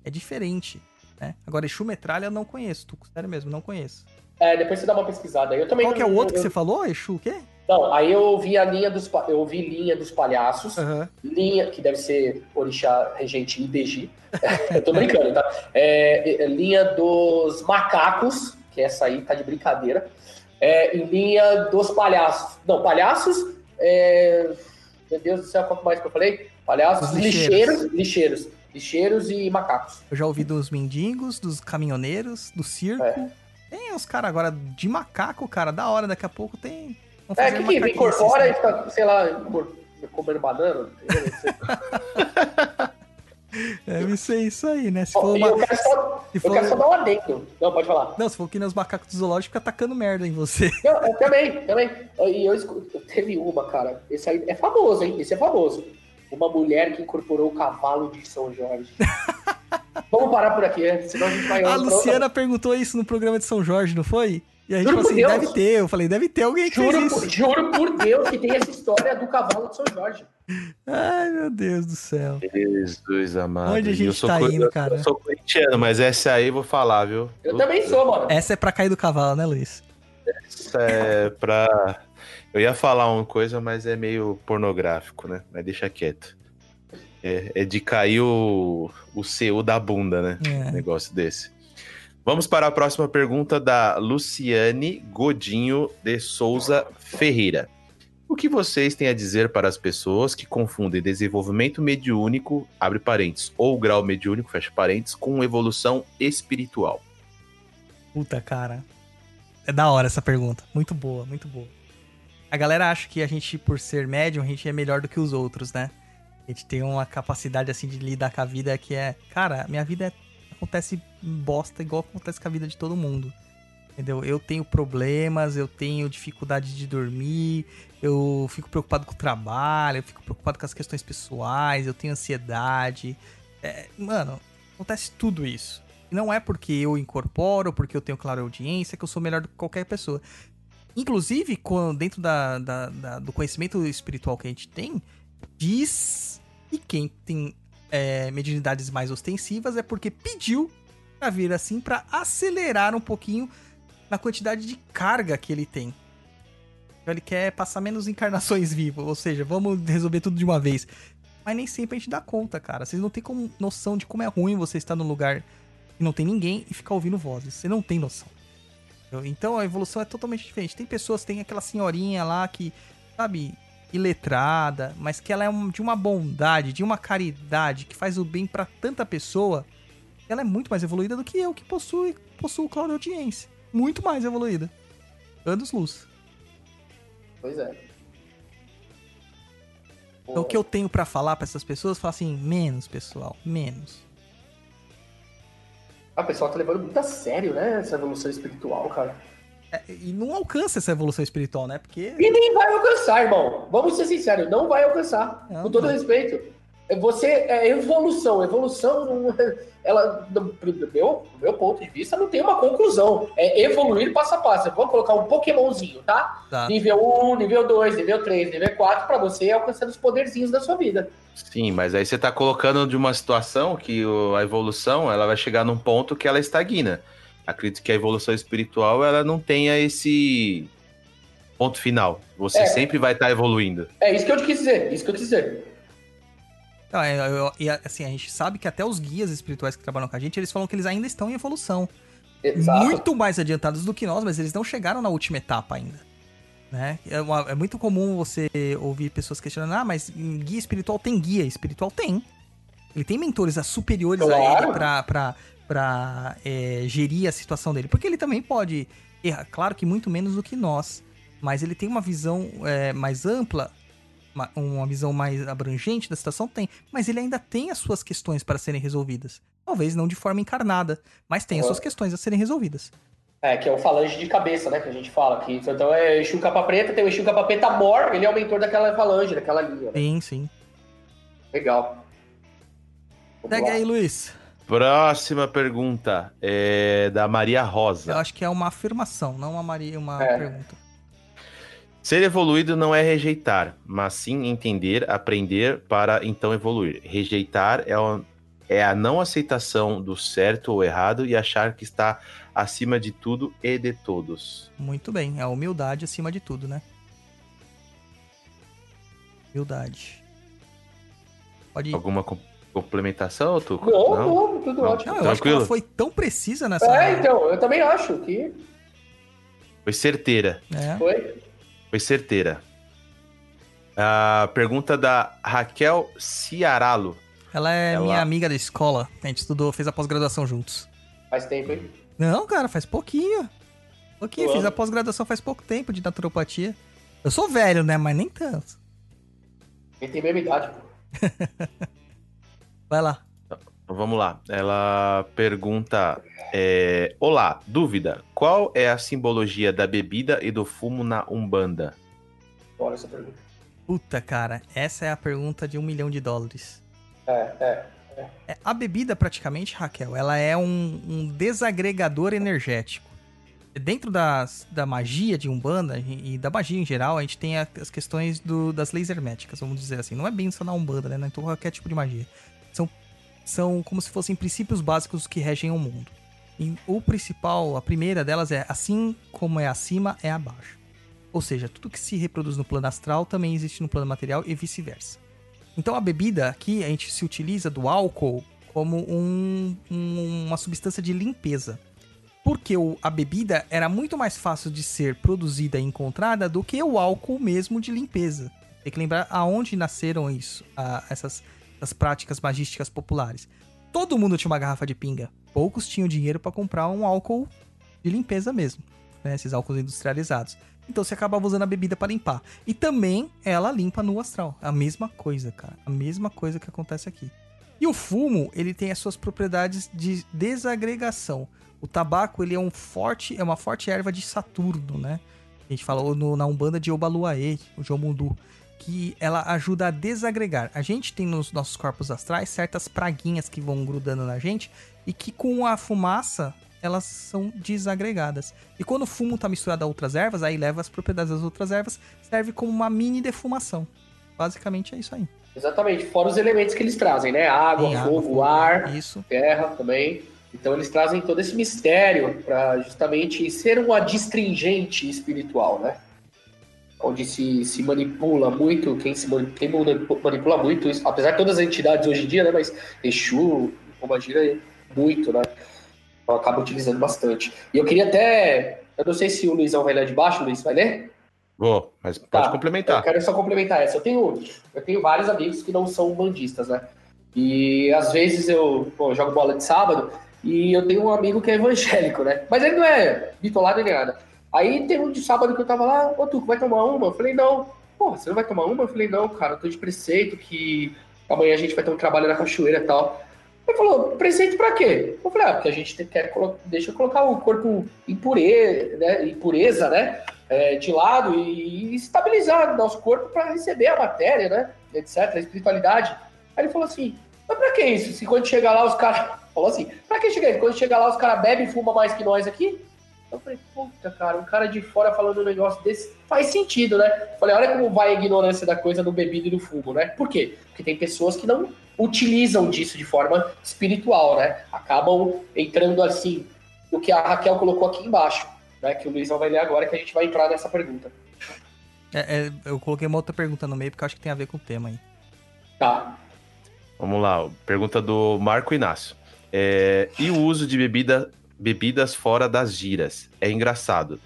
É diferente. Né? Agora, Exu Metralha eu não conheço. Tu, sério mesmo, não conheço. É, depois você dá uma pesquisada. Eu também Qual que é o outro que eu- você falou? Exu o quê? Não, aí eu ouvi a linha dos eu ouvi linha dos palhaços, Aham. linha que deve ser orixá regente IDG. eu tô brincando, tá? É, é, linha dos macacos, que essa aí tá de brincadeira. É, e linha dos palhaços. Não, palhaços. é, Meu Deus do céu, quanto mais que eu falei? Palhaços, Os lixeiros. lixeiros, lixeiros, lixeiros e macacos. Eu já ouvi dos mendigos, dos caminhoneiros, do circo. É. Tem os caras agora de macaco, cara, da hora. Daqui a pouco tem. É, que, que incorpora e assim, fica, sei lá, comendo banana. Deve ser isso aí, né? Se Ó, for e uma. eu quero só, se eu for- quero só dar um adendo. Não, pode falar. Não, se for que nem os macacos do zoológico, fica atacando merda em você. Não, eu também, também. E eu escuto, teve uma, cara. Esse aí é famoso, hein? Esse é famoso. Uma mulher que incorporou o cavalo de São Jorge. Vamos parar por aqui, né? Senão a gente vai A pra outra- Luciana perguntou isso no programa de São Jorge, não foi? E a gente Juro falou assim, Deus. deve ter. Eu falei, deve ter alguém que Juro fez por, isso. juro por Deus que tem essa história do cavalo de São Jorge. Ai, meu Deus do céu. Jesus amado. Onde a gente eu sou tá indo, eu- cara? Eu sou corintiano, mas essa aí eu vou falar, viu? Eu também sou, mano. Essa é pra cair do cavalo, né, Luiz? Essa é pra. Eu ia falar uma coisa, mas é meio pornográfico, né? Mas deixa quieto. É, é de cair o, o CO da bunda, né? É. Um negócio desse. Vamos para a próxima pergunta da Luciane Godinho de Souza Ferreira. O que vocês têm a dizer para as pessoas que confundem desenvolvimento mediúnico, abre parênteses, ou grau mediúnico, fecha parênteses, com evolução espiritual? Puta, cara. É da hora essa pergunta. Muito boa, muito boa. A galera acha que a gente, por ser médium, a gente é melhor do que os outros, né? A gente tem uma capacidade, assim, de lidar com a vida que é... Cara, minha vida é- acontece bosta igual acontece com a vida de todo mundo. Entendeu? Eu tenho problemas, eu tenho dificuldade de dormir, eu fico preocupado com o trabalho, eu fico preocupado com as questões pessoais, eu tenho ansiedade. É, mano, acontece tudo isso. E não é porque eu incorporo, porque eu tenho clara audiência, que eu sou melhor do que qualquer pessoa. Inclusive, quando- dentro da, da- da- do conhecimento espiritual que a gente tem, diz que quem tem é, mediunidades mais ostensivas é porque pediu pra vir assim pra acelerar um pouquinho na quantidade de carga que ele tem. Então ele quer passar menos encarnações vivas, ou seja, vamos resolver tudo de uma vez. Mas nem sempre a gente dá conta, cara. Vocês não têm como, noção de como é ruim você estar num lugar que não tem ninguém e ficar ouvindo vozes. Você não tem noção. Então a evolução é totalmente diferente. Tem pessoas, tem aquela senhorinha lá que, sabe, iletrada, mas que ela é um- de uma bondade, de uma caridade, que faz o bem pra tanta pessoa. Ela é muito mais evoluída do que eu, que possui, possuo clara audiência. Muito mais evoluída. Anos luz. Pois é. Então o que eu tenho pra falar pra essas pessoas, falar assim, menos, pessoal, menos. Ah, o pessoal tá levando muito a sério, né? Essa evolução espiritual, cara. É, e não alcança essa evolução espiritual, né? Porque E nem vai alcançar, irmão. Vamos ser sinceros, não vai alcançar. Não, com todo não. respeito. Você é evolução. Evolução, não- ela, do, do meu, do meu ponto de vista, não tem uma conclusão. É evoluir passo a passo. Vamos colocar um Pokémonzinho, tá? tá. Nível 1, nível 2, nível 3, nível 4, pra você ir alcançando os poderzinhos da sua vida. Sim, mas aí você tá colocando de uma situação que a evolução ela vai chegar num ponto que ela estagna. Acredito que a evolução espiritual ela não tenha esse ponto final. Você É. sempre vai estar evoluindo. É isso que eu te quis dizer. Isso que eu quis dizer. Não, é, eu- e assim, a gente sabe que até os guias espirituais que trabalham com a gente, eles falam que eles ainda estão em evolução. Exato. Muito mais adiantados do que nós, mas eles não chegaram na última etapa ainda. Né? É, uma- é muito comum você ouvir pessoas questionando, ah, mas guia espiritual tem guia. Espiritual tem. Ele tem mentores a- superiores a Claro. ele pra, pra, pra é, gerir a situação dele. Porque ele também pode errar, claro que muito menos do que nós. Mas ele tem uma visão é, mais ampla, uma, uma visão mais abrangente da situação, tem. Mas ele ainda tem as suas questões para serem resolvidas. Talvez não de forma encarnada, mas tem as suas questões a serem resolvidas. É, que é o falange de cabeça, né? Que a gente fala. Que, então é Exu Capa Preta, tem o Exu Capa Preta Mor, ele é o mentor daquela falange, daquela linha. Né? Sim, sim. Legal. Vamos Segue lá. aí, Luiz. Próxima pergunta é da Maria Eu Rosa. acho que é uma afirmação, não uma, Maria, uma É. pergunta. Ser evoluído não é rejeitar, mas sim entender, aprender para então evoluir. Rejeitar é, o- é a não aceitação do certo ou errado e achar que está acima de tudo e de todos. Muito bem, é a humildade acima de tudo, né? Humildade. Pode ir. Alguma com- complementação, Tuco? Não, não, tudo Não. ótimo. Não, eu acho que ela Tranquilo? foi tão precisa nessa. É, então, eu também acho que Foi certeira. É. foi. Foi certeira. A pergunta da Raquel Ciaralo. Ela é Ela- minha amiga da escola. A gente estudou, fez a pós-graduação juntos. Faz tempo, hein? Não, cara, faz pouquinho. Pouquinho, Eu fiz a pós-graduação faz pouco tempo de naturopatia. Eu sou velho, né? Mas nem tanto. Ele tem mesma idade, pô. Vai lá. Então, Vamos lá. Ela pergunta: é, Olá, dúvida. Qual é a simbologia da bebida e do fumo na Umbanda? Olha essa pergunta. Puta, cara, essa é a pergunta de um milhão de dólares. É, é. É, a bebida, praticamente, Raquel, ela é um, um desagregador energético. Dentro das, da magia de Umbanda e, e da magia em geral, a gente tem as questões do- das leis herméticas, vamos dizer assim. Não é bem só na Umbanda, né? É qualquer tipo de magia. São, são como se fossem princípios básicos que regem o mundo. E o principal, a primeira delas é assim como é acima, é abaixo. Ou seja, tudo que se reproduz no plano astral também existe no plano material e vice-versa. Então a bebida aqui, a gente se utiliza do álcool como um- um- uma substância de limpeza. Porque o- a bebida era muito mais fácil de ser produzida e encontrada do que o álcool mesmo de limpeza. Tem que lembrar aonde nasceram isso, a- essas, essas práticas magísticas populares. Todo mundo tinha uma garrafa de pinga. Poucos tinham dinheiro para comprar um álcool de limpeza mesmo, né? Esses álcools industrializados. Então você acabava usando a bebida para limpar. E também ela limpa no astral. A mesma coisa, cara. A mesma coisa que acontece aqui. E o fumo, ele tem as suas propriedades de desagregação. O tabaco, ele é um forte, é uma forte erva de Saturno, né? A gente falou no- na Umbanda de Obaluaê, o Jomundu, que ela ajuda a desagregar. A gente tem nos nossos corpos astrais certas praguinhas que vão grudando na gente e que com a fumaça elas são desagregadas. E quando o fumo tá misturado a outras ervas, aí leva as propriedades das outras ervas, serve como uma mini defumação. Basicamente é isso aí. Exatamente. Fora os elementos que eles trazem, né? Água, Tem fogo, ar, Isso. terra também. Então eles trazem todo esse mistério para justamente ser um adstringente espiritual, né? Onde se, se manipula muito, quem se quem manipula muito isso, apesar de todas as entidades hoje em dia, né? Mas Exu, Pomagira, muito, né? Então acaba utilizando bastante. E eu queria até. Eu não sei se o Luizão vai ler de baixo, Luiz, vai ler? Vou, mas pode Tá, Eu complementar. quero só complementar essa. Eu tenho, eu tenho vários amigos que não são bandistas, né? E às vezes eu pô, jogo bola de sábado e eu tenho um amigo que é evangélico, né? Mas ele não é bitolado nem nada. Aí tem um de sábado que eu tava lá, ô Tuco, vai tomar uma? Eu falei, não. Pô, você não vai tomar uma? Eu falei, não, cara, eu tô de preceito que amanhã a gente vai ter um trabalho na cachoeira e tal. Ele falou, preceito pra quê? Eu falei, ah, porque a gente quer deixa eu colocar o corpo em pureza, né? Em pureza, né? é, de lado e estabilizar o nosso corpo para receber a matéria, né? Etc., a espiritualidade. Aí ele falou assim: mas pra que isso? Se quando chegar lá os caras. Falou assim: pra que chegar? Quando chegar lá os caras bebem e fumam mais que nós aqui? Eu falei: puta, cara, um cara de fora falando um negócio desse faz sentido, né? Falei: olha como vai a ignorância da coisa do bebido e do fumo, né? Por quê? Porque tem pessoas que não utilizam disso de forma espiritual, né? Acabam entrando assim, no que a Raquel colocou aqui embaixo né, que o Luizão vai ler agora, que a gente vai entrar nessa pergunta. É, é, eu coloquei uma outra pergunta no meio porque eu acho que tem a ver com o tema aí. Tá. Vamos lá, pergunta do Marco Inácio. É, e o uso de bebida, bebidas fora das giras? É engraçado.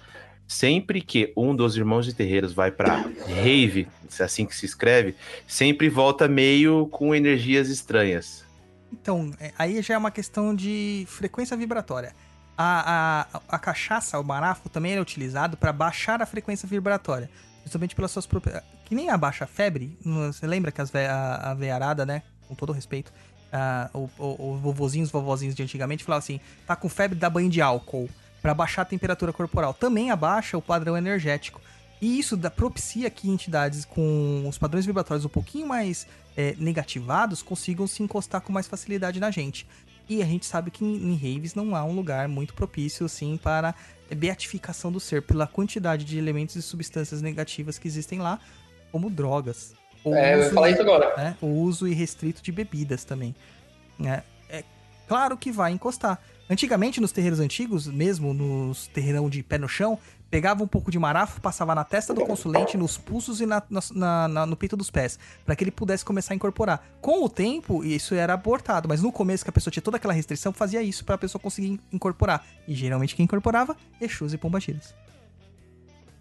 Sempre que um dos irmãos de terreiros vai pra rave, é assim que se escreve, sempre volta meio com energias estranhas. Então, é, aí já é uma questão de frequência vibratória. A, a, a cachaça, o marafo, também é utilizado para baixar a frequência vibratória. Justamente pelas suas propriedades. Que nem a baixa febre. Você lembra que as ve- a, a veiarada, né? Com todo respeito. Ah, o, o, o vovozinhos, vovozinhos de antigamente falavam assim: tá com febre, dá banho de álcool. Pra baixar a temperatura corporal. Também abaixa o padrão energético. E isso dá, propicia que entidades com os padrões vibratórios um pouquinho mais é, negativados consigam se encostar com mais facilidade na gente. E a gente sabe que em, em raves não há um lugar muito propício, assim, para beatificação do ser, pela quantidade de elementos e substâncias negativas que existem lá, como drogas. O É, eu uso- falar isso agora. né, o uso irrestrito de bebidas também. né. É, claro que vai encostar. Antigamente, nos terreiros antigos, mesmo nos terreirão de pé no chão, pegava um pouco de marafo, passava na testa do consulente, nos pulsos e na- na- na- no peito dos pés, para que ele pudesse começar a incorporar. Com o tempo, isso era abortado, mas no começo que a pessoa tinha toda aquela restrição, fazia isso para a pessoa conseguir incorporar. E geralmente quem incorporava, Exus e Pombagiras.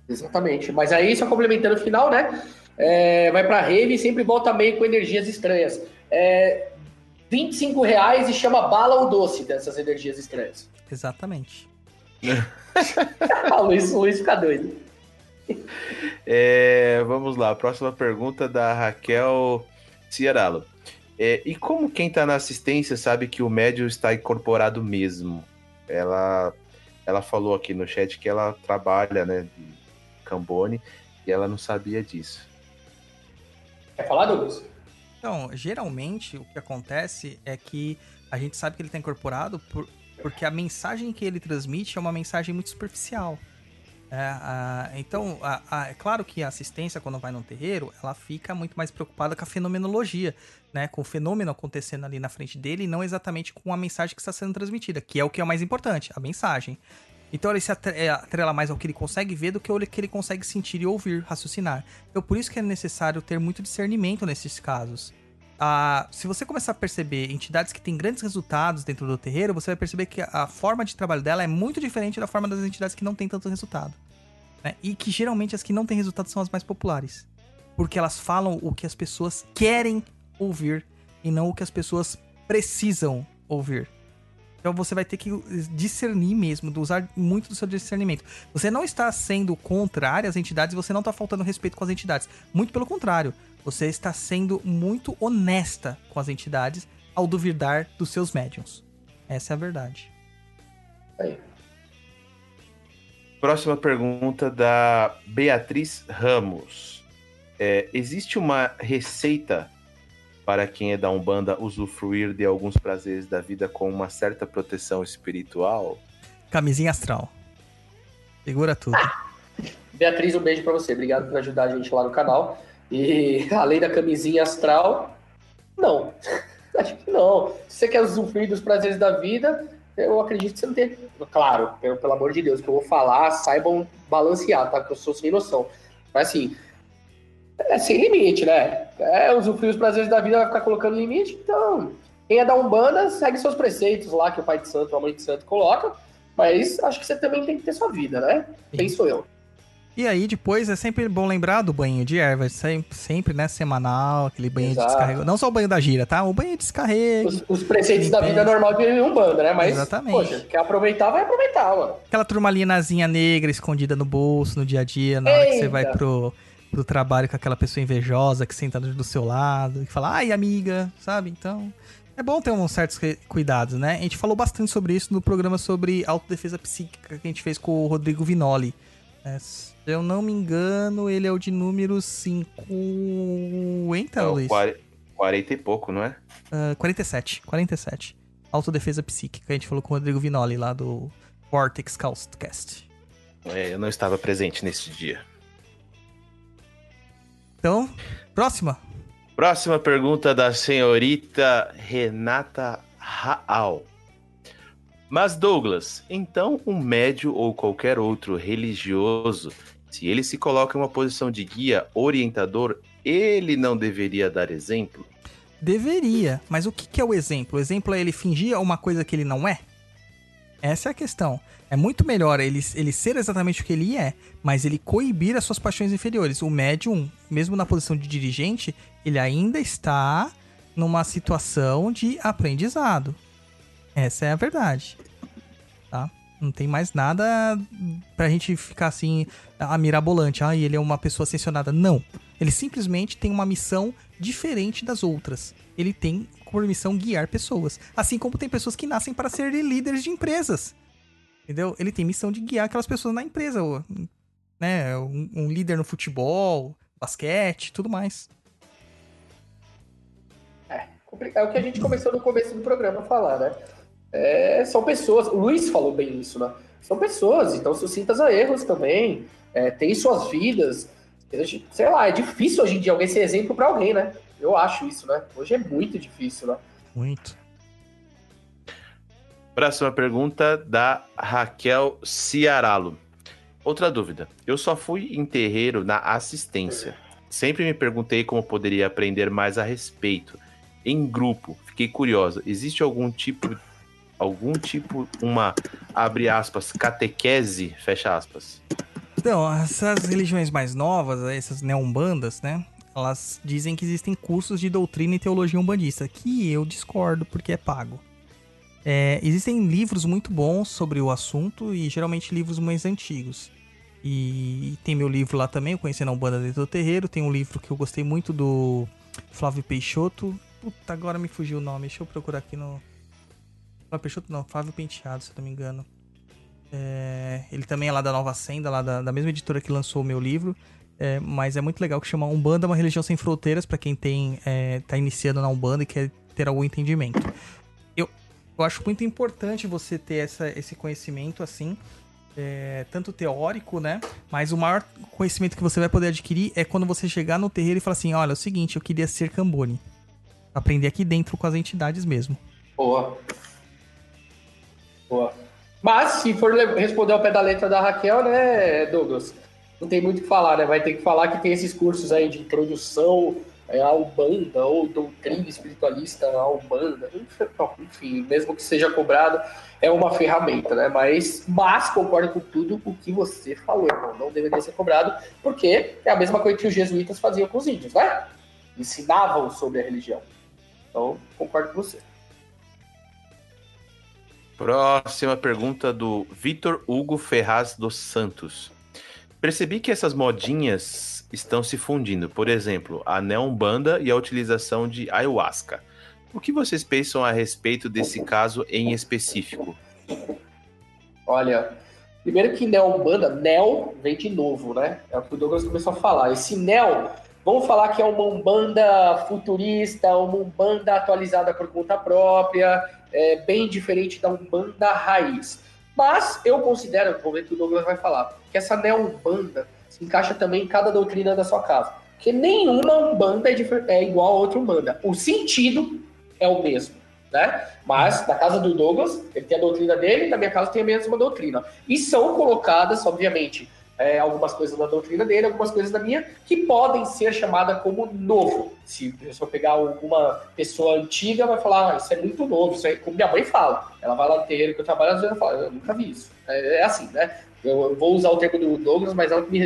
Exatamente. Mas aí, só complementando o final, né? É, vai pra rave e sempre volta meio com energias estranhas. É, 25 reais e chama bala ou doce dessas energias estranhas. Exatamente. Ah, o Luiz, o Luiz fica doido. É, vamos lá, próxima pergunta da Raquel Ciaralo. É, e como quem tá na assistência sabe que o médium está incorporado mesmo? Ela, ela falou aqui no chat que ela trabalha, né, de Cambone, e ela não sabia disso. Quer falar, Douglas? Então, geralmente o que acontece é que a gente sabe que ele está incorporado por- porque a mensagem que ele transmite é uma mensagem muito superficial. É, a- então, a- a- é claro que a assistência, quando vai num terreiro, ela fica muito mais preocupada com a fenomenologia, né? Com o fenômeno acontecendo ali na frente dele e não exatamente com a mensagem que está sendo transmitida, que é o que é o mais importante, a mensagem. Então ele se é, atrela mais ao que ele consegue ver do que ao que ele consegue sentir e ouvir, raciocinar. Então por isso que é necessário ter muito discernimento nesses casos. Ah, se você começar a perceber entidades que têm grandes resultados dentro do terreiro, você vai perceber que a forma de trabalho dela é muito diferente da forma das entidades que não têm tanto resultado. né? E que geralmente as que não têm resultado são as mais populares. Porque elas falam o que as pessoas querem ouvir e não o que as pessoas precisam ouvir. Então você vai ter que discernir mesmo, usar muito do seu discernimento. Você não está sendo contrário às entidades, você não está faltando respeito com as entidades. Muito pelo contrário, você está sendo muito honesta com as entidades ao duvidar dos seus médiums. Essa é a verdade. Aí. Próxima pergunta da Beatriz Ramos. É, existe uma receita para quem é da Umbanda usufruir de alguns prazeres da vida com uma certa proteção espiritual? Camisinha astral. Segura tudo. Beatriz, um beijo pra você. Obrigado por ajudar a gente lá no canal. E além da camisinha astral, não. Acho que não. Se você quer usufruir dos prazeres da vida, eu acredito que você não tem. Claro, pelo, pelo amor de Deus, que eu vou falar, saibam balancear, tá? Que eu sou sem noção. Mas assim, é sem limite, né? É usufruir os prazeres da vida, vai ficar colocando limite. Então, quem é da Umbanda, segue seus preceitos lá que o Pai de Santo, a Mãe de Santo coloca. Mas acho que você também tem que ter sua vida, né? Sou eu? E aí, depois, é sempre bom lembrar do banho de ervas. Sempre, sempre né? Semanal, aquele banho Exato. de descarrego. Não só o banho da gira, tá? O banho de descarrego. Os, os preceitos da vida normal de um banda, né? Mas, Exatamente. poxa, quer aproveitar, vai aproveitar, mano. Aquela turmalinazinha negra escondida no bolso, no dia a dia, na hora que você Eita. vai pro, pro trabalho com aquela pessoa invejosa que senta do seu lado e fala, ai, amiga, sabe? Então, é bom ter uns certos cuidados, né? A gente falou bastante sobre isso no programa sobre autodefesa psíquica que a gente fez com o Rodrigo Vinoli. né? Se eu não me engano, ele é o de número 50, É Luiz? quare- 40 e pouco, não é? Ah, 47, 47. Autodefesa psíquica, a gente falou com o Rodrigo Vinoli lá do Vortex Cast. É, eu não estava presente nesse dia. Então, próxima. Próxima pergunta da senhorita Renata Raal. Mas Douglas, então um médio ou qualquer outro religioso, se ele se coloca em uma posição de guia, orientador, ele não deveria dar exemplo? Deveria, mas o que, é o exemplo? O exemplo é ele fingir uma coisa que ele não é? Essa é a questão. É muito melhor ele, ele ser exatamente o que ele é, mas ele coibir as suas paixões inferiores. O médium, mesmo na posição de dirigente, ele ainda está numa situação de aprendizado. Essa é a verdade. Tá? Não tem mais nada pra gente ficar assim, a mirabolante. Ah, ele é uma pessoa ascensionada. Não. Ele simplesmente tem uma missão diferente das outras. Ele tem por missão guiar pessoas. Assim como tem pessoas que nascem para ser líderes de empresas. Entendeu? Ele tem missão de guiar aquelas pessoas na empresa. né? Um, um líder no futebol, basquete, tudo mais. É, é o que a gente começou no começo do programa a falar, né? É, são pessoas, o Luiz falou bem isso, né? São pessoas, então suscitas a erros também, é, tem suas vidas. Sei lá, é difícil hoje em dia alguém ser exemplo para alguém, né? Eu acho isso, né? Hoje é muito difícil, né? Muito. Próxima pergunta da Raquel Ciaralo. Outra dúvida. Eu só fui em terreiro na assistência. Sempre me perguntei como poderia aprender mais a respeito. Em grupo, fiquei curiosa. Existe algum tipo, algum tipo, uma, abre aspas, catequese, fecha aspas? Então, essas religiões mais novas, essas neumbandas, né? Elas dizem que existem cursos de doutrina e teologia umbandista, que eu discordo porque é pago. É, existem livros muito bons sobre o assunto e geralmente livros mais antigos. E tem meu livro lá também, Conhecendo a Umbanda Dentro do Terreiro. Tem um livro que eu gostei muito do Flávio Peixoto. Puta, agora me fugiu o nome. Deixa eu procurar aqui no. Flávio Peixoto não, Flávio Penteado, se eu não me engano. É... ele também é lá da Nova Senda, lá da, da mesma editora que lançou o meu livro. É, mas é muito legal que chama Umbanda uma religião sem fronteiras para quem tem é, tá iniciando na Umbanda e quer ter algum entendimento. Eu, acho muito importante você ter essa, esse conhecimento assim, é, tanto teórico, né? Mas o maior conhecimento que você vai poder adquirir é quando você chegar no terreiro e falar assim: olha, é o seguinte, eu queria ser Cambone. Aprender aqui dentro com as entidades mesmo. Boa. Boa. Mas, se for responder ao pé da letra da Raquel, né, Douglas? Não tem muito o que falar, né? Vai ter que falar que tem esses cursos aí de introdução é, à Umbanda ou doutrina espiritualista Umbanda. Enfim, mesmo que seja cobrado, é uma ferramenta, né? Mas, mas concordo com tudo o que você falou, irmão. Não deveria ser cobrado, porque é a mesma coisa que os jesuítas faziam com os índios, né? Ensinavam sobre a religião. Então, concordo com você. Próxima pergunta do Vitor Hugo Ferraz dos Santos. Percebi que essas modinhas estão se fundindo. Por exemplo, a neombanda e a utilização de ayahuasca. O que vocês pensam a respeito desse caso em específico? Olha, primeiro que neombanda, neo vem de novo, né? É o que o Douglas começou a falar. Esse neo, vamos falar que é uma umbanda futurista, uma umbanda atualizada por conta própria, é bem diferente da umbanda raiz. Mas eu considero, vou ver que o Douglas vai falar, que essa neo-umbanda se encaixa também em cada doutrina da sua casa. Porque nenhuma umbanda é, é igual a outra umbanda. O sentido é o mesmo. Né? Mas na casa do Douglas, ele tem a doutrina dele, na minha casa tem a mesma doutrina. E são colocadas, obviamente, é, algumas coisas da doutrina dele, algumas coisas da minha, que podem ser chamadas como novo. Se, eu pegar alguma pessoa antiga, vai falar, ah, isso é muito novo, isso é como minha mãe fala. Ela vai lá no terreiro que eu trabalho, às vezes ela fala, eu nunca vi isso. É, é assim, né? Eu, vou usar o termo do Douglas, mas ela me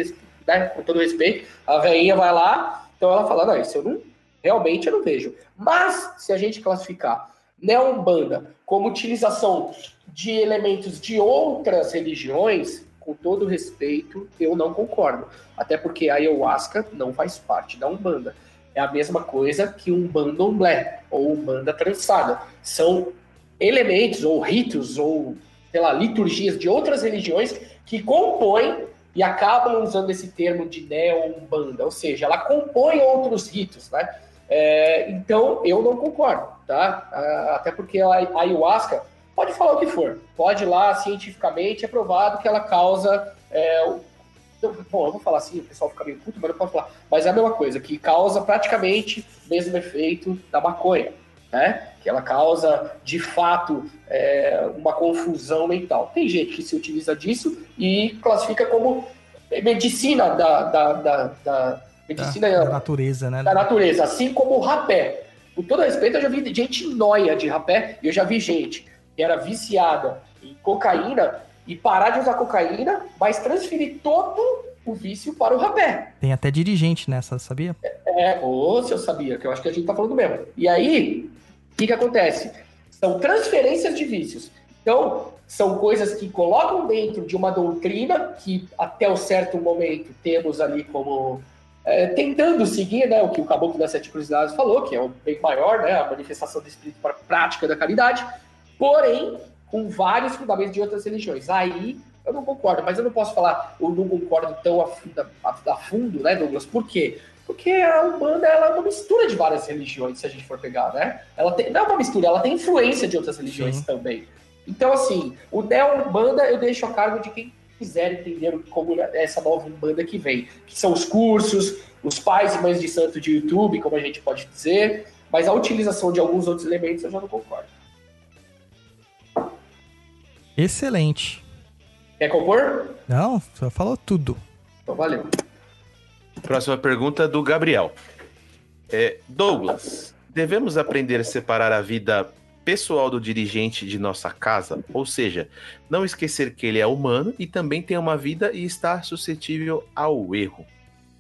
né, com todo respeito, a veinha vai lá, então ela fala, não, isso eu não, realmente eu não vejo. Mas, se a gente classificar Neombanda como utilização de elementos de outras religiões, com todo respeito, eu não concordo. Até porque a ayahuasca não faz parte da Umbanda. É a mesma coisa que um bandomblé ou banda trançada. São elementos ou ritos ou, sei lá, liturgias de outras religiões que compõem e acabam usando esse termo de neo-umbanda, ou seja, ela compõe outros ritos, né? É, então, eu não concordo, tá? Até porque a ayahuasca Pode falar o que for. Pode ir lá, cientificamente, é provado que ela causa. É, bom, eu vou falar assim, o pessoal fica meio puto, mas não posso falar. Mas é a mesma coisa, que causa praticamente o mesmo efeito da maconha. Né? Que ela causa, de fato, é, uma confusão mental. Tem gente que se utiliza disso e classifica como medicina da, da, da, da medicina da, da, natureza, né? Da natureza, assim como o rapé. Com todo respeito, eu já vi gente noia de rapé e eu já vi gente que era viciada em cocaína e parar de usar cocaína, mas transferir todo o vício para o rapé. Tem até dirigente nessa, sabia? É, ou se eu sabia, que eu acho que a gente tá falando mesmo. E aí, o que, que acontece? São transferências de vícios. Então, são coisas que colocam dentro de uma doutrina que até um certo momento temos ali como é, tentando seguir né, o que o Caboclo das Sete Cruzilhadas falou, que é o bem maior, né, a manifestação do espírito para a prática da caridade, porém com vários fundamentos de outras religiões. Aí Eu não concordo, mas eu não posso falar, eu não concordo tão a, fundo, a, a fundo, né, Douglas? Por quê? A Umbanda ela é uma mistura de várias religiões, se a gente for pegar, né? Ela tem, não é uma mistura, ela tem influência de outras religiões Sim. também. Então, assim, o Neo-Umbanda eu deixo a cargo de quem quiser entender como é essa nova Umbanda que vem. Que são os cursos, os pais e mães de santo de YouTube, como a gente pode dizer, mas a utilização de alguns outros elementos eu já não concordo. Excelente. Quer compor? Não, só falou tudo. Então, valeu. Próxima pergunta do Gabriel. É, Douglas, devemos aprender a separar a vida pessoal do dirigente de nossa casa? Ou seja, não esquecer que ele é humano e também tem uma vida e está suscetível ao erro.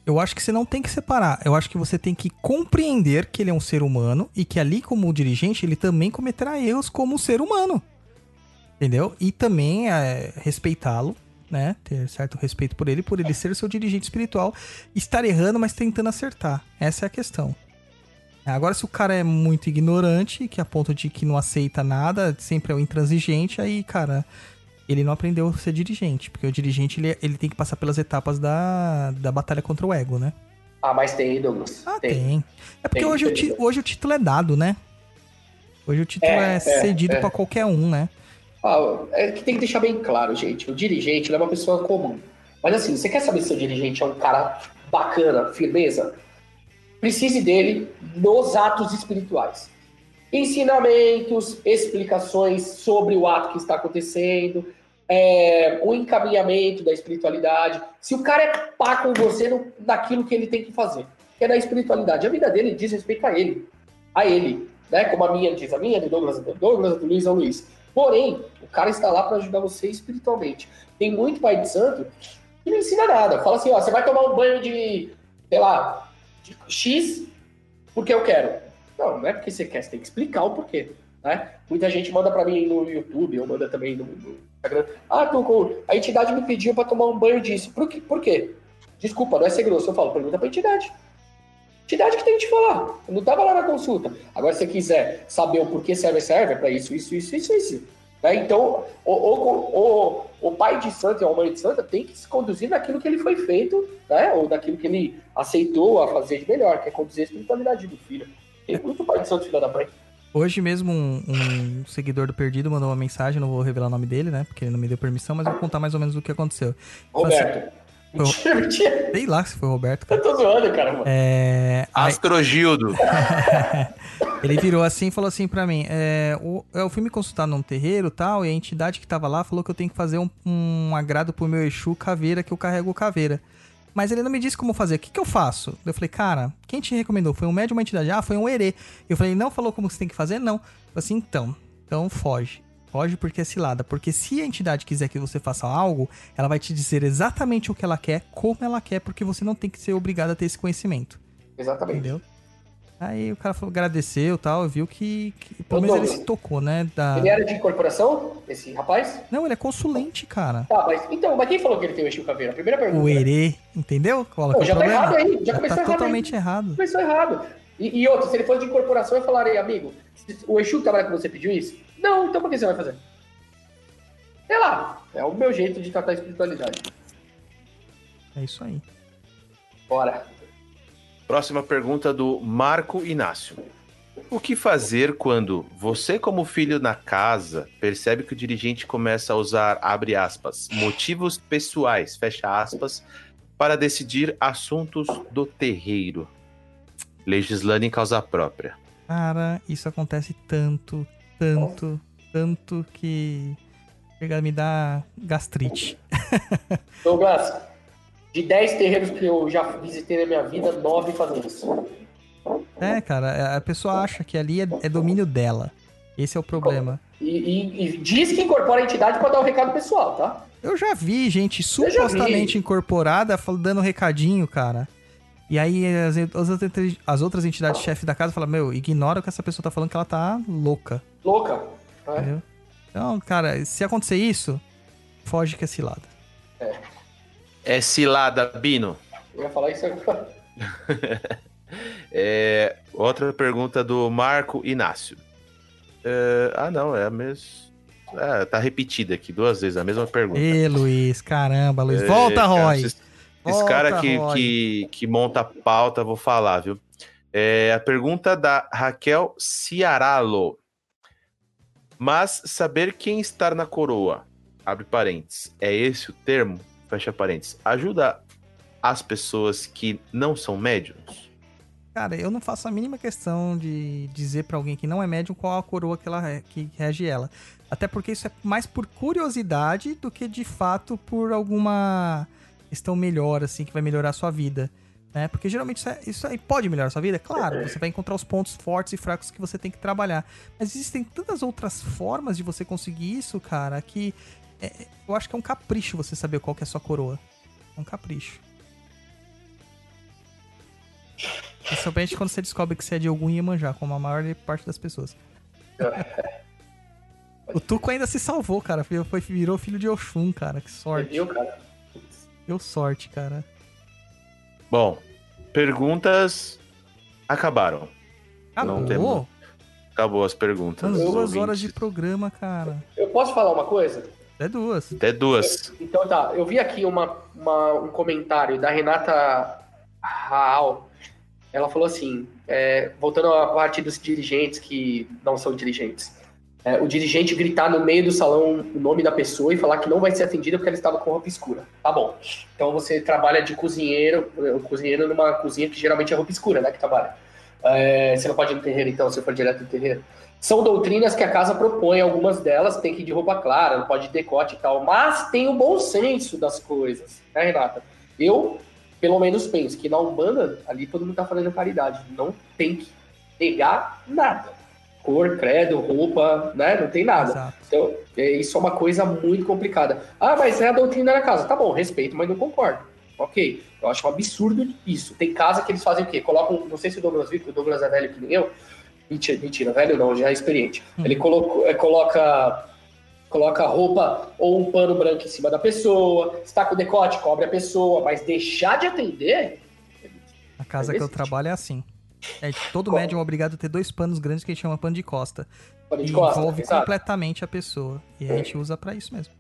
Eu acho que você não tem que separar. Eu acho que você tem que compreender que ele é um ser humano e que ali, como dirigente, ele também cometerá erros como um ser humano. Entendeu? E também é, respeitá-lo, né? Ter certo respeito por ele, por ele ser seu dirigente espiritual, estar errando, mas tentando acertar. Essa é a questão. Agora, se o cara é muito ignorante, que a ponto de que não aceita nada, sempre é o intransigente, aí, cara, ele não aprendeu a ser dirigente. Porque o dirigente, ele, ele tem que passar pelas etapas da, da batalha contra o ego, né? Ah, mas tem, Douglas. Ah, tem. É porque Tem, hoje, o tem. ti- hoje o título é dado, né? Hoje o título é, É, é, cedido é. pra qualquer um, né? Ah, é que tem que deixar bem claro, gente. O dirigente é uma pessoa comum. Mas assim, você quer saber se o dirigente é um cara bacana, firmeza? Precise dele nos atos espirituais. Ensinamentos, explicações sobre o ato que está acontecendo, é, o encaminhamento da espiritualidade. Se o cara é pá com você no, naquilo que ele tem que fazer, que é da espiritualidade, a vida dele diz respeito a ele. A ele. Né? Como a minha diz, a minha, do Douglas, do Douglas, do Luiz ao Luiz. Porém, o cara está lá para ajudar você espiritualmente. Tem muito pai de santo que não ensina nada. Fala assim, ó, você vai tomar um banho de, sei lá, de X porque eu quero. Não, não é porque você quer, você tem que explicar o porquê. Né? Muita gente manda para mim no YouTube, ou manda também no, no Instagram. Ah, Tuco, a entidade me pediu para tomar um banho disso. Por, quê? por quê? Desculpa, não é ser grosso. Eu falo, pergunta pra entidade. Entidade que tem que te falar. Eu não tava lá na consulta. Agora, se você quiser saber o porquê serve, serve, é pra isso, isso, isso, isso, isso. Né? Então, o, o, o, o pai de santo e a mãe de santa tem que se conduzir naquilo que ele foi feito, né? ou daquilo que ele aceitou a fazer de melhor, que é conduzir a espiritualidade do filho. Tem muito pai de santo filho da mãe. Hoje mesmo um, um seguidor do Perdido mandou uma mensagem, não vou revelar o nome dele, né? Porque ele não me deu permissão, mas vou contar mais ou menos o que aconteceu. Roberto. Mentira, mentira. Sei lá se foi o Roberto, cara. Eu tô zoando, cara, mano. É, Astrogildo. ele virou assim e falou assim pra mim: é, o- eu fui me consultar num terreiro e tal, e a entidade que tava lá falou que eu tenho que fazer um, um agrado pro meu Exu caveira, que eu carrego caveira. Mas ele não me disse como fazer. O que, que eu faço? Eu falei, cara, quem te recomendou? Foi um médium ou uma entidade? Ah, foi um herê. Eu falei, não falou como você tem que fazer? Não. Eu falei assim, então. Então foge. Foge porque é cilada. Porque se a entidade quiser que você faça algo, ela vai te dizer exatamente o que ela quer, como ela quer, porque você não tem que ser obrigado a ter esse conhecimento. Exatamente. Entendeu? Aí o cara falou, agradeceu e tal, viu que, que pelo menos ele se tocou, né? Da... Ele era de incorporação, esse rapaz? Não, ele é consulente, cara. Tá, mas então, mas quem falou que ele tem o Exu Caveira? Primeira pergunta. O herê, entendeu? Qual Pô, que é já tá errado aí, já começou tá errado totalmente errado. Começou errado. E, e outra, se ele fosse de incorporação, eu falaria, amigo, o Exu que trabalha com você pediu isso? Não, então por que você vai fazer? Sei lá, é o meu jeito de tratar a espiritualidade. É isso aí. Bora. Próxima pergunta do Marco Inácio. O que fazer quando você, como filho na casa, percebe que o dirigente começa a usar, abre aspas, motivos pessoais, fecha aspas, para decidir assuntos do terreiro? Legislando em causa própria. Cara, isso acontece tanto, tanto, tanto que chega a me dar gastrite. Douglas, de 10 terreiros que eu já visitei na minha vida, 9 fazem isso. É, cara, a pessoa acha que ali é, é domínio dela. Esse é o problema. E, e- e diz que incorpora a entidade para dar o recado pessoal, tá? Eu já vi gente já vi. supostamente incorporada dando recadinho, cara. E aí as, as outras- as outras entidades chefes da casa falam, meu, ignora o que essa pessoa tá falando que ela tá louca. Louca. né? Entendeu? Então, cara, se acontecer isso, foge que é cilada. É cilada, Bino. Eu ia falar isso agora. É, outra pergunta do Marco Inácio. É, ah, não, é a mesma. É, tá repetida aqui duas vezes a mesma pergunta. Ê, Luiz, caramba, Luiz. Volta, É, cara, Roy. Esse, esse Volta, cara que, Roy. que, que monta a pauta, vou falar, viu? É, a pergunta da Raquel Ciaralo. Mas saber quem está na coroa, abre parênteses, é esse o termo? Fecha parênteses. Ajuda as pessoas que não são médiums? Cara, eu não faço a mínima questão de dizer pra alguém que não é médium qual a coroa que, ela, que rege ela. Até porque isso é mais por curiosidade do que de fato por alguma questão melhor, assim, que vai melhorar a sua vida. Né? Porque geralmente isso, é- isso aí pode melhorar a sua vida, claro. Você vai encontrar os pontos fortes e fracos que você tem que trabalhar. Mas existem tantas outras formas de você conseguir isso, cara, que é- eu acho que é um capricho você saber qual que é a sua coroa. É um capricho. Principalmente quando você descobre que você é de algum Iemanjá, como a maior parte das pessoas. o Tuco ainda se salvou, cara. Foi, virou filho de Oxum, cara. Que Você sorte. viu, cara? Deu sorte, cara. Bom, perguntas acabaram. Não Acabou? temos. Acabou as perguntas. Duas ouvintes. horas de programa, cara. Eu posso falar uma coisa? É duas. Até duas. Então tá, eu vi aqui uma, uma- um comentário da Renata Raal. Ela falou assim, é, voltando à parte dos dirigentes que não são dirigentes. É, o dirigente gritar no meio do salão o nome da pessoa e falar que não vai ser atendida porque ela estava com roupa escura. Tá bom. Então você trabalha de cozinheiro, cozinheiro numa cozinha que geralmente é roupa escura, né? Que trabalha. É, você não pode ir no terreiro, então, se for direto no terreiro. São doutrinas que a casa propõe, algumas delas tem que ir de roupa clara, não pode decote e tal, mas tem o bom senso das coisas, né, Renata? Eu, pelo menos, penso que na Umbanda, ali todo mundo tá fazendo caridade, não tem que negar nada. Cor, credo, roupa, né? Não tem nada. Exato. Então, é, isso é uma coisa muito complicada. Ah, mas é a doutrina da casa. Tá bom, respeito, mas não concordo. Ok, eu acho um absurdo isso. Tem casa que eles fazem o quê? Colocam, não sei se o Douglas viu, porque o Douglas é velho que nem eu. Mentira, mentira velho não, já é experiente. Hum. Ele colocou, é, coloca coloca roupa ou um pano branco em cima da pessoa, está com decote, cobre a pessoa, mas deixar de atender, A casa É que eu trabalho é assim. É, todo Qual? médium é obrigado a ter dois panos grandes que a gente chama pano de costa. pano de E costa, envolve exato. completamente a pessoa. E a gente usa pra isso mesmo.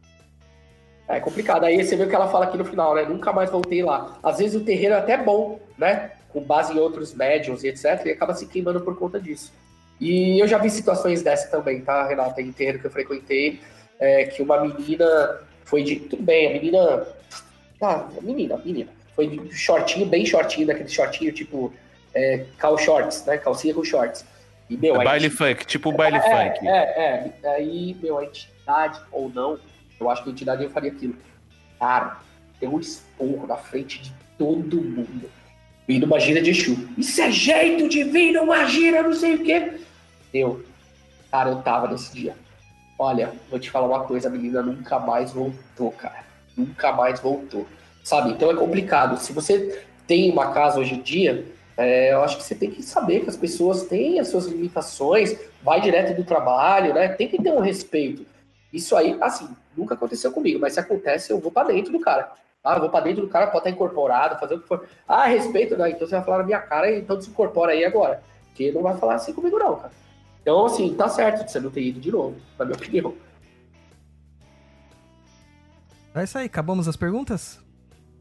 É complicado. Aí você vê o que ela fala aqui no final, né? Nunca mais voltei lá. Às vezes o terreiro é até bom, né? Com base em outros médiums e etc. E acaba se queimando por conta disso. E eu já vi situações dessa também, tá, Renata? Em terreiro que eu frequentei, é, que uma menina foi de. Tudo bem, a menina. Ah, menina, menina. Foi de shortinho, bem shortinho, daquele shortinho tipo. É, cal shorts, né? Calcinha com shorts. E, meu, É baile funk, tipo baile é, funk. É, é. Aí, meu, a entidade ou não, eu acho que a entidade eu faria aquilo. Cara, deu um esporro na frente de todo mundo. E numa gira de Exu. Isso é jeito de vir numa gira, não sei o quê. Deu. Cara, eu tava nesse dia. Olha, vou te falar uma coisa, a menina nunca mais voltou, cara. Nunca mais voltou. Sabe? Então é complicado. Se você tem uma casa hoje em dia, é, eu acho que você tem que saber que as pessoas têm as suas limitações, vai direto do trabalho, né? Tem que ter um respeito. Isso aí, assim, nunca aconteceu comigo, mas se acontece, eu vou pra dentro do cara. Ah, eu vou pra dentro do cara, pode estar incorporado, fazer o que for. Ah, respeito, né? Então você vai falar na minha cara, então desincorpora aí agora. Porque não vai falar assim comigo, não, cara. Então, assim, tá certo de você não ter ido de novo, na minha opinião. É isso aí, acabamos as perguntas?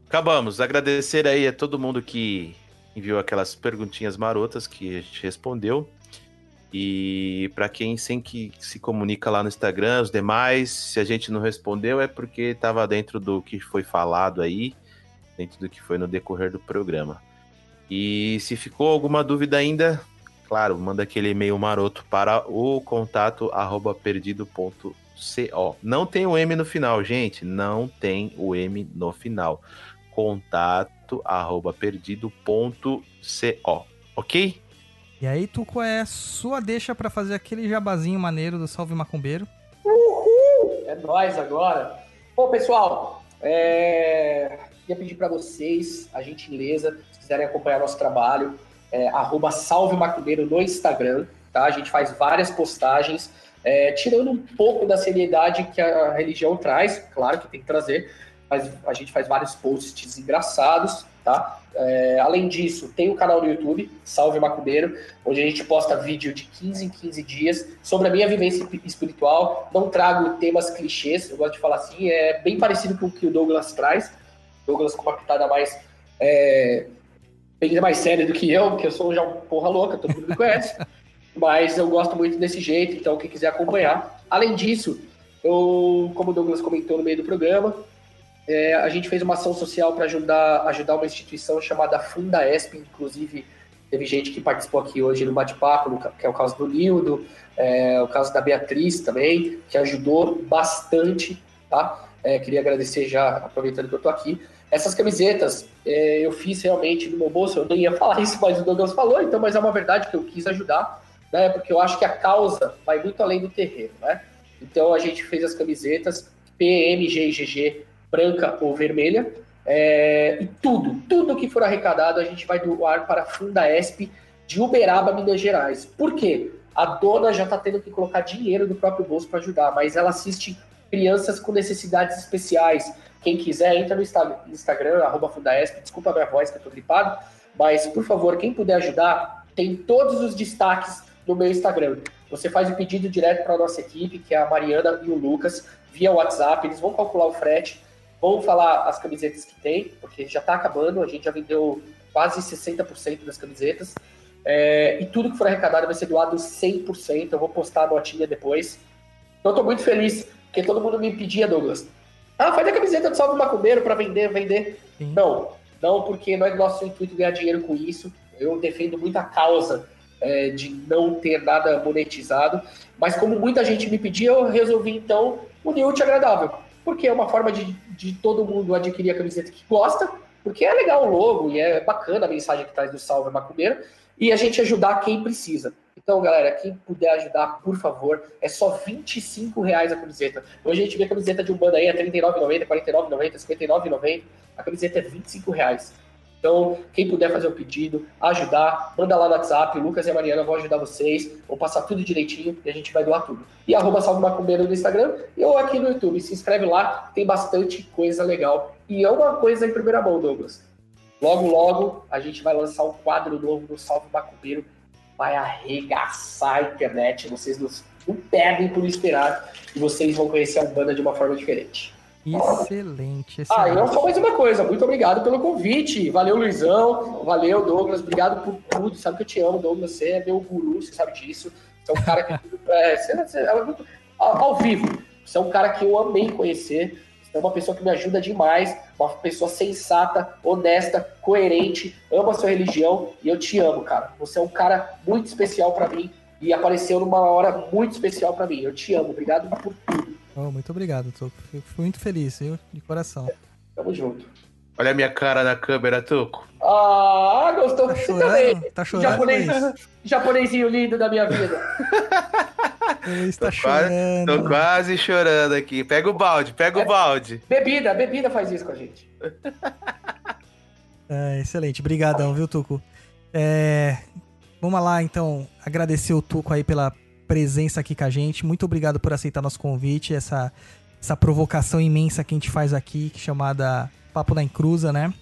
Acabamos. Agradecer aí a todo mundo que enviou aquelas perguntinhas marotas que a gente respondeu. E para quem sempre que se comunica lá no Instagram, os demais, se a gente não respondeu é porque estava dentro do que foi falado aí, dentro do que foi no decorrer do programa. E se ficou alguma dúvida ainda, claro, manda aquele e-mail maroto para o contato arroba perdido.co. Não tem o M no final, gente, não tem o M no final. Contato arroba perdido.co, ok? E aí, Tuco, é sua deixa pra fazer aquele jabazinho maneiro do Salve Macumbeiro. É nóis agora. Bom, pessoal, é... queria pedir para vocês a gentileza, se quiserem acompanhar nosso trabalho, é, arroba Salve Macumbeiro no Instagram, tá? A gente faz várias postagens, é, tirando um pouco da seriedade que a religião traz, claro que tem que trazer, mas a gente faz vários posts engraçados, tá? É, além disso, tem o canal no YouTube, Salve Macumbeiro, onde a gente posta vídeo de 15 em 15 dias sobre a minha vivência espiritual. Não trago temas clichês, eu gosto de falar assim, é bem parecido com o que o Douglas traz. Douglas com uma pitada mais. É, bem mais séria do que eu, porque eu sou já um porra louca, todo mundo me conhece. Mas eu gosto muito desse jeito, então quem quiser acompanhar. Além disso, eu, como o Douglas comentou no meio do programa, é, a gente fez uma ação social para ajudar, ajudar uma instituição chamada Fundaesp, inclusive teve gente que participou aqui hoje no bate-papo, que é o caso do Nildo, é, o caso da Beatriz também, que ajudou bastante, tá? É, queria agradecer já, aproveitando que eu tô aqui. Essas camisetas é, eu fiz realmente no meu bolso, eu nem ia falar isso, mas o Douglas falou, então, mas é uma verdade que eu quis ajudar, né? Porque eu acho que a causa vai muito além do terreno, né? Então a gente fez as camisetas PMGGG branca ou vermelha. É, e tudo, tudo que for arrecadado, a gente vai doar para a Fundaesp de Uberaba, Minas Gerais. Por quê? A dona já está tendo que colocar dinheiro do próprio bolso para ajudar, mas ela assiste crianças com necessidades especiais. Quem quiser, entra no Instagram, arroba Fundaesp, desculpa a minha voz que eu tô gripado, mas, por favor, quem puder ajudar, tem todos os destaques no meu Instagram. Você faz o pedido direto para a nossa equipe, que é a Mariana e o Lucas, via WhatsApp, eles vão calcular o frete, vão falar as camisetas que tem, porque já está acabando, a gente já vendeu quase 60% das camisetas. É, e tudo que for arrecadado vai ser doado 100%. Eu vou postar a notinha depois. Então, estou muito feliz, porque todo mundo me pedia, Douglas. Ah, faz a camiseta do Salve Macumbeiro para vender, vender. Sim. Não, não, porque não é nosso intuito ganhar dinheiro com isso. Eu defendo muita causa é, de não ter nada monetizado. Mas como muita gente me pedia, eu resolvi então unir o agradável porque é uma forma de, de todo mundo adquirir a camiseta que gosta, porque é legal o logo e é bacana a mensagem que traz do Salve Macumbeiro, e a gente ajudar quem precisa. Então, galera, quem puder ajudar, por favor, é só 25 reais a camiseta. Hoje a gente vê a camiseta de um bando aí a R$ 39,90, R$ 49,90, R$ 59,90. A camiseta é 25 reais. Então, quem puder fazer o pedido, ajudar, manda lá no WhatsApp, Lucas e a Mariana vão ajudar vocês, vou passar tudo direitinho e a gente vai doar tudo. E arroba Salve Macumbeiro no Instagram ou aqui no YouTube. Se inscreve lá, tem bastante coisa legal. E é uma coisa em primeira mão, Douglas. Logo, logo, a gente vai lançar um quadro novo do Salve Macumbeiro. Vai arregaçar a internet. Vocês não perdem por esperar. E vocês vão conhecer a banda de uma forma diferente. Excelente, excelente. Ah, e não só mais uma coisa, muito obrigado pelo convite. Valeu, Luizão. Valeu, Douglas. Obrigado por tudo. Sabe que eu te amo, Douglas. Você é meu guru, você sabe disso. Você é um cara que. é, você, você, é muito, ao, ao, vivo. Você é um cara que eu amei conhecer. Você é uma pessoa que me ajuda demais. Uma pessoa sensata, honesta, coerente, ama a sua religião. E eu te amo, cara. Você é um cara muito especial para mim. E apareceu numa hora muito especial para mim. Eu te amo. Obrigado por tudo. Oh, muito obrigado, Tuco. Fico muito feliz, viu? De coração. Tamo junto. Olha a minha cara na câmera, Tuco. Ah, gostou. Tá chorando? Tá chorando, Japonês, Japonesinho lindo da minha vida. Está chorando. Quase, tô quase chorando aqui. Pega o balde, pega é, o balde. Bebida, bebida faz isso com a gente. É, excelente, brigadão, viu, Tuco? É, vamos lá, então, agradecer o Tuco aí pela presença aqui com a gente. Muito obrigado por aceitar nosso convite, essa, essa provocação imensa que a gente faz aqui, chamada Papo na Encruza, né?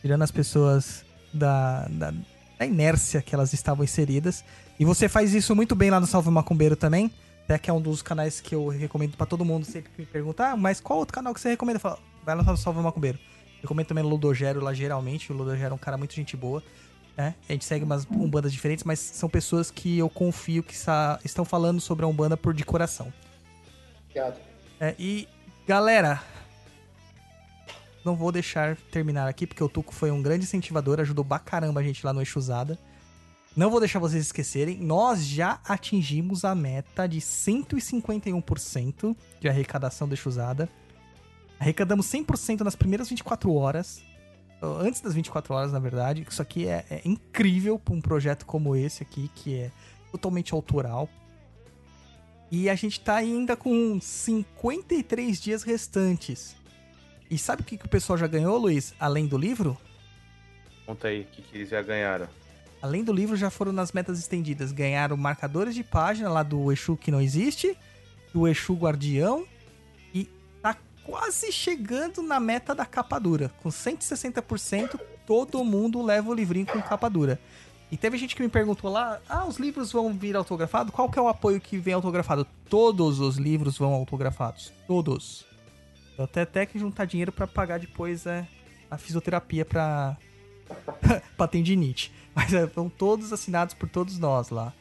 Tirando as pessoas da, da, da, inércia que elas estavam inseridas. E você faz isso muito bem lá no Salve Macumbeiro também. Até que é um dos canais que eu recomendo para todo mundo. Sempre me perguntar, ah, mas qual outro canal que você recomenda? Falo, vai lá no Salve Macumbeiro. Recomendo também o Ludogero lá, geralmente. O Ludogero é um cara muito gente boa. Né? A gente segue umas umbandas diferentes, mas são pessoas que eu confio que estão falando sobre a Umbanda por de coração. Obrigado. É, e, galera, não vou deixar terminar aqui, porque o Tuco foi um grande incentivador, ajudou pra caramba a gente lá no Exusada. Não vou deixar vocês esquecerem, nós já atingimos a meta de 151% de arrecadação do Exusada. Arrecadamos 100% nas primeiras 24 horas antes das 24 horas, na verdade. Isso aqui é, é incrível para um projeto como esse aqui, que é totalmente autoral. E a gente tá ainda com 53 dias restantes. E sabe o que, que o pessoal já ganhou, Luiz? Além do livro? Conta aí, o que, que eles já ganharam? Além do livro, já foram nas metas estendidas. Ganharam marcadores de página lá do Exu que não existe, do Exu Guardião quase chegando na meta da capa dura. Com 160%, todo mundo leva o livrinho com capa dura. E teve gente que me perguntou lá, ah, os livros vão vir autografados? Qual que é o apoio que vem autografado? Todos os livros vão autografados. Todos. Eu até até que juntar dinheiro para pagar depois é, a fisioterapia pra, pra tendinite. Mas é, vão todos assinados por todos nós lá.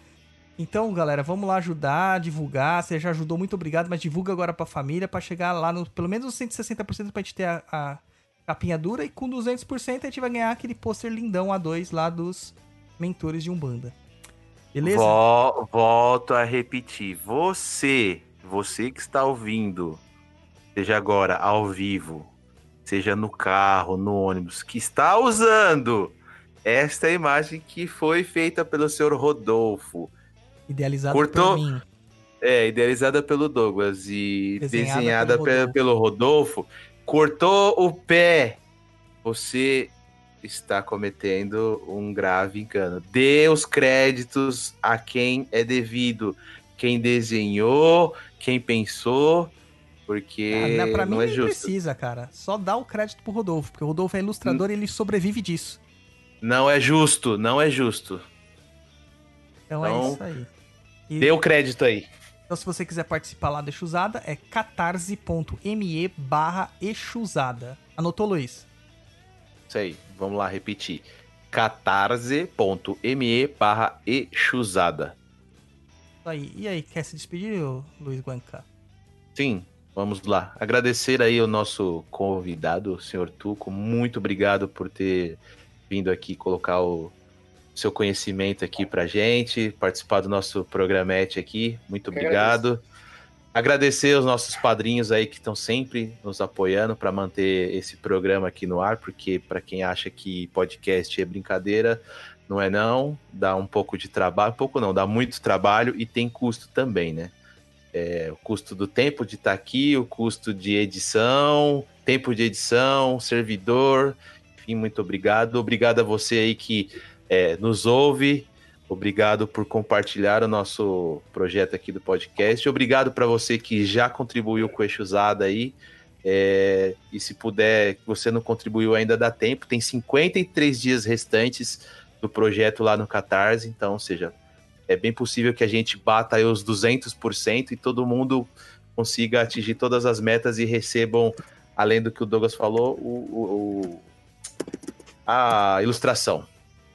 Então, galera, vamos lá ajudar, divulgar. Você já ajudou, muito obrigado, mas divulga agora pra família para chegar lá no pelo menos 160% pra gente ter a, a capinha dura. E com 200% a gente vai ganhar aquele pôster lindão A2 lá dos mentores de Umbanda. Beleza? Vo- volto a repetir. Você, você que está ouvindo, seja agora ao vivo, seja no carro, no ônibus, que está usando esta imagem que foi feita pelo senhor Rodolfo, Idealizado Cortou? por mim. é, idealizada pelo Douglas e Desenhada desenhada pelo pe- Rodolfo. pelo Rodolfo, cortou o pé. Você está cometendo um grave engano. Dê os créditos a quem é devido. Quem desenhou, quem pensou, porque Ah, pra mim não é justo. precisa, cara. Só dá o crédito pro Rodolfo, porque o Rodolfo é ilustrador e ele sobrevive disso. Não é justo, não é justo. Então, é Então, isso aí. E- Dê o crédito aí. Então, se você quiser participar lá da Exusada, é catarse.me barra Exusada. Anotou, Luiz? Isso aí, vamos lá repetir. catarse.me barra exusada. Isso aí. E aí, quer se despedir, Luiz Guanca? Sim, vamos lá. Agradecer aí o nosso convidado, o senhor Tuco. Muito obrigado por ter vindo aqui colocar o seu conhecimento aqui pra gente, participar do nosso programete aqui. Muito obrigado. Agradecer os nossos padrinhos aí que estão sempre nos apoiando para manter esse programa aqui no ar, porque para quem acha que podcast é brincadeira, não é não, dá um pouco de trabalho, pouco não, dá muito trabalho e tem custo também, né? É, o custo do tempo de estar aqui, o custo de edição, tempo de edição, servidor, enfim, muito obrigado. Obrigado a você aí que é, nos ouve, obrigado por compartilhar o nosso projeto aqui do podcast. Obrigado para você que já contribuiu com o Eixo Usada aí. É, e se puder, você não contribuiu ainda dá tempo, tem 53 dias restantes do projeto lá no Catarse, então, ou seja, é bem possível que a gente bata aí os 200% e todo mundo consiga atingir todas as metas e recebam, além do que o Douglas falou, o, o- o- a ilustração.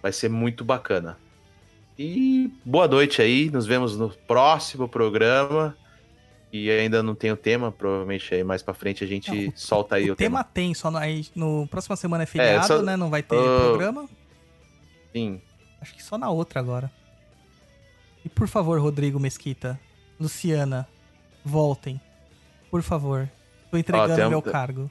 Vai ser muito bacana. E boa noite aí, nos vemos no próximo programa. E ainda não tem o tema, provavelmente aí mais pra frente a gente Não, solta aí o, o tema tem, só no, aí no próxima semana é É, feriado, só- né? Não vai ter Ah. programa. Sim. Acho que só na outra agora. E por favor, Rodrigo Mesquita, Luciana, voltem. Por favor. Tô entregando tem um- meu cargo.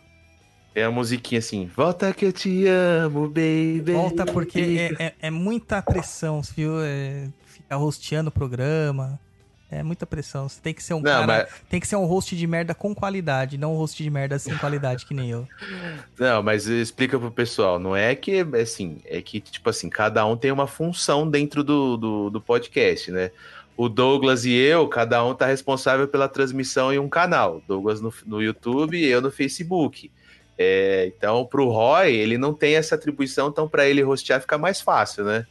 É a musiquinha assim, volta que eu te amo, baby. Volta porque é, é- é muita pressão, viu? É, ficar hosteando o programa. É muita pressão. Você tem que ser um Não, cara. mas, Tem que ser um host de merda com qualidade, não um host de merda sem qualidade que nem eu. não, mas explica pro pessoal, não é que, assim, é que, tipo assim, cada um tem uma função dentro do, do, do podcast, né? O Douglas e eu, cada um tá responsável pela transmissão em um canal. Douglas no, no YouTube e eu no Facebook. É, então, pro Roy, ele não tem essa atribuição, então para ele hostear fica mais fácil, né?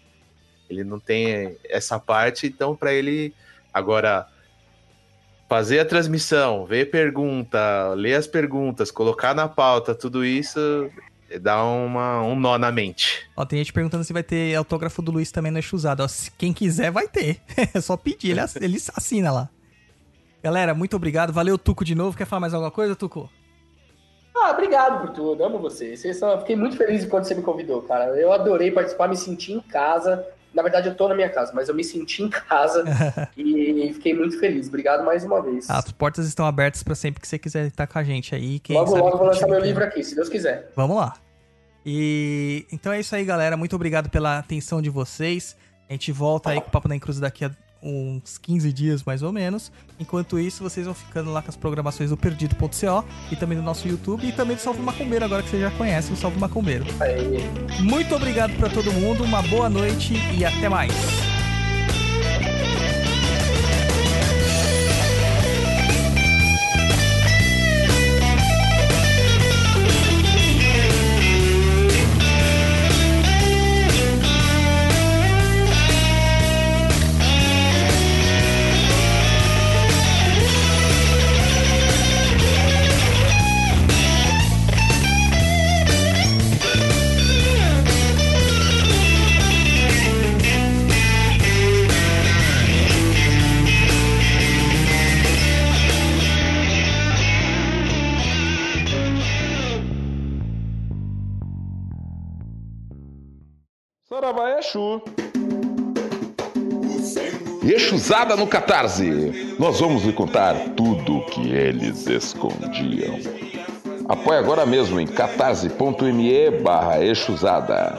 Ele não tem essa parte, então para ele agora fazer a transmissão, ver pergunta, ler as perguntas, colocar na pauta, tudo isso dá uma, um nó na mente. Ó, tem gente perguntando se vai ter autógrafo do Luiz também no Exusado. Ó, se quem quiser vai ter. É só pedir, ele, ele assina lá. Galera, muito obrigado. Valeu, Tuco, de novo. Quer falar mais alguma coisa, Tuco? Ah, obrigado por tudo. Amo vocês. Vocês são... Fiquei muito feliz quando você me convidou, cara. Eu adorei participar, me senti em casa. Na verdade, eu tô na minha casa, mas eu me senti em casa e fiquei muito feliz. Obrigado mais uma vez. As portas estão abertas pra sempre que você quiser estar com a gente aí. Quem logo, logo vou lançar meu aqui. livro aqui, se Deus quiser. Vamos lá. E então é isso aí, galera. Muito obrigado pela atenção de vocês. A gente volta aí com o Papo na Cruz daqui a uns 15 dias, mais ou menos. Enquanto isso, vocês vão ficando lá com as programações do Perdido.co e também do nosso YouTube e também do Salve Macumbeiro, agora que vocês já conhecem o Salve Macumbeiro. Aí. Muito obrigado pra todo mundo, uma boa noite e até mais. Exu. Exusada no Catarse. Nós vamos lhe contar tudo o que eles escondiam. Apoie agora mesmo em catarse.me barra Exusada.